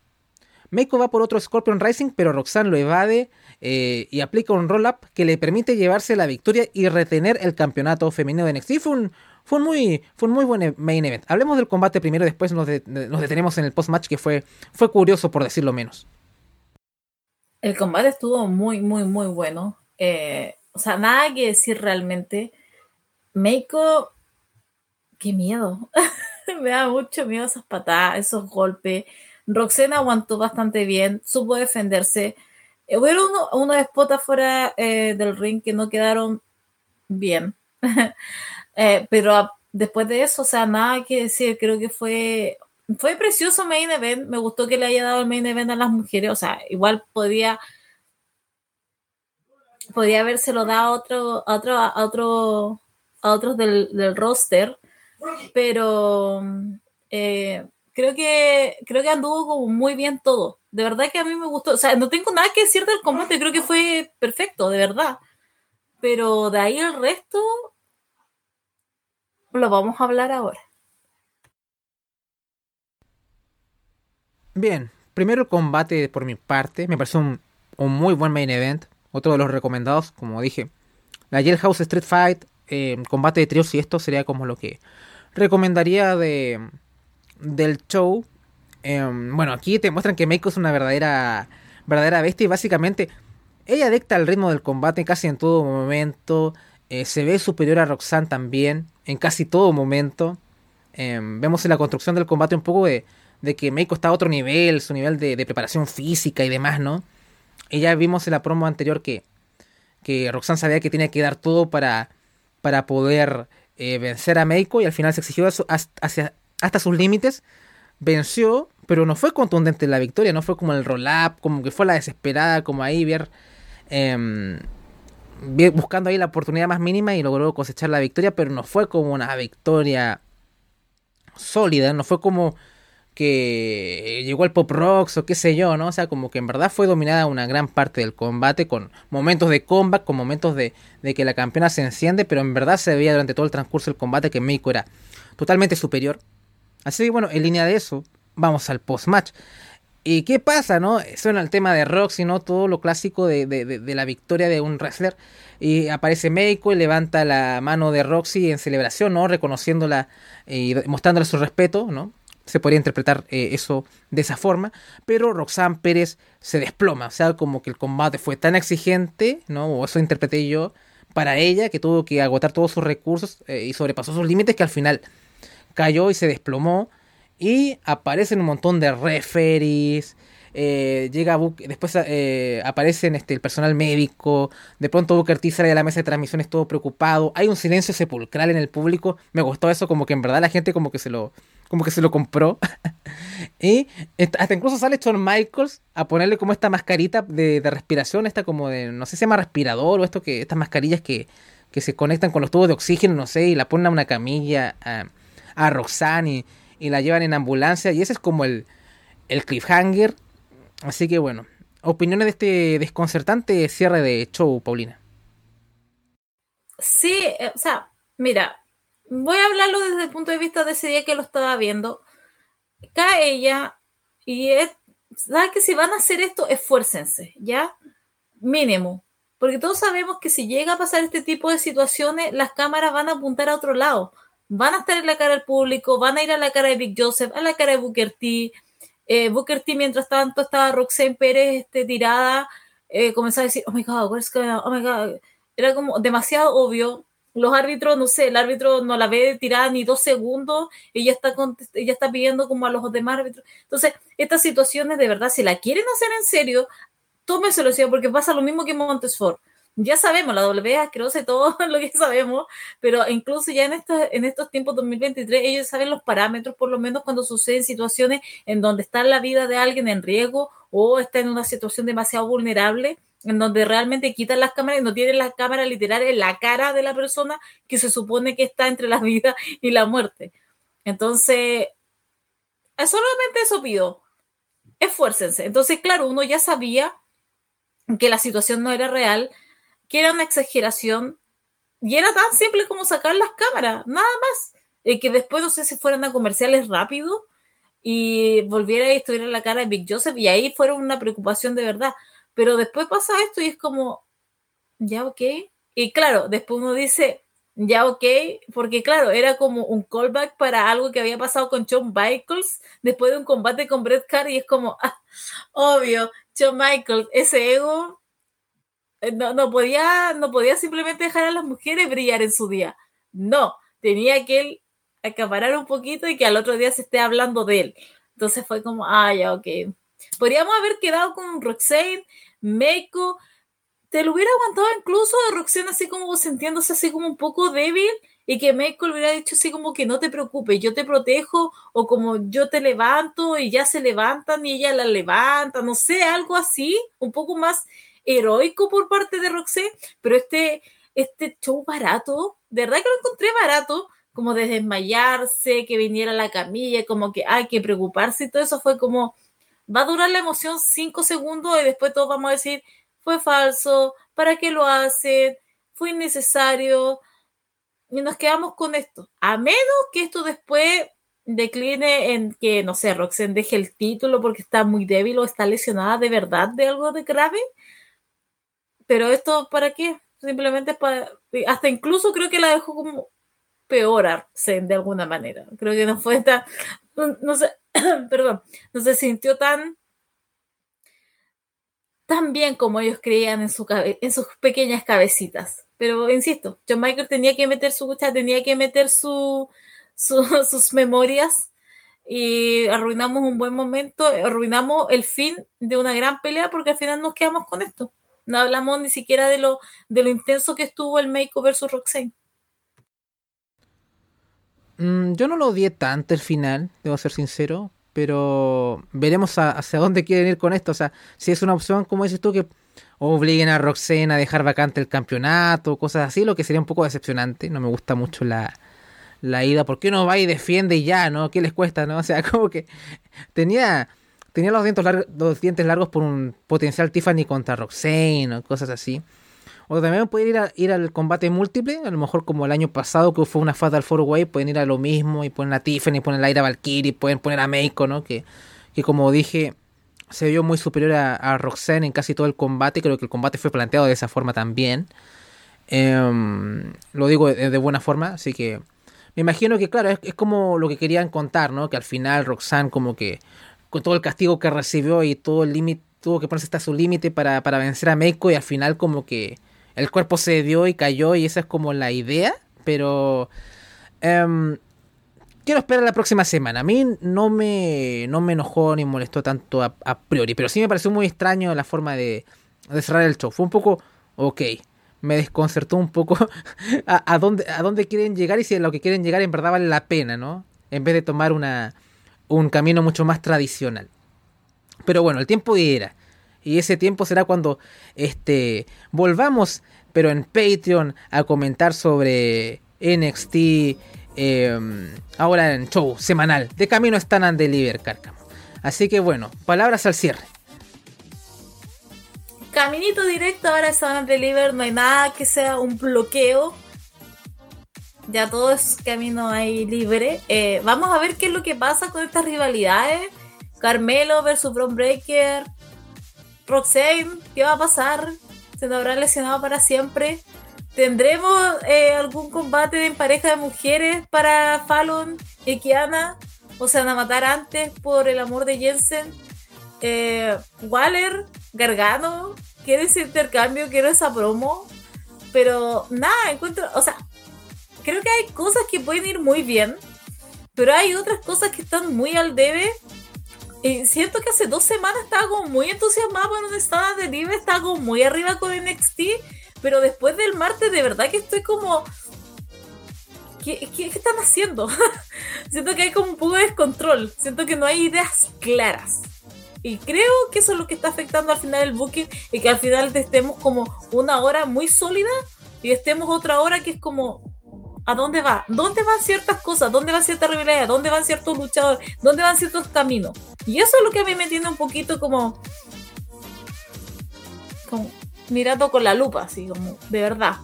Meiko va por otro Scorpion Rising, pero Roxanne lo evade eh, y aplica un roll-up que le permite llevarse la victoria y retener el campeonato femenino de NXT. Fue un, fue muy, fue muy buen main event. Hablemos del combate primero, después nos, detenemos en el post-match que fue, fue curioso por decirlo menos. El combate estuvo muy, muy, muy bueno. Eh, o sea, nada que decir realmente. Meiko, qué miedo. me da mucho miedo esas patadas, esos golpes. Roxana aguantó bastante bien, supo defenderse. Eh, hubo uno, unos afuera eh, del ring que no quedaron bien. Eh, pero después de eso, o sea, nada que decir. Creo que fue, fue precioso main event. Me gustó que le haya dado el main event a las mujeres. O sea, igual podía podía habérselo dado a otro, a otro, a otro, a otros del, del roster pero eh, creo que creo que anduvo como muy bien todo. De verdad que a mí me gustó. O sea, no tengo nada que decir del combate, creo que fue perfecto, de verdad. Pero de ahí el resto lo vamos a hablar ahora. Bien, primero el combate por mi parte, me pareció un, muy buen main event, otro de los recomendados, como dije. La Jailhouse Street Fight, eh, combate de tríos y esto sería como lo que recomendaría de del show. Em, bueno, aquí te muestran que Meiko es una verdadera verdadera bestia y básicamente ella dicta el ritmo del combate casi en todo momento. Eh, se ve superior a Roxanne también en casi todo momento. Em, vemos en la construcción del combate un poco de, de, que Meiko está a otro nivel, su nivel de, de, preparación física y demás, ¿no? Y ya vimos en la promo anterior que, que Roxanne sabía que tenía que dar todo para, para poder eh, vencer a Meiko y al final se exigió hacia, hasta sus límites. Venció, pero no fue contundente la victoria, no fue como el roll-up, como que fue la desesperada, como ahí ver Em, buscando ahí la oportunidad más mínima y logró cosechar la victoria, pero no fue como una victoria sólida, no fue como que llegó al pop rocks o qué sé yo, ¿no? O sea, como que en verdad fue dominada una gran parte del combate con momentos de comeback, con momentos de, de que la campeona se enciende, pero en verdad se veía durante todo el transcurso del combate que Meiko era totalmente superior. Así que bueno, en línea de eso, vamos al post-match. ¿Y qué pasa, no? Suena el tema de Roxy, ¿no? Todo lo clásico de, de, de, la victoria de un wrestler. Y aparece Meiko y levanta la mano de Roxy en celebración, ¿no? Reconociéndola y mostrándole su respeto, ¿no? Se podría interpretar eh, eso de esa forma. Pero Roxanne Pérez se desploma. O sea, como que el combate fue tan exigente, ¿no? O eso interpreté yo para ella, que tuvo que agotar todos sus recursos eh, y sobrepasó sus límites, que al final cayó y se desplomó. Y aparecen un montón de referees. Eh, llega después eh, aparecen este, el personal médico. De pronto Booker T sale de la mesa de transmisiones todo preocupado. Hay un silencio sepulcral en el público. Me gustó eso, como que en verdad la gente como que se lo, como que se lo compró. y hasta incluso sale Shawn Michaels a ponerle como esta mascarita de, respiración, esta como de, no sé si se llama respirador o esto que, estas mascarillas que, que se conectan con los tubos de oxígeno, no sé, y la ponen a una camilla a, a Roxanne y la llevan en ambulancia. Y ese es como el, el cliffhanger. Así que bueno, opiniones de este desconcertante cierre de show, Paulina. Sí, eh, o sea, mira, voy a hablarlo desde el punto de vista de ese día que lo estaba viendo. Cae ella y es, ¿sabes que si van a hacer esto, esfuércense, ¿ya? Mínimo. Porque todos sabemos que si llega a pasar este tipo de situaciones, las cámaras van a apuntar a otro lado van a estar en la cara del público, van a ir a la cara de Big Joseph, a la cara de Booker T. Eh, Booker T, mientras tanto, estaba Roxanne Pérez este, tirada, eh, comenzaba a decir, oh my God, what's going? Oh my God. Era como demasiado obvio. Los árbitros, no sé, el árbitro no la ve tirada ni dos segundos, ella está, ella está pidiendo como a los demás árbitros. Entonces, estas situaciones, de verdad, si la quieren hacer en serio, tómeselo, porque pasa lo mismo que Montesfort ya sabemos, la W asquerosa y todo lo que sabemos, pero incluso ya en estos, en estos tiempos 2023, ellos saben los parámetros, por lo menos cuando suceden situaciones en donde está la vida de alguien en riesgo o está en una situación demasiado vulnerable, en donde realmente quitan las cámaras y no tienen la cámara literal en la cara de la persona que se supone que está entre la vida y la muerte. Entonces, solamente eso pido. Esfuércense. Entonces, claro, uno ya sabía que la situación no era real, que era una exageración y era tan simple como sacar las cámaras, nada más. y que después, no sé si fueran a comerciales rápido y volviera y estuviera la cara de Big Joseph y ahí fuera una preocupación de verdad. Pero después pasa esto y es como, ya ok. Y claro, después uno dice, ya ok, porque claro, era como un callback para algo que había pasado con Shawn Michaels después de un combate con Bret Hart y es como, obvio, Shawn Michaels, ese ego eh, no, no, podía, no podía simplemente dejar a las mujeres brillar en su día. No, tenía que él acaparar un poquito y que al otro día se esté hablando de él. Entonces fue como, ah, ya, ok. Podríamos haber quedado con Roxane, Meiko. Te lo hubiera aguantado incluso a Roxane así como sintiéndose así como un poco débil y que Meiko le hubiera dicho así como que no te preocupes, yo te protejo o como yo te levanto y ya se levantan y ella la levanta, no sé, algo así, un poco más heroico por parte de Roxette, pero este, este show barato, de verdad que lo encontré barato, como de desmayarse, que viniera la camilla, como que hay que preocuparse y todo eso fue como, va a durar la emoción cinco segundos y después todos vamos a decir, fue falso, ¿para qué lo hacen? Fue innecesario. Y nos quedamos con esto. A menos que esto después decline en que, no sé, Roxanne deje el título porque está muy débil o está lesionada de verdad de algo de grave, pero esto, ¿para qué? Simplemente para. Hasta incluso creo que la dejó como peor de alguna manera. Creo que no fue tan. No, sé, perdón, no se sintió tan. tan bien como ellos creían en, su en sus pequeñas cabecitas. Pero insisto, John Michael tenía que meter su tenía que meter su, sus memorias y arruinamos un buen momento, arruinamos el fin de una gran pelea porque al final nos quedamos con esto. No hablamos ni siquiera de lo, de lo intenso que estuvo el Meiko versus Roxanne. Mm, yo no lo odié tanto el final, debo ser sincero, pero veremos hacia dónde quieren ir con esto. O sea, si es una opción, como dices tú, que obliguen a Roxanne a dejar vacante el campeonato, cosas así, lo que sería un poco decepcionante. No me gusta mucho la, la ida. ¿Por qué no va y defiende y ya, no? ¿Qué les cuesta, no? O sea, como que tenía, tenía los, dientes largos, por un potencial Tiffany contra Roxanne o cosas así. O también pueden ir, a, ir al combate múltiple, a lo mejor como el año pasado que fue una Fatal Four Way, pueden ir a lo mismo y ponen a Tiffany, ponen a Ira Valkyrie, pueden poner a Meiko, ¿no? Que, que como dije, se vio muy superior a, Roxanne en casi todo el combate. Creo que el combate fue planteado de esa forma también. Em, lo digo de, buena forma, así que me imagino que, claro, es, como lo que querían contar, ¿no? Que al final Roxanne, como que con todo el castigo que recibió y todo el límite, tuvo que ponerse hasta su límite para, para vencer a Meiko y al final, como que el cuerpo se dio y cayó y esa es como la idea, pero. Em, quiero esperar la próxima semana. A mí no me, no me enojó ni molestó tanto a, priori, pero sí me pareció muy extraño la forma de, cerrar el show. Fue un poco, ok, me desconcertó un poco a, dónde, a dónde quieren llegar y si lo que quieren llegar en verdad vale la pena, ¿no? En vez de tomar una, un camino mucho más tradicional. Pero bueno, el tiempo era. Y ese tiempo será cuando este, volvamos, pero en Patreon, a comentar sobre NXT Em, ahora en show semanal de Camino están and Deliver, Cárcamo. Así que bueno, palabras al cierre. Caminito directo ahora and Deliver, no hay nada que sea un bloqueo. Ya todo es camino ahí libre. Eh, vamos a ver qué es lo que pasa con estas rivalidades. Carmelo versus Bron Breaker. Roxane, ¿qué va a pasar? ¿Se nos habrá lesionado para siempre? ¿Tendremos eh, algún combate en pareja de mujeres para Fallon y Kiana? ¿O se van a matar antes por el amor de Jensen? Eh, Waller, Gargano, quiero ese intercambio, quiero esa promo. Pero nada, encuentro, o sea, creo que hay cosas que pueden ir muy bien, pero hay otras cosas que están muy al debe. Y siento que hace dos semanas estaba como muy entusiasmada cuando estaba de libre, estaba como muy arriba con NXT pero después del martes, de verdad que estoy como. ¿Qué, están haciendo? Siento que hay como un poco de descontrol. Siento que no hay ideas claras. Y creo que eso es lo que está afectando al final el booking y que al final estemos como una hora muy sólida y estemos otra hora que es como, ¿a dónde va? ¿Dónde van ciertas cosas? ¿Dónde van ciertas rivalidades? ¿Dónde van ciertos luchadores? ¿Dónde van ciertos caminos? Y eso es lo que a mí me tiene un poquito como, como mirando con la lupa, así como, de verdad.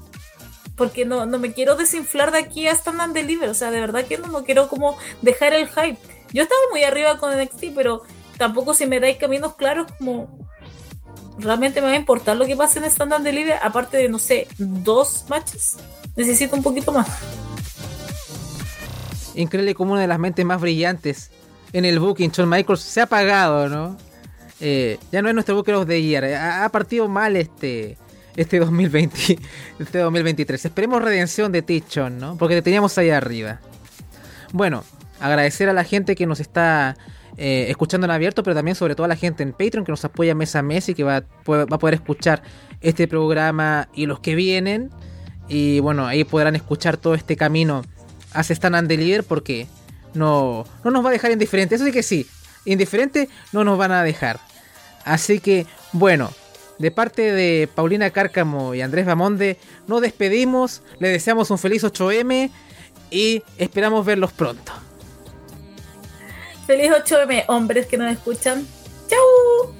Porque no, no me quiero desinflar de aquí a Stand and Deliver, o sea, de verdad que no, no quiero como dejar el hype. Yo estaba muy arriba con NXT, pero tampoco si me dais caminos claros como realmente me va a importar lo que pase en Stand and Deliver, aparte de, no sé, dos matches. Necesito un poquito más. Increíble como una de las mentes más brillantes en el booking, Shawn Michaels, se ha apagado, ¿no? Eh, ya no es nuestro Booker the Year. Ha, partido mal este, este 2020, este 2023. Esperemos redención de Tichon, ¿no? Porque te teníamos ahí arriba. Bueno, agradecer a la gente que nos está eh, escuchando en abierto, pero también sobre todo a la gente en Patreon que nos apoya mes a mes y que va, va a poder escuchar este programa y los que vienen. Y bueno, ahí podrán escuchar todo este camino hacia Stan and Deliver porque no, no nos va a dejar indiferentes. Eso sí que sí, indiferente no nos van a dejar. Así que, bueno, de parte de Paulina Cárcamo y Andrés Bamonde, nos despedimos, le deseamos un feliz 8M y esperamos verlos pronto. Feliz 8M, hombres que nos escuchan. ¡Chau!